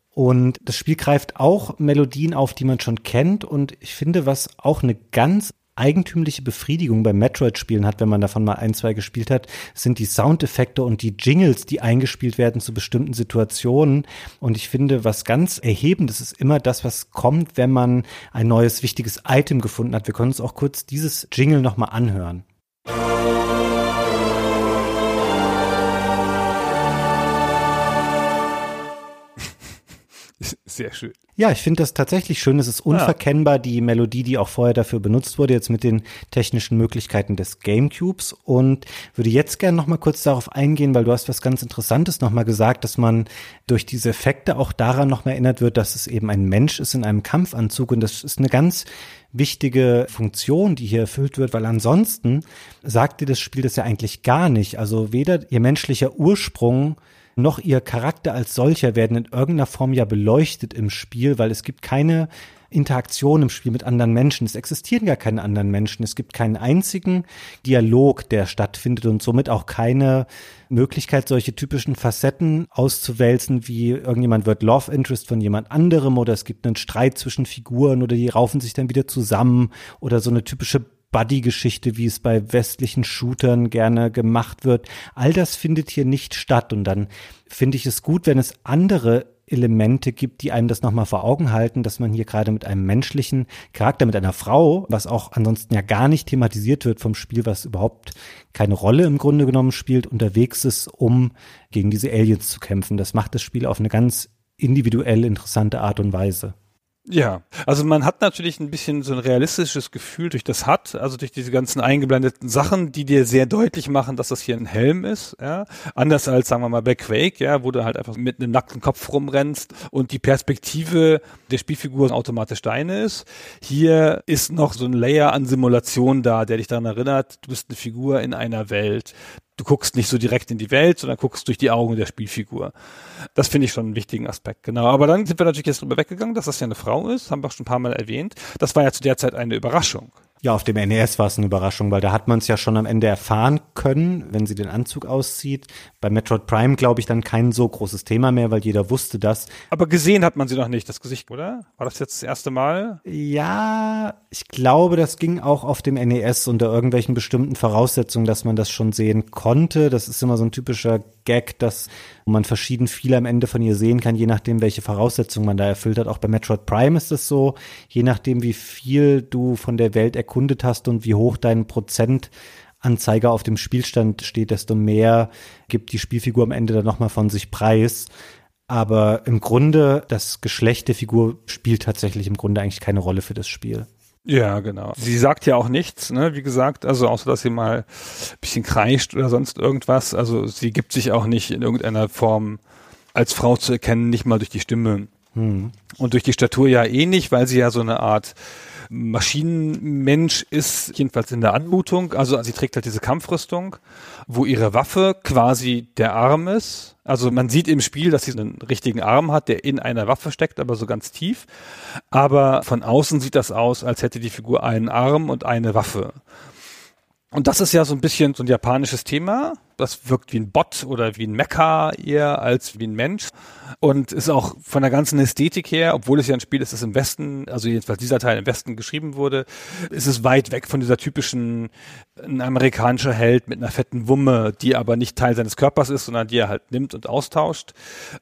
Und das Spiel greift auch Melodien auf, die man schon kennt. Und ich finde, was auch eine ganz eigentümliche Befriedigung beim Metroid-Spielen hat, wenn man davon mal ein, zwei gespielt hat, sind die Soundeffekte und die Jingles, die eingespielt werden zu bestimmten Situationen. Und ich finde, was ganz erhebendes ist immer das, was kommt, wenn man ein neues wichtiges Item gefunden hat. Wir können uns auch kurz dieses Jingle nochmal anhören. Sehr schön. Ja, ich finde das tatsächlich schön. Es ist unverkennbar die Melodie, die auch vorher dafür benutzt wurde, jetzt mit den technischen Möglichkeiten des Gamecubes. Und würde jetzt gerne noch mal kurz darauf eingehen, weil du hast was ganz Interessantes noch mal gesagt, dass man durch diese Effekte auch daran noch mal erinnert wird, dass es eben ein Mensch ist in einem Kampfanzug. Und das ist eine ganz wichtige Funktion, die hier erfüllt wird, weil ansonsten sagt dir das Spiel das ja eigentlich gar nicht. Also weder ihr menschlicher Ursprung noch ihr Charakter als solcher werden in irgendeiner Form ja beleuchtet im Spiel, weil es gibt keine Interaktion im Spiel mit anderen Menschen. Es existieren gar keine anderen Menschen. Es gibt keinen einzigen Dialog, der stattfindet und somit auch keine Möglichkeit, solche typischen Facetten auszuwälzen, wie irgendjemand wird Love Interest von jemand anderem oder es gibt einen Streit zwischen Figuren oder die raufen sich dann wieder zusammen oder so eine typische Buddy-Geschichte, wie es bei westlichen Shootern gerne gemacht wird. All das findet hier nicht statt. Und dann finde ich es gut, wenn es andere Elemente gibt, die einem das nochmal vor Augen halten, dass man hier gerade mit einem menschlichen Charakter, mit einer Frau, was auch ansonsten ja gar nicht thematisiert wird vom Spiel, was überhaupt keine Rolle im Grunde genommen spielt, unterwegs ist, um gegen diese Aliens zu kämpfen. Das macht das Spiel auf eine ganz individuell interessante Art und Weise. Ja, also man hat natürlich ein bisschen so ein realistisches Gefühl durch das hat, also durch diese ganzen eingeblendeten Sachen, die dir sehr deutlich machen, dass das hier ein Helm ist, ja. Anders als, sagen wir mal, bei Quake, ja, wo du halt einfach mit einem nackten Kopf rumrennst und die Perspektive der Spielfigur automatisch deine ist. Hier ist noch so ein Layer an Simulation da, der dich daran erinnert, du bist eine Figur in einer Welt du guckst nicht so direkt in die Welt, sondern guckst durch die Augen der Spielfigur. Das finde ich schon einen wichtigen Aspekt, genau. Aber dann sind wir natürlich jetzt drüber weggegangen, dass das ja eine Frau ist, haben wir auch schon ein paar Mal erwähnt. Das war ja zu der Zeit eine Überraschung. Ja, auf dem NES war es eine Überraschung, weil da hat man es ja schon am Ende erfahren können, wenn sie den Anzug auszieht. Bei Metroid Prime glaube ich dann kein so großes Thema mehr, weil jeder wusste das. Aber gesehen hat man sie noch nicht, das Gesicht, oder? War das jetzt das erste Mal? Ja, ich glaube, das ging auch auf dem NES unter irgendwelchen bestimmten Voraussetzungen, dass man das schon sehen konnte. Das ist immer so ein typischer Gag, dass man verschieden viel am Ende von ihr sehen kann, je nachdem, welche Voraussetzungen man da erfüllt hat. Auch bei Metroid Prime ist es so, je nachdem, wie viel du von der Welt erkundet hast und wie hoch dein Prozentanzeiger auf dem Spielstand steht, desto mehr gibt die Spielfigur am Ende dann nochmal von sich preis. Aber im Grunde, das Geschlecht der Figur spielt tatsächlich im Grunde eigentlich keine Rolle für das Spiel. Ja, genau. Sie sagt ja auch nichts, ne, wie gesagt, also außer dass sie mal ein bisschen kreischt oder sonst irgendwas. Also sie gibt sich auch nicht in irgendeiner Form als Frau zu erkennen, nicht mal durch die Stimme. Hm. Und durch die Statur ja eh nicht, weil sie ja so eine Art Maschinenmensch ist, jedenfalls in der Anmutung. Also sie trägt halt diese Kampfrüstung, wo ihre Waffe quasi der Arm ist. Also man sieht im Spiel, dass sie einen richtigen Arm hat, der in einer Waffe steckt, aber so ganz tief. Aber von außen sieht das aus, als hätte die Figur einen Arm und eine Waffe. Und das ist ja so ein bisschen so ein japanisches Thema. Das wirkt wie ein Bot oder wie ein Mecha eher als wie ein Mensch. Und ist auch von der ganzen Ästhetik her, obwohl es ja ein Spiel ist, das im Westen, also jedenfalls dieser Teil im Westen geschrieben wurde, ist es weit weg von dieser typischen ein amerikanischer Held mit einer fetten Wumme, die aber nicht Teil seines Körpers ist, sondern die er halt nimmt und austauscht,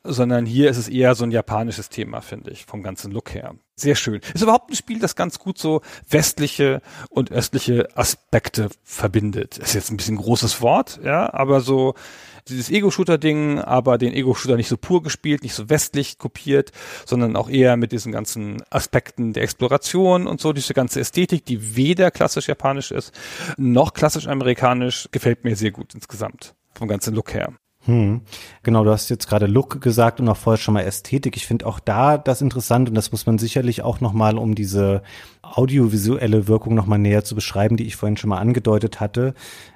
sondern hier ist es eher so ein japanisches Thema, finde ich, vom ganzen Look her. Sehr schön. Ist überhaupt ein Spiel, das ganz gut so westliche und östliche Aspekte verbindet. Ist jetzt ein bisschen großes Wort, ja, aber so dieses Ego-Shooter-Ding, aber den Ego-Shooter nicht so pur gespielt, nicht so westlich kopiert, sondern auch eher mit diesen ganzen Aspekten der Exploration und so, diese ganze Ästhetik, die weder klassisch japanisch ist, noch klassisch amerikanisch, gefällt mir sehr gut insgesamt. Vom ganzen Look her. Hm. Genau, du hast jetzt gerade Look gesagt und auch vorher schon mal Ästhetik. Ich finde auch da das interessant und das muss man sicherlich auch nochmal, um diese audiovisuelle Wirkung nochmal näher zu beschreiben, die ich vorhin schon mal angedeutet hatte.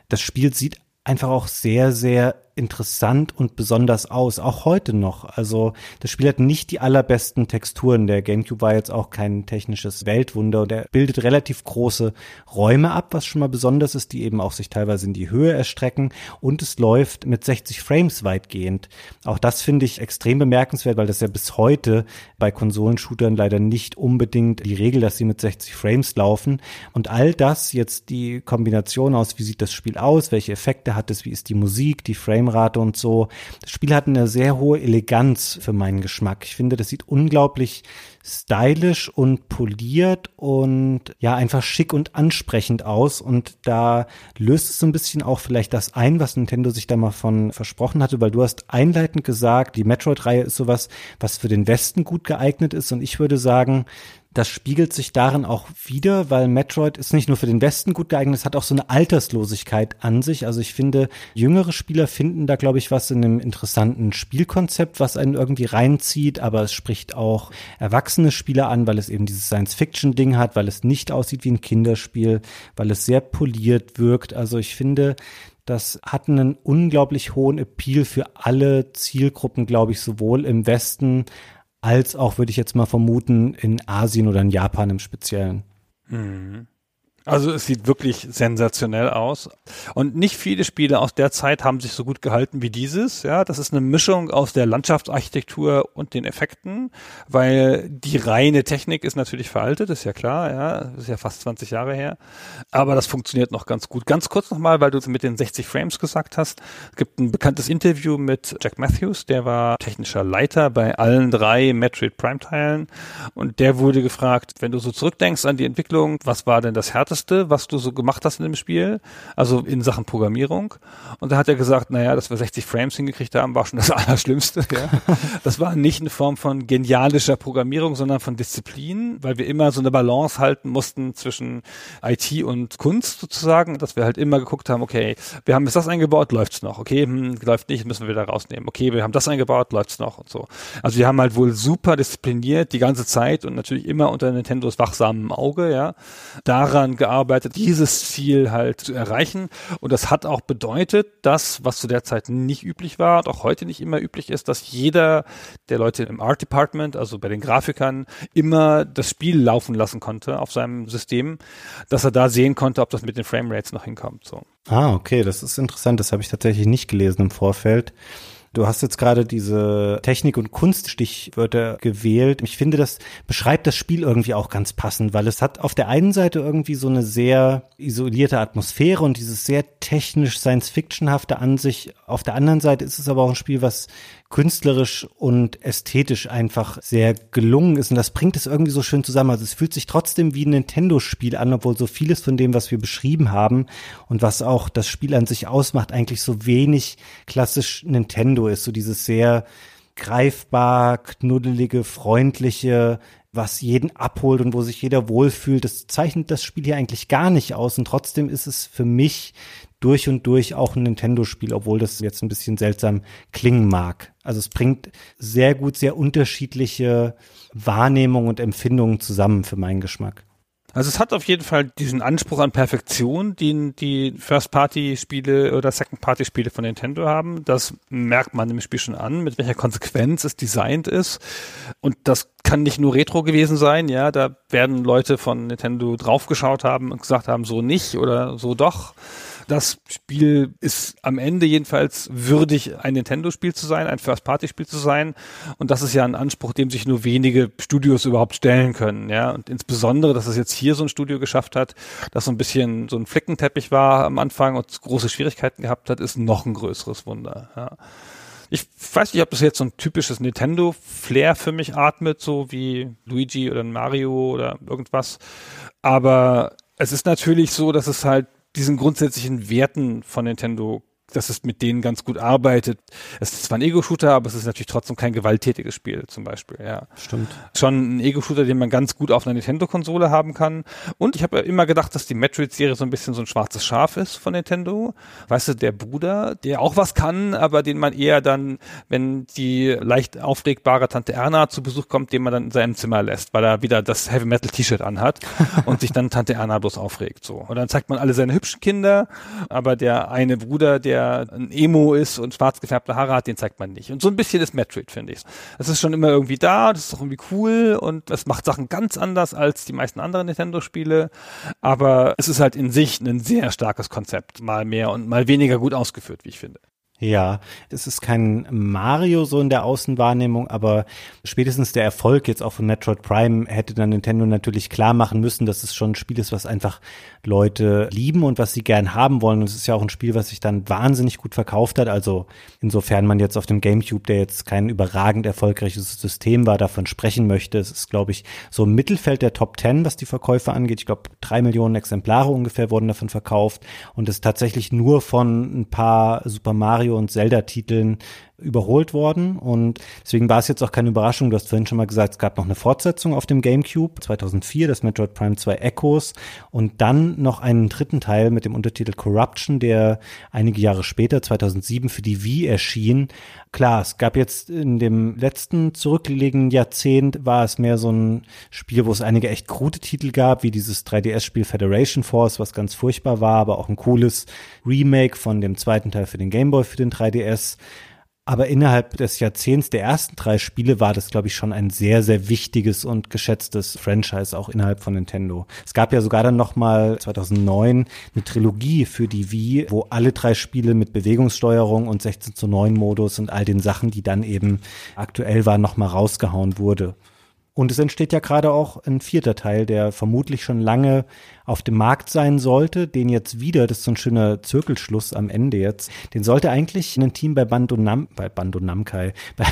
Das Spiel sieht einfach auch sehr, sehr interessant und besonders aus, auch heute noch. Also das Spiel hat nicht die allerbesten Texturen. Der GameCube war jetzt auch kein technisches Weltwunder und er bildet relativ große Räume ab, was schon mal besonders ist, die eben auch sich teilweise in die Höhe erstrecken und es läuft mit 60 Frames weitgehend. Auch das finde ich extrem bemerkenswert, weil das ja bis heute bei Konsolenshootern leider nicht unbedingt die Regel, dass sie mit 60 Frames laufen und all das jetzt die Kombination aus, wie sieht das Spiel aus, welche Effekte hat es, wie ist die Musik, die Framerate und so. Das Spiel hat eine sehr hohe Eleganz für meinen Geschmack. Ich finde, das sieht unglaublich stylisch und poliert und ja, einfach schick und ansprechend aus. Und da löst es so ein bisschen auch vielleicht das ein, was Nintendo sich da mal von versprochen hatte, weil du hast einleitend gesagt, die Metroid-Reihe ist sowas, was für den Westen gut geeignet ist. Und ich würde sagen, das spiegelt sich darin auch wieder, weil Metroid ist nicht nur für den Westen gut geeignet, es hat auch so eine Alterslosigkeit an sich. Also ich finde, jüngere Spieler finden da, glaube ich, was in einem interessanten Spielkonzept, was einen irgendwie reinzieht, aber es spricht auch erwachsene Spieler an, weil es eben dieses Science-Fiction-Ding hat, weil es nicht aussieht wie ein Kinderspiel, weil es sehr poliert wirkt. Also ich finde, das hat einen unglaublich hohen Appeal für alle Zielgruppen, glaube ich, sowohl im Westen als auch, würde ich jetzt mal vermuten, in Asien oder in Japan im Speziellen. Mhm. Also es sieht wirklich sensationell aus. Und nicht viele Spiele aus der Zeit haben sich so gut gehalten wie dieses. Ja, das ist eine Mischung aus der Landschaftsarchitektur und den Effekten, weil die reine Technik ist natürlich veraltet, ist ja klar, ja, ist ja fast 20 Jahre her. Aber das funktioniert noch ganz gut. Ganz kurz nochmal, weil du es mit den 60 Frames gesagt hast. Es gibt ein bekanntes Interview mit Jack Matthews, der war technischer Leiter bei allen drei Metroid Prime Teilen. Und der wurde gefragt, wenn du so zurückdenkst an die Entwicklung, was war denn das härteste Härteste, was du so gemacht hast in dem Spiel, also in Sachen Programmierung. Und da hat er gesagt, naja, dass wir 60 Frames hingekriegt haben, war schon das Allerschlimmste. Ja. Das war nicht eine Form von genialischer Programmierung, sondern von Disziplin, weil wir immer so eine Balance halten mussten zwischen IT und Kunst sozusagen, dass wir halt immer geguckt haben, okay, wir haben jetzt das eingebaut, läuft's noch, okay, hm, läuft nicht, müssen wir wieder rausnehmen, okay, wir haben das eingebaut, läuft's noch und so. Also wir haben halt wohl super diszipliniert die ganze Zeit und natürlich immer unter Nintendos wachsamem Auge, ja, daran gearbeitet, dieses Ziel halt zu erreichen. Und das hat auch bedeutet, dass, was zu der Zeit nicht üblich war und auch heute nicht immer üblich ist, dass jeder der Leute im Art Department, also bei den Grafikern, immer das Spiel laufen lassen konnte auf seinem System, dass er da sehen konnte, ob das mit den Framerates noch hinkommt. So. Ah, okay, das ist interessant. Das habe ich tatsächlich nicht gelesen im Vorfeld. Du hast jetzt gerade diese Technik- und Kunststichwörter gewählt. Ich finde, das beschreibt das Spiel irgendwie auch ganz passend, weil es hat auf der einen Seite irgendwie so eine sehr isolierte Atmosphäre und dieses sehr technisch Science-Fictionhafte an sich. Auf der anderen Seite ist es aber auch ein Spiel, was künstlerisch und ästhetisch einfach sehr gelungen ist. Und das bringt es irgendwie so schön zusammen. Also es fühlt sich trotzdem wie ein Nintendo-Spiel an, obwohl so vieles von dem, was wir beschrieben haben und was auch das Spiel an sich ausmacht, eigentlich so wenig klassisch Nintendo ist. So dieses sehr greifbar, knuddelige, freundliche, was jeden abholt und wo sich jeder wohlfühlt. Das zeichnet das Spiel hier eigentlich gar nicht aus. Und trotzdem ist es für mich durch und durch auch ein Nintendo-Spiel, obwohl das jetzt ein bisschen seltsam klingen mag. Also es bringt sehr gut sehr unterschiedliche Wahrnehmungen und Empfindungen zusammen für meinen Geschmack. Also es hat auf jeden Fall diesen Anspruch an Perfektion, den die First-Party-Spiele oder Second-Party-Spiele von Nintendo haben. Das merkt man im Spiel schon an, mit welcher Konsequenz es designt ist. Und das kann nicht nur Retro gewesen sein, ja, da werden Leute von Nintendo draufgeschaut haben und gesagt haben, so nicht oder so doch. Das Spiel ist am Ende jedenfalls würdig, ein Nintendo-Spiel zu sein, ein First-Party-Spiel zu sein. Und das ist ja ein Anspruch, dem sich nur wenige Studios überhaupt stellen können. Ja, und insbesondere, dass es jetzt hier so ein Studio geschafft hat, das so ein bisschen so ein Flickenteppich war am Anfang und große Schwierigkeiten gehabt hat, ist noch ein größeres Wunder. Ja. Ich weiß nicht, ob das jetzt so ein typisches Nintendo-Flair für mich atmet, so wie Luigi oder Mario oder irgendwas. Aber es ist natürlich so, dass es halt diesen grundsätzlichen Werten von Nintendo dass es mit denen ganz gut arbeitet. Es ist zwar ein Ego-Shooter, aber es ist natürlich trotzdem kein gewalttätiges Spiel zum Beispiel. Ja, stimmt. Schon ein Ego-Shooter, den man ganz gut auf einer Nintendo-Konsole haben kann. Und ich habe immer gedacht, dass die Metroid-Serie so ein bisschen so ein schwarzes Schaf ist von Nintendo. Weißt du, der Bruder, der auch was kann, aber den man eher dann, wenn die leicht aufregbare Tante Erna zu Besuch kommt, den man dann in seinem Zimmer lässt, weil er wieder das Heavy Metal T-Shirt anhat und sich dann Tante Erna bloß aufregt. So. Und dann zeigt man alle seine hübschen Kinder, aber der eine Bruder, der der ein Emo ist und schwarz gefärbte Haare hat, den zeigt man nicht. Und so ein bisschen ist Metroid, finde ich. Das ist schon immer irgendwie da, das ist auch irgendwie cool und es macht Sachen ganz anders als die meisten anderen Nintendo-Spiele. Aber es ist halt in sich ein sehr starkes Konzept. Mal mehr und mal weniger gut ausgeführt, wie ich finde. Ja, es ist kein Mario so in der Außenwahrnehmung, aber spätestens der Erfolg jetzt auch von Metroid Prime hätte dann Nintendo natürlich klar machen müssen, dass es schon ein Spiel ist, was einfach Leute lieben und was sie gern haben wollen. Und es ist ja auch ein Spiel, was sich dann wahnsinnig gut verkauft hat. Also insofern man jetzt auf dem GameCube, der jetzt kein überragend erfolgreiches System war, davon sprechen möchte. Es ist, glaube ich, so im Mittelfeld der Top Ten, was die Verkäufe angeht. Ich glaube, drei Millionen Exemplare ungefähr wurden davon verkauft. Und es tatsächlich nur von ein paar Super Mario Mario und Zelda-Titeln überholt worden und deswegen war es jetzt auch keine Überraschung. Du hast vorhin schon mal gesagt, es gab noch eine Fortsetzung auf dem GameCube 2004, das Metroid Prime 2 Echoes und dann noch einen dritten Teil mit dem Untertitel Corruption, der einige Jahre später 2007 für die Wii erschien. Klar, es gab jetzt in dem letzten zurückliegenden Jahrzehnt war es mehr so ein Spiel, wo es einige echt krude Titel gab, wie dieses 3DS-Spiel Federation Force, was ganz furchtbar war, aber auch ein cooles Remake von dem zweiten Teil für den Game Boy für den 3DS. Aber innerhalb des Jahrzehnts der ersten drei Spiele war das, glaube ich, schon ein sehr, sehr wichtiges und geschätztes Franchise auch innerhalb von Nintendo. Es gab ja sogar dann noch mal 2009 eine Trilogie für die Wii, wo alle drei Spiele mit Bewegungssteuerung und 16 zu 9 Modus und all den Sachen, die dann eben aktuell waren, noch mal rausgehauen wurde. Und es entsteht ja gerade auch ein vierter Teil, der vermutlich schon lange auf dem Markt sein sollte, den jetzt wieder, das ist so ein schöner Zirkelschluss am Ende jetzt, den sollte eigentlich ein Team bei Bando Nam, bei Bando Namkai, bei,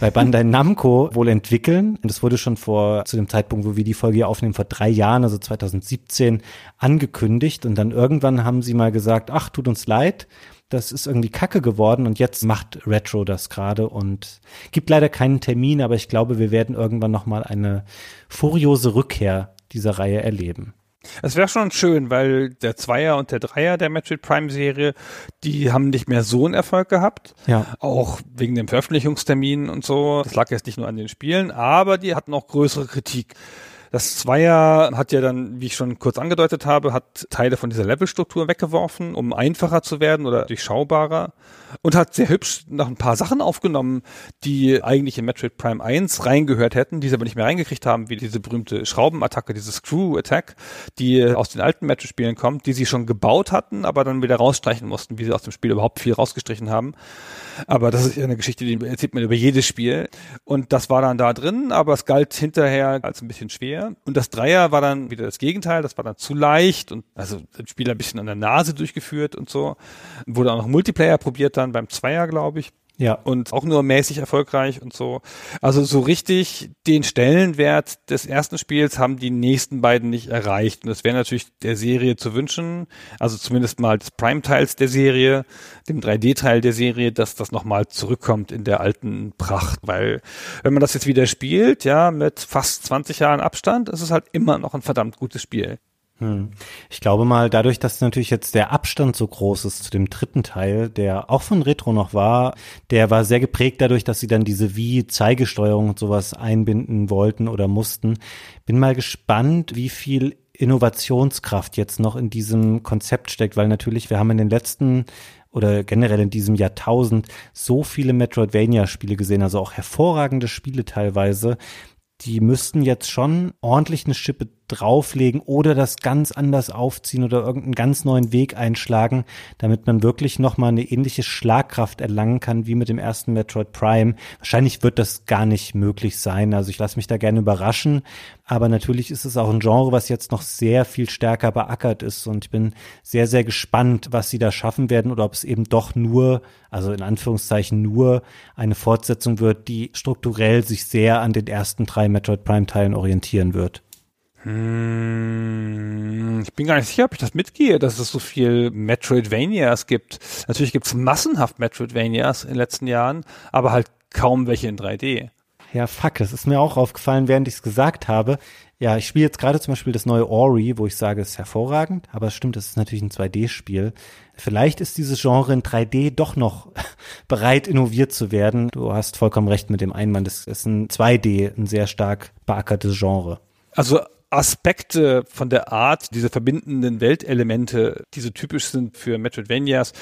bei Bandai Namco wohl entwickeln. Und das wurde schon vor, zu dem Zeitpunkt, wo wir die Folge hier aufnehmen, vor drei Jahren, also 2017, angekündigt. Und dann irgendwann haben sie mal gesagt, ach, tut uns leid das ist irgendwie kacke geworden und jetzt macht Retro das gerade und gibt leider keinen Termin, aber ich glaube, wir werden irgendwann nochmal eine furiose Rückkehr dieser Reihe erleben. Es wäre schon schön, weil der Zweier und der Dreier der Metroid Prime Serie, die haben nicht mehr so einen Erfolg gehabt. Ja. Auch wegen dem Veröffentlichungstermin und so. Das lag jetzt nicht nur an den Spielen, aber die hatten auch größere Kritik. Das Zweier hat ja dann, wie ich schon kurz angedeutet habe, hat Teile von dieser Levelstruktur weggeworfen, um einfacher zu werden oder durchschaubarer und hat sehr hübsch noch ein paar Sachen aufgenommen, die eigentlich in Metroid Prime 1 reingehört hätten, die sie aber nicht mehr reingekriegt haben, wie diese berühmte Schraubenattacke, diese Screw Attack, die aus den alten Metroid-Spielen kommt, die sie schon gebaut hatten, aber dann wieder rausstreichen mussten, wie sie aus dem Spiel überhaupt viel rausgestrichen haben. Aber das ist ja eine Geschichte, die erzählt man über jedes Spiel. Und das war dann da drin, aber es galt hinterher als ein bisschen schwer. Und das Dreier war dann wieder das Gegenteil, das war dann zu leicht und also ein Spiel ein bisschen an der Nase durchgeführt und so. Wurde auch noch Multiplayer probiert dann beim Zweier, glaube ich. Ja. Und auch nur mäßig erfolgreich und so. Also so richtig den Stellenwert des ersten Spiels haben die nächsten beiden nicht erreicht. Und das wäre natürlich der Serie zu wünschen, also zumindest mal des Prime-Teils der Serie, dem 3D-Teil der Serie, dass das nochmal zurückkommt in der alten Pracht. Weil wenn man das jetzt wieder spielt, ja, mit fast 20 Jahren Abstand, ist es halt immer noch ein verdammt gutes Spiel. Hm. Ich glaube mal, dadurch, dass natürlich jetzt der Abstand so groß ist zu dem dritten Teil, der auch von Retro noch war, der war sehr geprägt dadurch, dass sie dann diese Wie-Zeigesteuerung und sowas einbinden wollten oder mussten. Bin mal gespannt, wie viel Innovationskraft jetzt noch in diesem Konzept steckt, weil natürlich, wir haben in den letzten oder generell in diesem Jahrtausend so viele Metroidvania-Spiele gesehen, also auch hervorragende Spiele teilweise. Die müssten jetzt schon ordentlich eine Schippe drauflegen oder das ganz anders aufziehen oder irgendeinen ganz neuen Weg einschlagen, damit man wirklich nochmal eine ähnliche Schlagkraft erlangen kann wie mit dem ersten Metroid Prime. Wahrscheinlich wird das gar nicht möglich sein. Also ich lasse mich da gerne überraschen. Aber natürlich ist es auch ein Genre, was jetzt noch sehr viel stärker beackert ist. Und ich bin sehr, sehr gespannt, was sie da schaffen werden oder ob es eben doch nur, also in Anführungszeichen nur eine Fortsetzung wird, die strukturell sich sehr an den ersten drei Metroid Prime Teilen orientieren wird. Hm, ich bin gar nicht sicher, ob ich das mitgehe, dass es so viel Metroidvanias gibt. Natürlich gibt es massenhaft Metroidvanias in den letzten Jahren, aber halt kaum welche in 3D. Ja, fuck, das ist mir auch aufgefallen, während ich es gesagt habe. Ja, ich spiele jetzt gerade zum Beispiel das neue Ori, wo ich sage, es ist hervorragend, aber es stimmt, es ist natürlich ein 2D-Spiel. Vielleicht ist dieses Genre in 3D doch noch bereit, innoviert zu werden. Du hast vollkommen recht mit dem Einwand, es ist ein 2D, ein sehr stark beackertes Genre. Also Aspekte von der Art, diese verbindenden Weltelemente, die so typisch sind für Metroidvanias,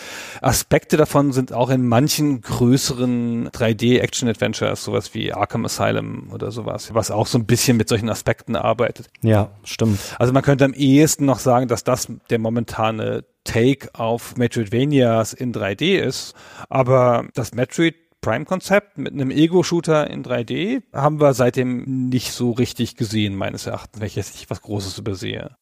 Aspekte davon sind auch in manchen größeren 3D-Action-Adventures, sowas wie Arkham Asylum oder sowas, was auch so ein bisschen mit solchen Aspekten arbeitet. Ja, stimmt. Also man könnte am ehesten noch sagen, dass das der momentane Take auf Metroidvanias in 3D ist, aber das Metroid Prime-Konzept mit einem Ego-Shooter in 3D haben wir seitdem nicht so richtig gesehen, meines Erachtens, wenn ich jetzt nicht was Großes übersehe.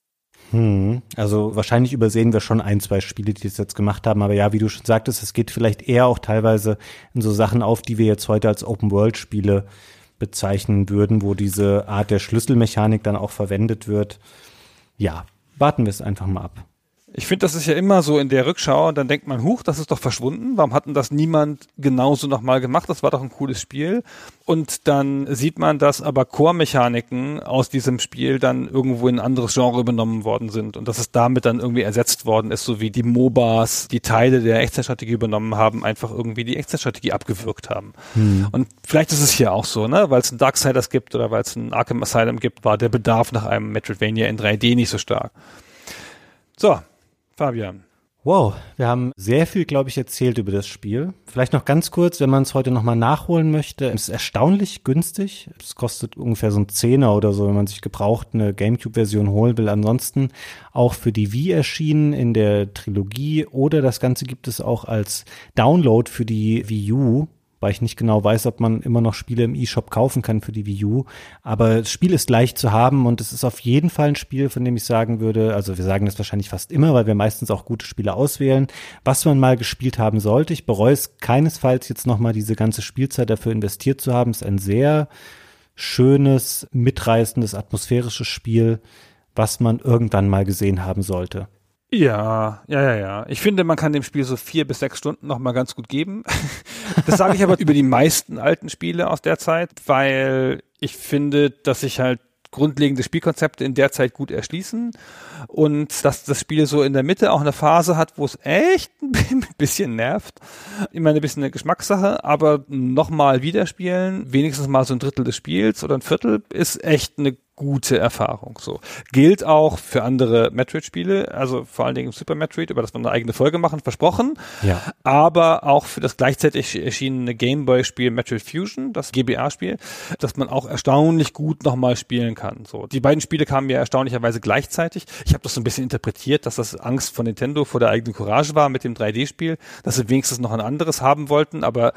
Hm, also wahrscheinlich übersehen wir schon ein, zwei Spiele, die das jetzt gemacht haben. Aber ja, wie du schon sagtest, es geht vielleicht eher auch teilweise in so Sachen auf, die wir jetzt heute als Open-World-Spiele bezeichnen würden, wo diese Art der Schlüsselmechanik dann auch verwendet wird. Ja, warten wir es einfach mal ab. Ich finde, das ist ja immer so in der Rückschau, dann denkt man, huch, das ist doch verschwunden. Warum hatten das niemand genauso nochmal gemacht? Das war doch ein cooles Spiel. Und dann sieht man, dass aber Core-Mechaniken aus diesem Spiel dann irgendwo in ein anderes Genre übernommen worden sind und dass es damit dann irgendwie ersetzt worden ist, so wie die MOBAs, die Teile der Echtzeitstrategie übernommen haben, einfach irgendwie die Echtzeitstrategie abgewürgt haben. Hm. Und vielleicht ist es hier auch so, ne? Weil es ein Darksiders gibt oder weil es ein Arkham Asylum gibt, war der Bedarf nach einem Metroidvania in 3D nicht so stark. So, Fabian. Wow, wir haben sehr viel, glaube ich, erzählt über das Spiel. Vielleicht noch ganz kurz, wenn man es heute nochmal nachholen möchte. Es ist erstaunlich günstig. Es kostet ungefähr so ein Zehner oder so, wenn man sich gebraucht eine Gamecube-Version holen will. Ansonsten auch für die Wii erschienen in der Trilogie oder das Ganze gibt es auch als Download für die Wii U weil ich nicht genau weiß, ob man immer noch Spiele im eShop kaufen kann für die Wii U. Aber das Spiel ist leicht zu haben und es ist auf jeden Fall ein Spiel, von dem ich sagen würde, also wir sagen das wahrscheinlich fast immer, weil wir meistens auch gute Spiele auswählen, was man mal gespielt haben sollte. Ich bereue es keinesfalls jetzt nochmal diese ganze Spielzeit dafür investiert zu haben. Es ist ein sehr schönes, mitreißendes, atmosphärisches Spiel, was man irgendwann mal gesehen haben sollte. Ja, ja, ja, ja. Ich finde, man kann dem Spiel so vier bis sechs Stunden noch mal ganz gut geben. Das sage ich aber über die meisten alten Spiele aus der Zeit, weil ich finde, dass sich halt grundlegende Spielkonzepte in der Zeit gut erschließen und dass das Spiel so in der Mitte auch eine Phase hat, wo es echt ein bisschen nervt. Immer ein bisschen eine Geschmackssache, aber nochmal wieder spielen, wenigstens mal so ein Drittel des Spiels oder ein Viertel, ist echt eine gute Erfahrung. So gilt auch für andere Metroid-Spiele, also vor allen Dingen Super Metroid, über das wir eine eigene Folge machen, versprochen. Ja. Aber auch für das gleichzeitig erschienene Gameboy-Spiel Metroid Fusion, das GBA-Spiel, das man auch erstaunlich gut nochmal spielen kann. So die beiden Spiele kamen ja erstaunlicherweise gleichzeitig. Ich habe das so ein bisschen interpretiert, dass das Angst von Nintendo vor der eigenen Courage war mit dem 3D-Spiel, dass sie wenigstens noch ein anderes haben wollten, aber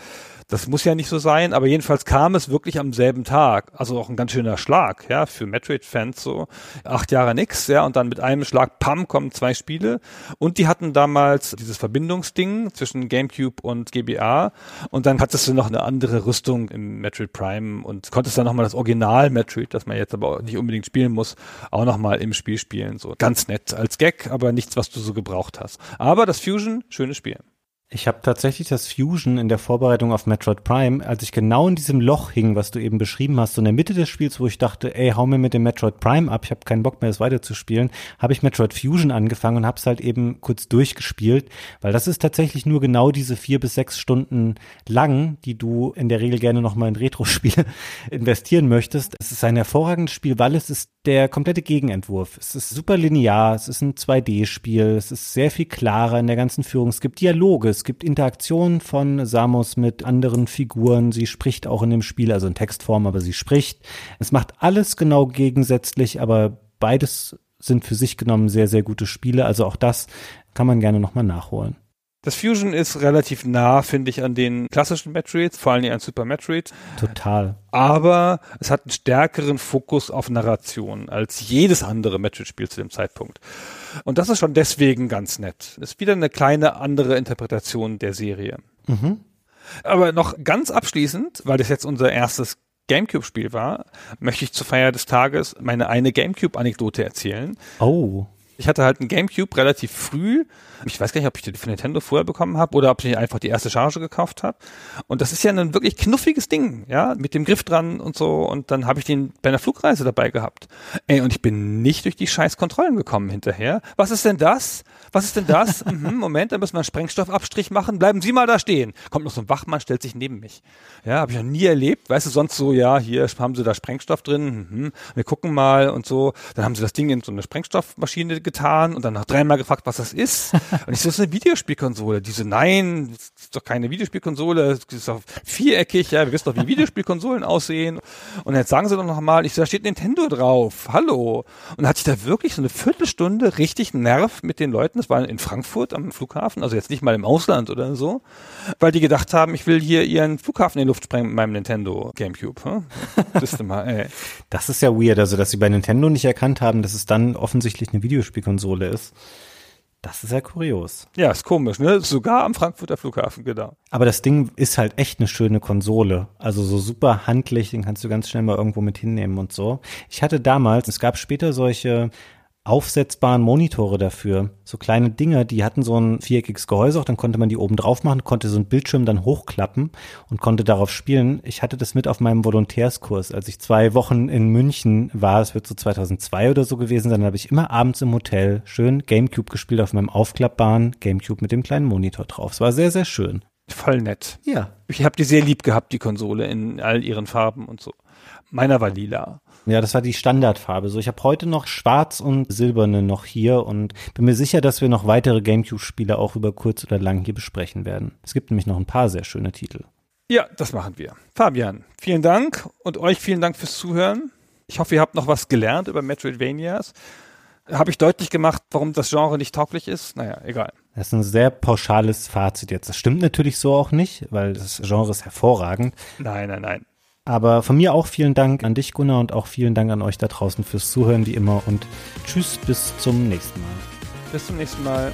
das muss ja nicht so sein, aber jedenfalls kam es wirklich am selben Tag. Also auch ein ganz schöner Schlag, ja, für Metroid-Fans so. Acht Jahre nix, ja, und dann mit einem Schlag, pam, kommen zwei Spiele. Und die hatten damals dieses Verbindungsding zwischen GameCube und GBA. Und dann hattest du noch eine andere Rüstung im Metroid Prime und konntest dann nochmal das Original Metroid, das man jetzt aber nicht unbedingt spielen muss, auch nochmal im Spiel spielen. So ganz nett als Gag, aber nichts, was du so gebraucht hast. Aber das Fusion, schönes Spiel. Ich habe tatsächlich das Fusion in der Vorbereitung auf Metroid Prime, als ich genau in diesem Loch hing, was du eben beschrieben hast, so in der Mitte des Spiels, wo ich dachte, ey, hau mir mit dem Metroid Prime ab, ich habe keinen Bock mehr, es weiterzuspielen, habe ich Metroid Fusion angefangen und habe es halt eben kurz durchgespielt, weil das ist tatsächlich nur genau diese vier bis sechs Stunden lang, die du in der Regel gerne nochmal in Retro-Spiele investieren möchtest. Es ist ein hervorragendes Spiel, weil es ist der komplette Gegenentwurf. Es ist super linear, es ist ein 2D-Spiel, es ist sehr viel klarer in der ganzen Führung, es gibt Dialoge, es gibt Interaktionen von Samus mit anderen Figuren. Sie spricht auch in dem Spiel, also in Textform, aber sie spricht. Es macht alles genau gegensätzlich, aber beides sind für sich genommen sehr, sehr gute Spiele. Also auch das kann man gerne nochmal nachholen. Das Fusion ist relativ nah, finde ich, an den klassischen Metroids, vor allem an Super Metroid. Total. Aber es hat einen stärkeren Fokus auf Narration als jedes andere Metroid-Spiel zu dem Zeitpunkt. Und das ist schon deswegen ganz nett. Ist wieder eine kleine andere Interpretation der Serie. Mhm. Aber noch ganz abschließend, weil das jetzt unser erstes GameCube-Spiel war, möchte ich zur Feier des Tages meine eine GameCube-Anekdote erzählen. Oh. Ich hatte halt einen Gamecube relativ früh. Ich weiß gar nicht, ob ich den von Nintendo vorher bekommen habe oder ob ich einfach die erste Charge gekauft habe. Und das ist ja ein wirklich knuffiges Ding, ja, mit dem Griff dran und so. Und dann habe ich den bei einer Flugreise dabei gehabt. Ey, und ich bin nicht durch die scheiß Kontrollen gekommen hinterher. Was ist denn das? Was ist denn das? mhm, Moment, da müssen wir einen Sprengstoffabstrich machen. Bleiben Sie mal da stehen. Kommt noch so ein Wachmann, stellt sich neben mich. Ja, habe ich noch nie erlebt. Weißt du, sonst so, ja, hier haben Sie da Sprengstoff drin. Mhm, wir gucken mal und so. Dann haben sie das Ding in so eine Sprengstoffmaschine getan und dann noch dreimal gefragt, was das ist. Und ich so, das ist eine Videospielkonsole. Die so, nein, das ist doch keine Videospielkonsole, das ist doch viereckig, ja, wir wissen doch, wie Videospielkonsolen aussehen. Und jetzt sagen sie doch noch mal, ich so, da steht Nintendo drauf. Hallo. Und hatte ich da wirklich so eine Viertelstunde richtig Nerv mit den Leuten. Das war in Frankfurt am Flughafen, also jetzt nicht mal im Ausland oder so, weil die gedacht haben, ich will hier ihren Flughafen in die Luft sprengen mit meinem Nintendo Gamecube. Hm? Mal, ey. Das ist ja weird, also dass sie bei Nintendo nicht erkannt haben, dass es dann offensichtlich eine Videospielkonsole ist. Das ist ja kurios. Ja, ist komisch, ne? Sogar am Frankfurter Flughafen, genau. Aber das Ding ist halt echt eine schöne Konsole. Also so super handlich, den kannst du ganz schnell mal irgendwo mit hinnehmen und so. Ich hatte damals, es gab später solche aufsetzbaren Monitore dafür. So kleine Dinger, die hatten so ein viereckiges Gehäuse, auch dann konnte man die oben drauf machen, konnte so ein Bildschirm dann hochklappen und konnte darauf spielen. Ich hatte das mit auf meinem Volontärskurs. Als ich zwei Wochen in München war, es wird so 2002 oder so gewesen sein, habe ich immer abends im Hotel schön Gamecube gespielt auf meinem aufklappbaren Gamecube mit dem kleinen Monitor drauf. Es war sehr, sehr schön. Voll nett. Ja. Ich habe die sehr lieb gehabt, die Konsole, in all ihren Farben und so. Meiner war lila. Ja, das war die Standardfarbe. So, ich habe heute noch schwarz und silberne noch hier und bin mir sicher, dass wir noch weitere GameCube-Spiele auch über kurz oder lang hier besprechen werden. Es gibt nämlich noch ein paar sehr schöne Titel. Ja, das machen wir. Fabian, vielen Dank und euch vielen Dank fürs Zuhören. Ich hoffe, ihr habt noch was gelernt über Metroidvanias. Habe ich deutlich gemacht, warum das Genre nicht tauglich ist? Naja, egal. Das ist ein sehr pauschales Fazit jetzt. Das stimmt natürlich so auch nicht, weil das Genre ist hervorragend. Nein, nein, nein. Aber von mir auch vielen Dank an dich, Gunnar, und auch vielen Dank an euch da draußen fürs Zuhören, wie immer. Und tschüss, bis zum nächsten Mal. Bis zum nächsten Mal.